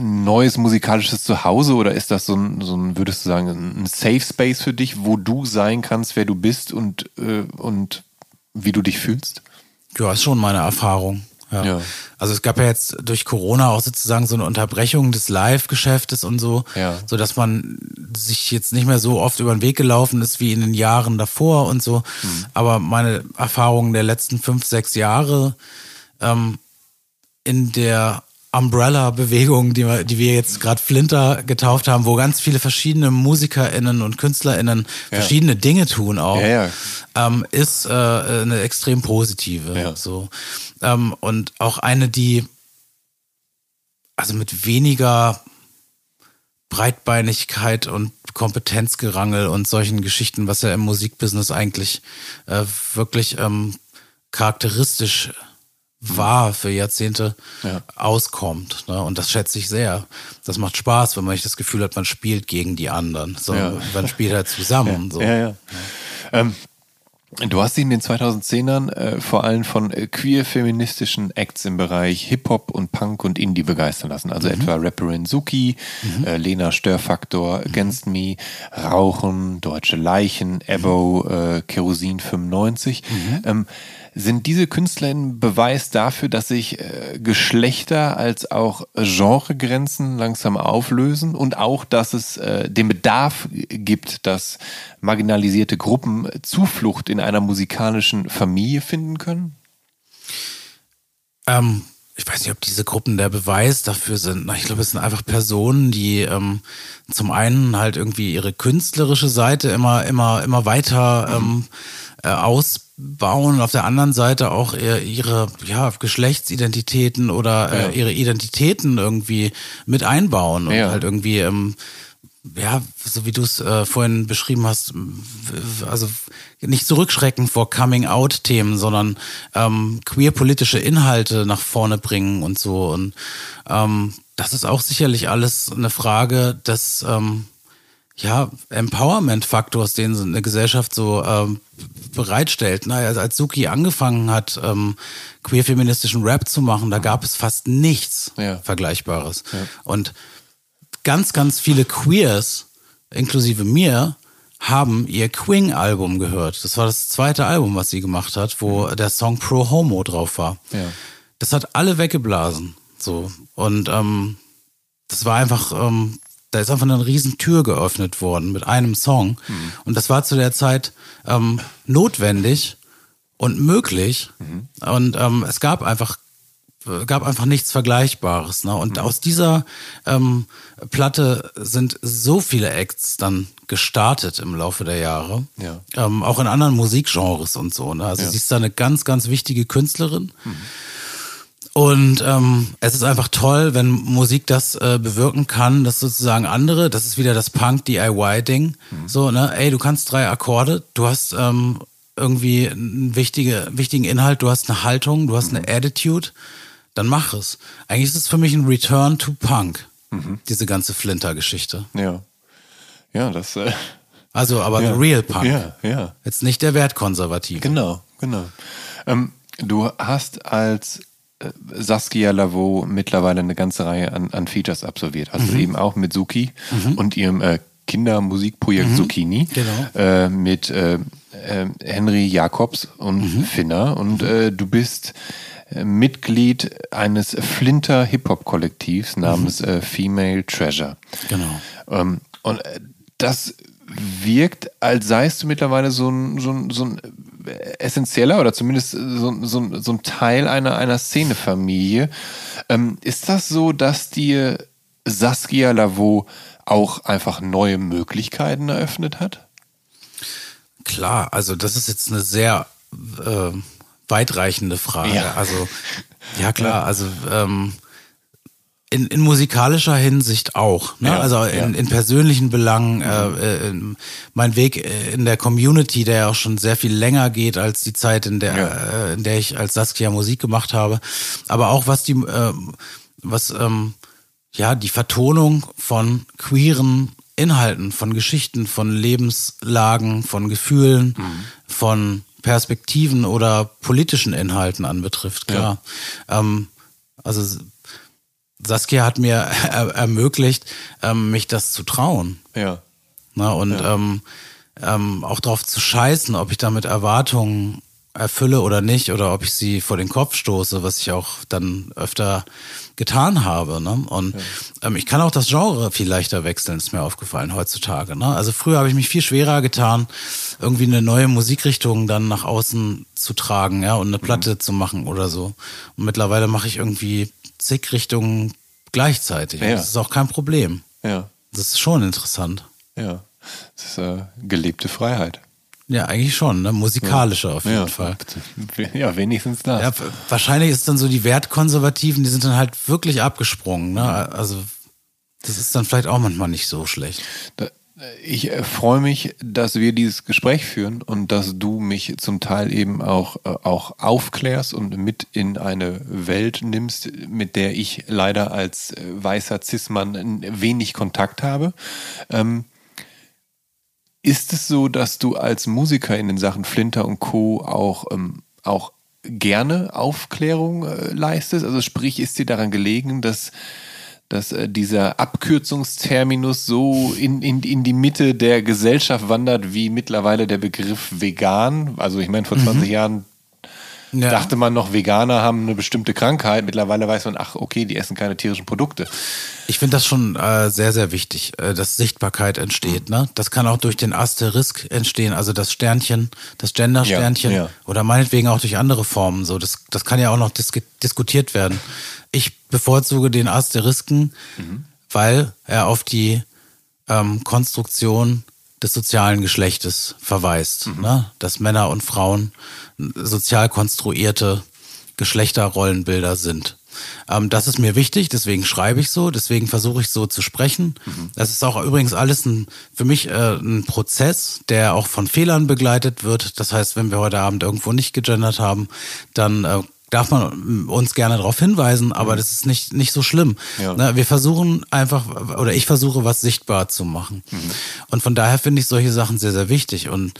neues musikalisches Zuhause oder ist das so ein, so ein, würdest du sagen, ein Safe Space für dich, wo du sein kannst, wer du bist und, äh, und wie du dich fühlst? Ja, ist schon meine Erfahrung. Ja. Ja. Also es gab ja jetzt durch Corona auch sozusagen so eine Unterbrechung des Live-Geschäftes und so, Ja. so dass man sich jetzt nicht mehr so oft über den Weg gelaufen ist wie in den Jahren davor und so. Mhm. Aber meine Erfahrungen der letzten fünf, sechs Jahre ähm, in der Umbrella-Bewegung, die wir, die wir jetzt gerade Flinter getauft haben, wo ganz viele verschiedene MusikerInnen und KünstlerInnen verschiedene Dinge tun auch, Ja, ja. Ähm, ist äh, eine extrem positive. Ja. So. Ähm, und auch eine, die also mit weniger Breitbeinigkeit und Kompetenzgerangel und solchen Geschichten, was ja im Musikbusiness eigentlich äh, wirklich ähm, charakteristisch war für Jahrzehnte, Ja. auskommt. Ne? Und das schätze ich sehr. Das macht Spaß, wenn man nicht das Gefühl hat, man spielt gegen die anderen, sondern Ja. man spielt halt zusammen. So. Ähm, du hast dich in den 2010ern äh, vor allem von äh, queer-feministischen Acts im Bereich Hip-Hop und Punk und Indie begeistern lassen. Also etwa Rapperin Suki, äh, Lena Störfaktor, Against Me, Rauchen, Deutsche Leichen, Ebo, äh, Kerosin 95. Ähm, sind diese KünstlerInnen Beweis dafür, dass sich äh, Geschlechter als auch Genregrenzen langsam auflösen und auch, dass es äh, den Bedarf gibt, dass marginalisierte Gruppen Zuflucht in einer musikalischen Familie finden können? Ähm, ich weiß nicht, ob diese Gruppen der Beweis dafür sind. Na, Ich glaube, es sind einfach Personen, die ähm, zum einen halt irgendwie ihre künstlerische Seite immer, immer, immer weiter ähm, äh, ausbauen und auf der anderen Seite auch ihr- ihre ja, Geschlechtsidentitäten oder Ja. äh, ihre Identitäten irgendwie mit einbauen und Ja. halt irgendwie ähm, ja, so wie du es äh, vorhin beschrieben hast, also nicht zurückschrecken vor Coming-out-Themen, sondern ähm, queer-politische Inhalte nach vorne bringen und so. Und ähm, das ist auch sicherlich alles eine Frage des ähm, ja, Empowerment-Faktors, den so eine Gesellschaft so ähm, bereitstellt. Na, also als Suki angefangen hat, ähm, queer-feministischen Rap zu machen, da gab es fast nichts Ja. Vergleichbares. Und ganz, ganz viele Queers, inklusive mir, haben ihr Queen-Album gehört. Das war das zweite Album, was sie gemacht hat, wo der Song Pro Homo drauf war. Ja. Das hat alle weggeblasen. So. Und ähm, das war einfach, ähm, da ist einfach eine riesen Tür geöffnet worden mit einem Song. Und das war zu der Zeit ähm, notwendig und möglich. Und ähm, es gab einfach gab einfach nichts Vergleichbares. Ne? Und aus dieser ähm, Platte sind so viele Acts dann gestartet im Laufe der Jahre. Ja. Ähm, auch in anderen Musikgenres und so. Ne? Also Ja. sie ist da eine ganz, ganz wichtige Künstlerin. Und ähm, es ist einfach toll, wenn Musik das äh, bewirken kann, dass sozusagen andere, das ist wieder das Punk-DIY-Ding, so, ne, ey, du kannst drei Akkorde, du hast ähm, irgendwie einen wichtige, wichtigen Inhalt, du hast eine Haltung, du hast eine Attitude, dann mach es. Eigentlich ist es für mich ein Return to Punk, diese ganze Flinter-Geschichte. Ja. Ja, das. Äh, Also, aber ja. the real Punk. Ja, ja. Jetzt nicht der Wertkonservative. Genau, genau. Ähm, du hast als Saskia Lavaux mittlerweile eine ganze Reihe an, an Features absolviert. Also Mhm. eben auch mit Suki und ihrem äh, Kindermusikprojekt Zucchini. Genau. Äh, mit äh, äh, Henry Jacobs und Mhm. Finner. Und äh, du bist äh, Mitglied eines Flinter Hip-Hop-Kollektivs namens äh, Female Treasure. Genau. Ähm, und äh, das wirkt, als seist du mittlerweile so ein, so ein, so ein äh, essentieller oder zumindest so, ein- so, ein- so ein Teil einer, einer Szenefamilie. Ähm, ist das so, dass dir Saskia Lavaux auch einfach neue Möglichkeiten eröffnet hat? Klar, also das ist jetzt eine sehr äh, weitreichende Frage. Ja. Also ja klar, also ähm, in, in musikalischer Hinsicht auch. Ne? Ja, also in, ja. in persönlichen Belangen, äh, äh, in- mein Weg äh, in der Community, der ja auch schon sehr viel länger geht als die Zeit, in der, Ja. äh, in der ich als Saskia Musik gemacht habe. Aber auch was die, ähm, was ähm, ja die Vertonung von queeren Inhalten, von Geschichten, von Lebenslagen, von Gefühlen, von Perspektiven oder politischen Inhalten anbetrifft, klar. Ähm, also Saskia hat mir er ermöglicht, ähm, mich das zu trauen. Ja. Ne? Und ähm, ähm, auch drauf zu scheißen, ob ich damit Erwartungen erfülle oder nicht oder ob ich sie vor den Kopf stoße, was ich auch dann öfter getan habe. Ne? Und ja. ähm, ich kann auch das Genre viel leichter wechseln, ist mir aufgefallen heutzutage. Ne? Also früher habe ich mich viel schwerer getan, irgendwie eine neue Musikrichtung dann nach außen zu tragen, ja, und eine Platte mhm. zu machen oder so. Und mittlerweile mache ich irgendwie zig Richtungen gleichzeitig. Ja. Das ist auch kein Problem. Ja. Das ist schon interessant. Ja. Das ist äh, gelebte Freiheit. Ja, eigentlich schon, ne? Musikalischer auf jeden ja, Fall. Ja, wenigstens das. Ja, wahrscheinlich ist dann so die Wertkonservativen, die sind dann halt wirklich abgesprungen, ne? Also das ist dann vielleicht auch manchmal nicht so schlecht. Da, ich freue mich, dass wir dieses Gespräch führen und dass du mich zum Teil eben auch, äh, auch aufklärst und mit in eine Welt nimmst, mit der ich leider als äh, weißer Cis-Mann wenig Kontakt habe. Ähm, ist es so, dass du als Musiker in den Sachen Flinter und Co. auch, ähm, auch gerne Aufklärung äh, leistest? Also sprich, ist dir daran gelegen, dass, dass äh, dieser Abkürzungsterminus so in, in, in die Mitte der Gesellschaft wandert, wie mittlerweile der Begriff vegan? Also ich meine, vor 20 mhm. Jahren ja. dachte man noch, Veganer haben eine bestimmte Krankheit. Mittlerweile weiß man, ach, okay, die essen keine tierischen Produkte. Ich finde das schon äh, sehr, sehr wichtig, äh, dass Sichtbarkeit entsteht. Ne? Das kann auch durch den Asterisk entstehen, also das Sternchen, das Gender-Sternchen ja, ja. oder meinetwegen auch durch andere Formen. So, das, das kann ja auch noch dis diskutiert werden. Ich bevorzuge den Asterisken, mhm. weil er auf die ähm, Konstruktion des sozialen Geschlechtes verweist, mhm. ne? dass Männer und Frauen sozial konstruierte Geschlechterrollenbilder sind. Ähm, das ist mir wichtig, deswegen schreibe ich so, deswegen versuche ich so zu sprechen. Mhm. Das ist auch übrigens alles ein, für mich äh, ein Prozess, der auch von Fehlern begleitet wird. Das heißt, wenn wir heute Abend irgendwo nicht gegendert haben, dann äh, darf man uns gerne darauf hinweisen, aber mhm. das ist nicht, nicht so schlimm. Ja. Ne, wir versuchen einfach, oder ich versuche, was sichtbar zu machen. Mhm. Und von daher finde ich solche Sachen sehr, sehr wichtig. Und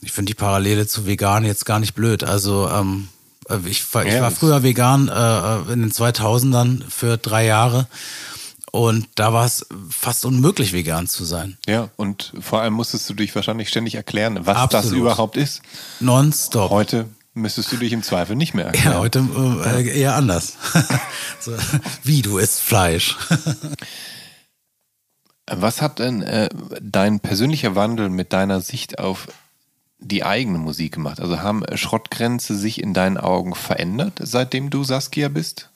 ich finde die Parallele zu vegan jetzt gar nicht blöd. Also ähm, äh, ich, war, ich war früher vegan äh, in den 2000ern für drei Jahre. Und da war es fast unmöglich, vegan zu sein. Ja, und vor allem musstest du dich wahrscheinlich ständig erklären, was Absolut. das überhaupt ist. Nonstop. Heute müsstest du dich im Zweifel nicht mehr erklären. Ja, heute äh, eher anders. so, wie, du isst Fleisch. was hat denn äh, dein persönlicher Wandel mit deiner Sicht auf die eigene Musik gemacht? Also haben Schrottgrenze sich in deinen Augen verändert, seitdem du Saskia bist?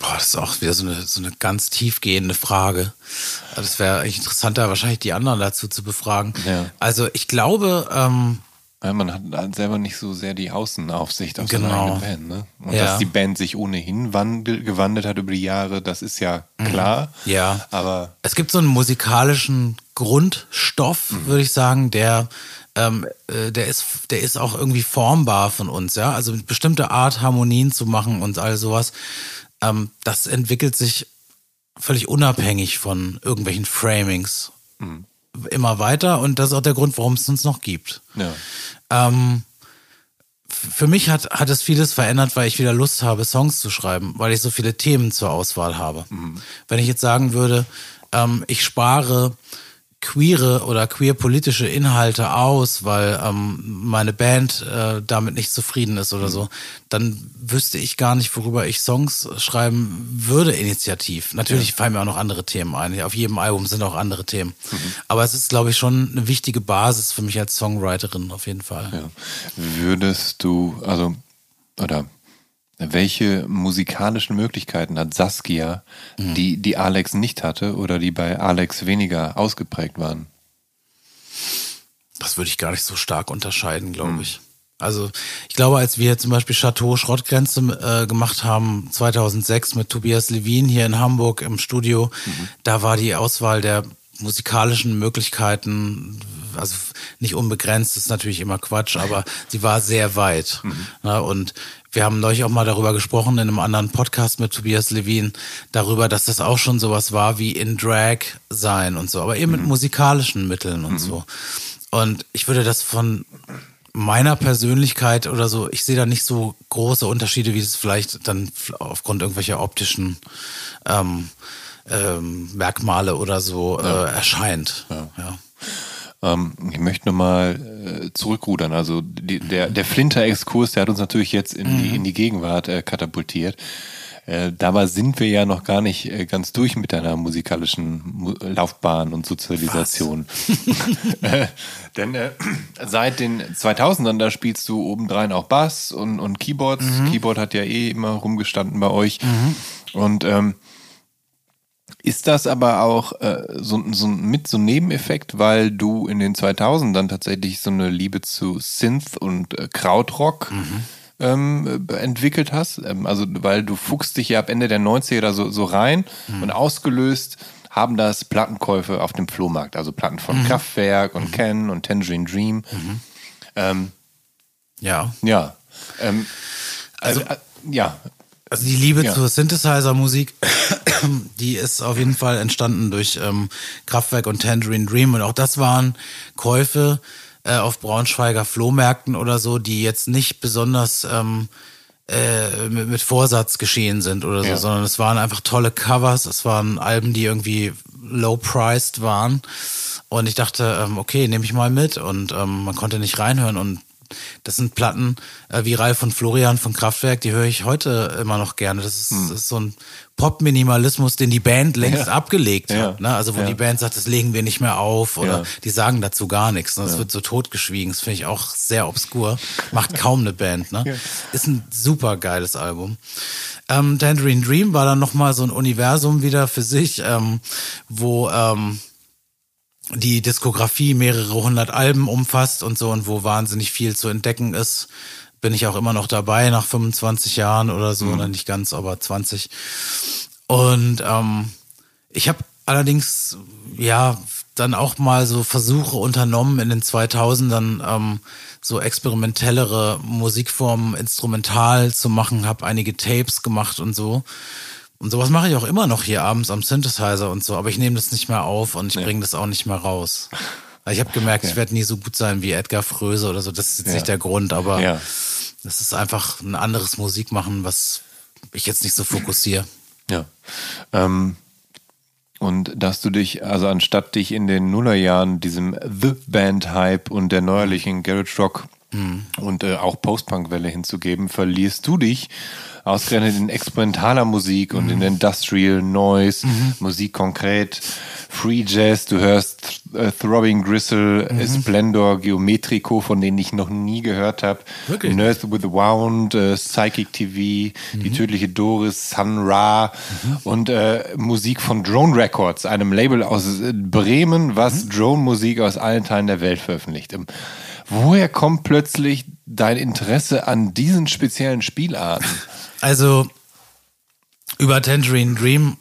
Boah, das ist auch wieder so eine, so eine ganz tiefgehende Frage. Das wäre eigentlich interessanter, wahrscheinlich die anderen dazu zu befragen. Ja. Also ich glaube, ähm, ja, man hat selber nicht so sehr die Außenaufsicht auf genau. seine eigene Band. Ne? Und ja. dass die Band sich ohnehin wandel, gewandelt hat über die Jahre, das ist ja mhm. klar. Mhm. Ja. Aber es gibt so einen musikalischen Grundstoff, mhm. würde ich sagen, der ähm, äh, der ist, der ist auch irgendwie formbar von uns, ja. Also eine bestimmte Art Harmonien zu machen und all sowas, ähm, das entwickelt sich völlig unabhängig von irgendwelchen Framings. Mhm immer weiter und das ist auch der Grund, warum es uns noch gibt. Ja. Ähm, für mich hat, hat es vieles verändert, weil ich wieder Lust habe, Songs zu schreiben, weil ich so viele Themen zur Auswahl habe. Mhm. Wenn ich jetzt sagen würde, ähm, ich spare queere oder queer-politische Inhalte aus, weil ähm, meine Band äh, damit nicht zufrieden ist oder mhm. so, dann wüsste ich gar nicht, worüber ich Songs schreiben würde initiativ. Natürlich ja. fallen mir auch noch andere Themen ein. Auf jedem Album sind auch andere Themen. Mhm. Aber es ist, glaube ich, schon eine wichtige Basis für mich als Songwriterin auf jeden Fall. Ja. Würdest du, also, oder welche musikalischen Möglichkeiten hat Saskia, mhm. die, die Alex nicht hatte oder die bei Alex weniger ausgeprägt waren? Das würde ich gar nicht so stark unterscheiden, glaube mhm. ich. Also ich glaube, als wir zum Beispiel Chateau Schrottgrenze äh, gemacht haben, 2006 mit Tobias Levin hier in Hamburg im Studio, mhm. da war die Auswahl der musikalischen Möglichkeiten, also nicht unbegrenzt, ist natürlich immer Quatsch, aber sie war sehr weit. Mhm. Ja, und wir haben neulich auch mal darüber gesprochen in einem anderen Podcast mit Tobias Levin, darüber, dass das auch schon sowas war wie in Drag sein und so, aber eben mit mhm. musikalischen Mitteln und mhm. so. Und ich würde das von meiner Persönlichkeit oder so, ich sehe da nicht so große Unterschiede, wie es vielleicht dann aufgrund irgendwelcher optischen ähm, ähm, Merkmale oder so ja. äh, erscheint. Ja. ja. Ähm, ich möchte nochmal äh, zurückrudern. Also die, der, der Flinter-Exkurs, der hat uns natürlich jetzt in, die, in die Gegenwart äh, katapultiert. Äh, dabei sind wir ja noch gar nicht äh, ganz durch mit deiner musikalischen Mu Laufbahn und Sozialisation. äh, denn äh, seit den 2000ern, da spielst du obendrein auch Bass und, und Keyboards. Keyboard hat ja eh immer rumgestanden bei euch. Und ähm, ist das aber auch äh, so, so mit so ein Nebeneffekt, weil du in den 2000ern tatsächlich so eine Liebe zu Synth und äh, Krautrock ähm, äh, entwickelt hast? Ähm, also, weil du fuchst dich ja ab Ende der 90er da so, so rein und ausgelöst haben das Plattenkäufe auf dem Flohmarkt, also Platten von Kraftwerk und Ken und Tangerine Dream. Ähm, Ja. ja. Ähm, also, äh, ja. Also die Liebe Ja. zur Synthesizer-Musik, die ist auf jeden Fall entstanden durch ähm, Kraftwerk und Tangerine Dream. Und auch das waren Käufe äh, auf Braunschweiger Flohmärkten oder so, die jetzt nicht besonders ähm, äh, mit, mit Vorsatz geschehen sind oder so, Ja. sondern es waren einfach tolle Covers, es waren Alben, die irgendwie low-priced waren. Und ich dachte, ähm, okay, nehme ich mal mit. Und ähm, man konnte nicht reinhören. Und das sind Platten äh, wie Ralf und Florian von Kraftwerk, die höre ich heute immer noch gerne. Das ist, das ist so ein Pop-Minimalismus, den die Band längst Hm. Ja. abgelegt Ja. hat. Ne? Also wo Ja. die Band sagt, das legen wir nicht mehr auf oder die sagen dazu gar nichts. Ne? Das wird so totgeschwiegen. Das finde ich auch sehr obskur. Macht kaum eine Band. Ne? Ist ein super geiles Album. Ähm, Tangerine Dream war dann nochmal so ein Universum wieder für sich, ähm, wo ähm, die Diskografie mehrere hundert Alben umfasst und so und wo wahnsinnig viel zu entdecken ist, bin ich auch immer noch dabei nach 25 Jahren oder so, oder nicht ganz, aber 20. Und ähm, ich habe allerdings ja dann auch mal so Versuche unternommen in den 2000ern ähm, so experimentellere Musikformen instrumental zu machen, habe einige Tapes gemacht und so. Und sowas mache ich auch immer noch hier abends am Synthesizer und so, aber ich nehme das nicht mehr auf und ich bringe das auch nicht mehr raus. Ich habe gemerkt, ich werde nie so gut sein wie Edgar Fröse oder so. Das ist jetzt Ja. nicht der Grund, aber Ja. das ist einfach ein anderes Musikmachen, was ich jetzt nicht so fokussiere. Ja. Ähm, und dass du dich, also anstatt dich in den Nullerjahren diesem The Band-Hype und der neuerlichen Garage Rock und äh, auch Post-Punk-Welle hinzugeben, verlierst du dich ausgerechnet in experimentaler Musik und in Industrial Noise, Musik konkret, Free Jazz, du hörst äh, Throbbing Gristle, Splendor, Geometrico, von denen ich noch nie gehört habe. Nurse with Wound, äh, Psychic TV, die tödliche Doris, Sun Ra und äh, Musik von Drone Records, einem Label aus äh, Bremen, was Drone-Musik aus allen Teilen der Welt veröffentlicht. Ähm, woher kommt plötzlich dein Interesse an diesen speziellen Spielarten? Also über Tangerine Dream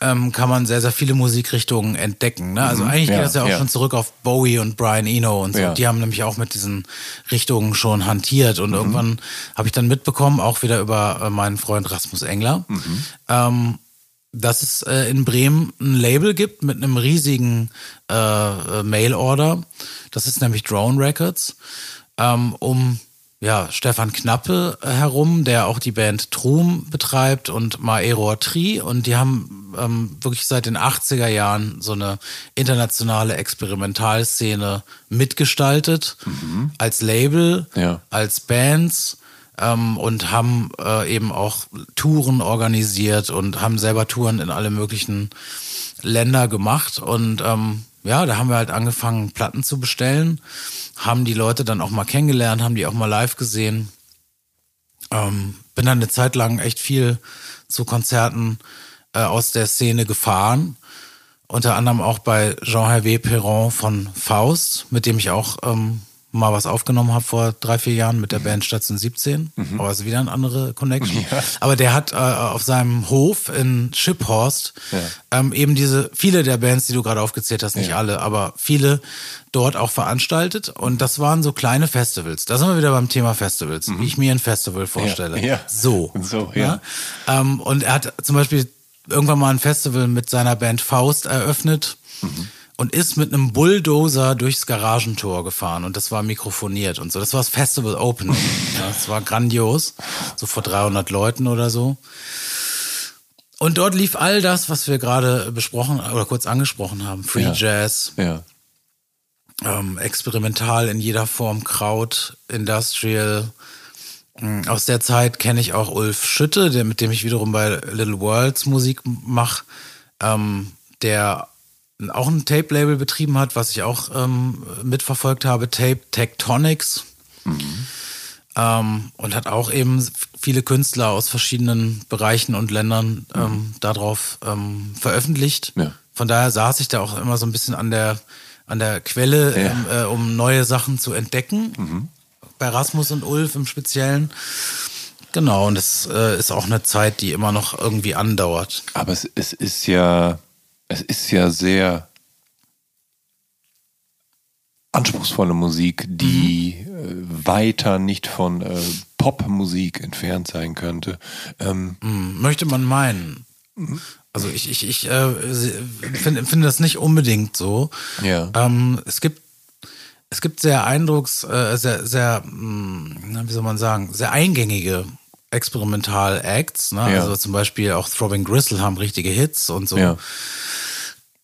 ähm, kann man sehr, sehr viele Musikrichtungen entdecken. Ne? Also eigentlich Mhm. Ja, geht das ja auch ja. schon zurück auf Bowie und Brian Eno und so. Ja. Die haben nämlich auch mit diesen Richtungen schon hantiert. Mhm. Und irgendwann habe ich dann mitbekommen, auch wieder über äh, meinen Freund Rasmus Engler, Mhm. ähm, dass es äh, in Bremen ein Label gibt mit einem riesigen äh, äh, Mail-Order. Das ist nämlich Drone Records, ähm, um ja, Stefan Knappe herum, der auch die Band Trum betreibt und Maeror Tri. Und die haben ähm, wirklich seit den 80er Jahren so eine internationale Experimentalszene mitgestaltet. Als Label, Ja. als Bands ähm, und haben äh, eben auch Touren organisiert und haben selber Touren in alle möglichen Länder gemacht. Und ähm, ja, da haben wir halt angefangen, Platten zu bestellen, haben die Leute dann auch mal kennengelernt, haben die auch mal live gesehen. Ähm, bin dann eine Zeit lang echt viel zu Konzerten äh, aus der Szene gefahren. Unter anderem auch bei Jean-Hervé Perron von Faust, mit dem ich auch ähm, mal was aufgenommen habe vor drei, vier Jahren mit der Band Station 17. Aber es ist wieder eine andere Connection. Aber der hat äh, auf seinem Hof in Shiphorst ähm, eben diese, viele der Bands, die du gerade aufgezählt hast, nicht alle, aber viele dort auch veranstaltet. Und das waren so kleine Festivals. Da sind wir wieder beim Thema Festivals, wie ich mir ein Festival vorstelle. ja. So. So, ja. Ähm, und er hat zum Beispiel irgendwann mal ein Festival mit seiner Band Faust eröffnet und ist mit einem Bulldozer durchs Garagentor gefahren und das war mikrofoniert und so. Das war das Festival Opening. ja, das war grandios. So vor 300 Leuten oder so. Und dort lief all das, was wir gerade besprochen oder kurz angesprochen haben. Free Ja. Jazz, Ja. ähm, experimental in jeder Form, Kraut, Industrial. Mm, Aus der Zeit kenne ich auch Ulf Schütte, der, mit dem ich wiederum bei Little Worlds Musik mache, ähm, der auch ein Tape-Label betrieben hat, was ich auch ähm, mitverfolgt habe, Tape Tectonics. Ähm, und hat auch eben viele Künstler aus verschiedenen Bereichen und Ländern ähm, darauf ähm, veröffentlicht. Ja. Von daher saß ich da auch immer so ein bisschen an der, an der Quelle, Ja. ähm, äh, um neue Sachen zu entdecken. Bei Rasmus und Ulf im Speziellen. Genau, und das äh, ist auch eine Zeit, die immer noch irgendwie andauert. Aber es, es ist ja, es ist ja sehr anspruchsvolle Musik, die äh, weiter nicht von äh, Popmusik entfernt sein könnte. Ähm, Hm, Möchte man meinen. Also ich, ich, ich äh, finde finde das nicht unbedingt so. Ja. Ähm, es gibt es gibt sehr eindrucks, äh, sehr, sehr, mh, na, wie soll man sagen, sehr eingängige Experimental-Acts. Ne? Ja. Also zum Beispiel auch Throbbing Gristle haben richtige Hits und so. ja.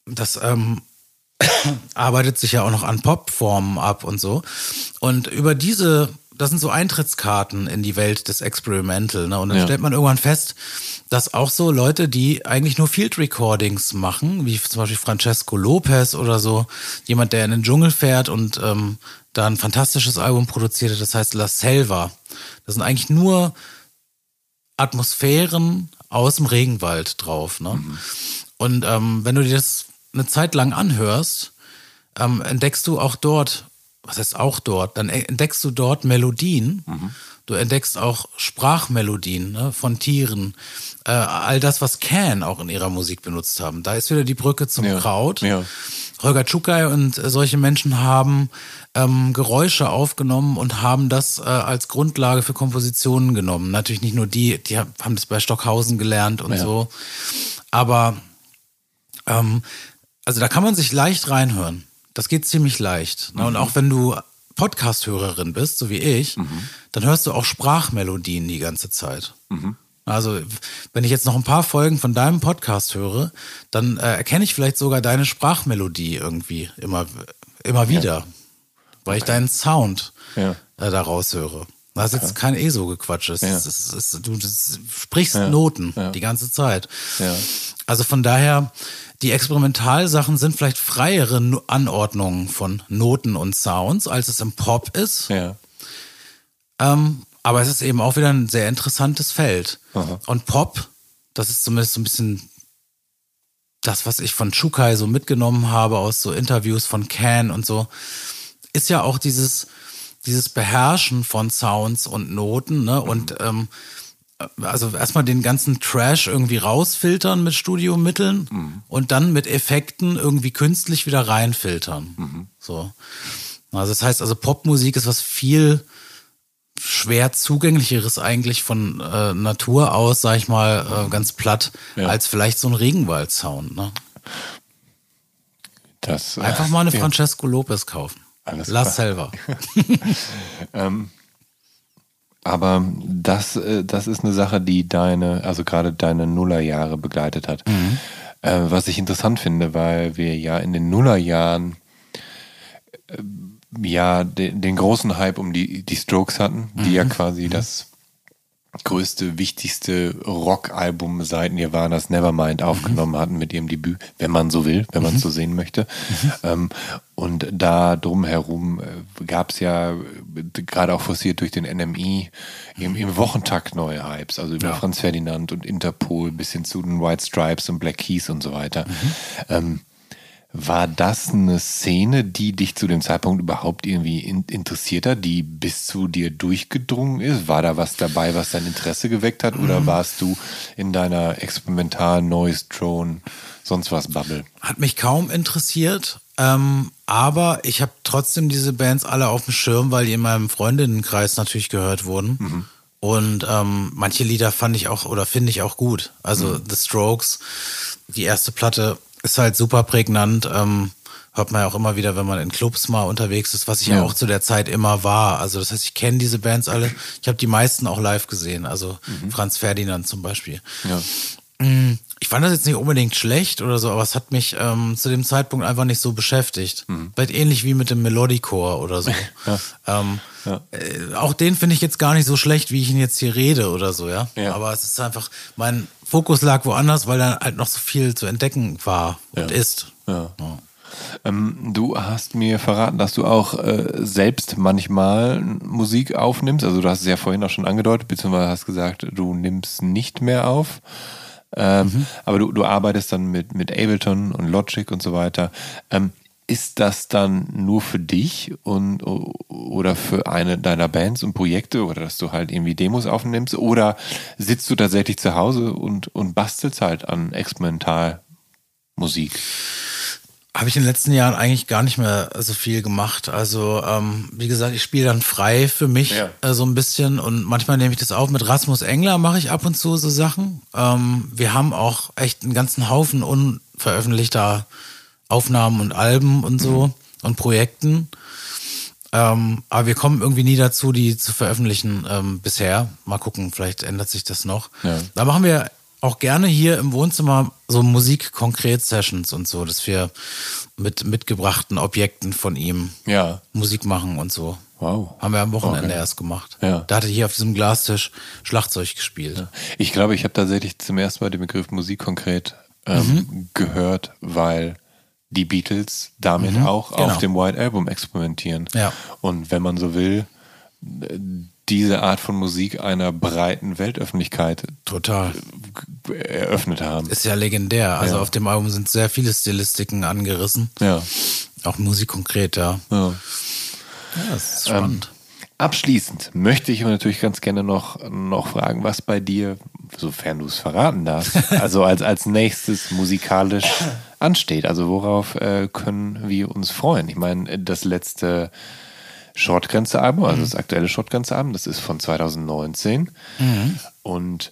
Das ähm, arbeitet sich ja auch noch an Popformen ab und so. Und über diese, das sind so Eintrittskarten in die Welt des Experimental. Ne? Und dann Ja. stellt man irgendwann fest, dass auch so Leute, die eigentlich nur Field Recordings machen, wie zum Beispiel Francesco Lopez oder so, jemand, der in den Dschungel fährt und ähm, da ein fantastisches Album produziert hat, das heißt La Selva. Das sind eigentlich nur Atmosphären aus dem Regenwald drauf. Ne? Und ähm, wenn du dir das eine Zeit lang anhörst, ähm, entdeckst du auch dort, was heißt auch dort, dann entdeckst du dort Melodien. Du entdeckst auch Sprachmelodien ne, von Tieren. Äh, all das, was Can auch in ihrer Musik benutzt haben. Da ist wieder die Brücke zum Ja. Kraut. Ja. Holger Tschukai und äh, solche Menschen haben ähm, Geräusche aufgenommen und haben das äh, als Grundlage für Kompositionen genommen. Natürlich nicht nur die, die haben das bei Stockhausen gelernt und Ja. so. Aber ähm, also da kann man sich leicht reinhören. Das geht ziemlich leicht. Ne? Und auch wenn du Podcast-Hörerin bist, so wie ich, dann hörst du auch Sprachmelodien die ganze Zeit. Also, wenn ich jetzt noch ein paar Folgen von deinem Podcast höre, dann äh, erkenne ich vielleicht sogar deine Sprachmelodie irgendwie immer, immer wieder, weil ich deinen Sound Ja. äh, da raushöre. Das ist jetzt kein ESO-Gequatsch. Es Ja. Du sprichst Ja. Noten Ja. die ganze Zeit. Ja. Also von daher, die Experimentalsachen sind vielleicht freiere Nu- Anordnungen von Noten und Sounds, als es im Pop ist. Ja. Ähm, aber es ist eben auch wieder ein sehr interessantes Feld. Aha. Und Pop, das ist zumindest so ein bisschen das, was ich von Chukai so mitgenommen habe aus so Interviews von Can und so, ist ja auch dieses, dieses Beherrschen von Sounds und Noten, ne? Und ähm, also erstmal den ganzen Trash irgendwie rausfiltern mit Studiomitteln und dann mit Effekten irgendwie künstlich wieder reinfiltern. So. Also das heißt also Popmusik ist was viel schwer zugänglicheres eigentlich von äh, Natur aus, sag ich mal, äh, ganz platt, Ja. als vielleicht so ein Regenwald-Sound. Ne? Das, Einfach mal eine ja. Francesco Lopez kaufen. Alles La klar. Selva. Aber das, äh, das ist eine Sache, die deine, also gerade deine Nullerjahre begleitet hat. Äh, was ich interessant finde, weil wir ja in den Nullerjahren äh, ja den, den großen Hype um die, die Strokes hatten, die ja quasi das größte, wichtigste Rockalbum seit Nirvana's Nevermind aufgenommen hatten mit ihrem Debüt, wenn man so will, wenn man es so sehen möchte. Ähm, und da drumherum äh, gab es ja, äh, gerade auch forciert durch den NMI, im, im Wochentakt neue Hypes, also über Franz Ferdinand und Interpol bis hin zu den White Stripes und Black Keys und so weiter. Ähm, war das eine Szene, die dich zu dem Zeitpunkt überhaupt irgendwie in, interessiert hat, die bis zu dir durchgedrungen ist? War da was dabei, was dein Interesse geweckt hat? Oder warst du in deiner experimentalen Noise Drone, sonst was Bubble? Hat mich kaum interessiert, ähm, aber ich habe trotzdem diese Bands alle auf dem Schirm, weil die in meinem Freundinnenkreis natürlich gehört wurden. Und ähm, manche Lieder fand ich auch oder finde ich auch gut. Also The Strokes, die erste Platte ist halt super prägnant. Ähm, hört man ja auch immer wieder, wenn man in Clubs mal unterwegs ist, was ich ja, Ja. auch zu der Zeit immer war. Also das heißt, ich kenne diese Bands alle. Ich habe die meisten auch live gesehen. Also Franz Ferdinand zum Beispiel. Ja. ich fand das jetzt nicht unbedingt schlecht oder so, aber es hat mich ähm, zu dem Zeitpunkt einfach nicht so beschäftigt. Mhm. Vielleicht ähnlich wie mit dem Melodicore oder so. Ähm, Äh, auch den finde ich jetzt gar nicht so schlecht, wie ich ihn jetzt hier rede oder so, ja? Ja. Aber es ist einfach, mein Fokus lag woanders, weil da halt noch so viel zu entdecken war und Ja. ist. Ja. Ähm, du hast mir verraten, dass du auch äh, selbst manchmal Musik aufnimmst. Also du hast es ja vorhin auch schon angedeutet, beziehungsweise hast gesagt, du nimmst nicht mehr auf. Ähm, Aber du, du arbeitest dann mit, mit Ableton und Logic und so weiter. Ähm, ist das dann nur für dich und oder für eine deiner Bands und Projekte oder dass du halt irgendwie Demos aufnimmst oder sitzt du tatsächlich zu Hause und, und bastelst halt an Experimentalmusik? Habe ich in den letzten Jahren eigentlich gar nicht mehr so viel gemacht. Also, ähm, wie gesagt, ich spiele dann frei für mich Ja. äh, so ein bisschen und manchmal nehme ich das auf. Mit Rasmus Engler mache ich ab und zu so Sachen. Ähm, wir haben auch echt einen ganzen Haufen unveröffentlichter Aufnahmen und Alben und so und Projekten. Ähm, aber wir kommen irgendwie nie dazu, die zu veröffentlichen ähm, bisher. Mal gucken, vielleicht ändert sich das noch. Ja. Da machen wir auch gerne hier im Wohnzimmer so Musik-Konkret-Sessions und so, dass wir mit mitgebrachten Objekten von ihm Ja. Musik machen und so. Wow. Haben wir am Wochenende Okay. erst gemacht. Ja. Da hatte ich hier auf diesem Glastisch Schlagzeug gespielt. Ich glaube, ich habe tatsächlich zum ersten Mal den Begriff Musik konkret ähm, Mhm. gehört, weil die Beatles damit auch genau. auf dem White Album experimentieren. Ja. Und wenn man so will, äh, diese Art von Musik einer breiten Weltöffentlichkeit Total. g- eröffnet haben. Ist ja legendär. Also Ja. auf dem Album sind sehr viele Stilistiken angerissen. Ja. Auch Musik konkret, ja. ja. Ja, das ist spannend. Abschließend möchte ich natürlich ganz gerne noch, noch fragen, was bei dir, sofern du es verraten darfst, also als, als nächstes musikalisch ansteht. Also worauf äh, können wir uns freuen? Ich meine, das letzte Shortgrenze-Album, also das aktuelle Shortgrenze-Album, das ist von 2019. Und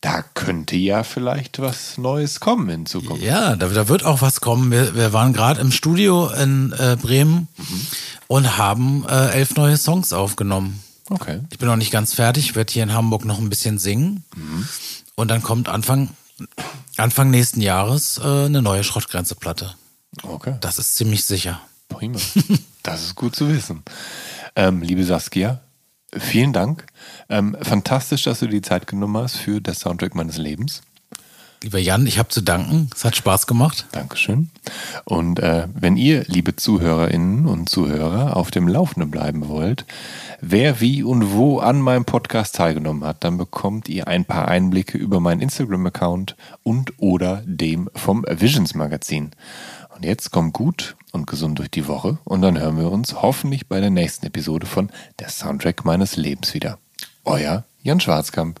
da könnte ja vielleicht was Neues kommen in Zukunft. Ja, da, da wird auch was kommen. Wir, wir waren gerade im Studio in äh, Bremen und haben äh, elf neue Songs aufgenommen. Okay. Ich bin noch nicht ganz fertig, werde hier in Hamburg noch ein bisschen singen. Und dann kommt Anfang, Anfang nächsten Jahres äh, eine neue Schrottgrenze-Platte. Okay. Das ist ziemlich sicher. Prima. Das ist gut zu wissen. Ähm, liebe Saskia, vielen Dank. Ähm, fantastisch, dass du die Zeit genommen hast für das Soundtrack meines Lebens. Lieber Jan, ich habe zu danken. Es hat Spaß gemacht. Dankeschön. Und äh, wenn ihr, liebe Zuhörerinnen und Zuhörer, auf dem Laufenden bleiben wollt, wer wie und wo an meinem Podcast teilgenommen hat, dann bekommt ihr ein paar Einblicke über meinen Instagram-Account und oder dem vom Visions Magazin. Und jetzt kommt gut und gesund durch die Woche und dann hören wir uns hoffentlich bei der nächsten Episode von Der Soundtrack meines Lebens wieder. Euer Jan Schwarzkamp.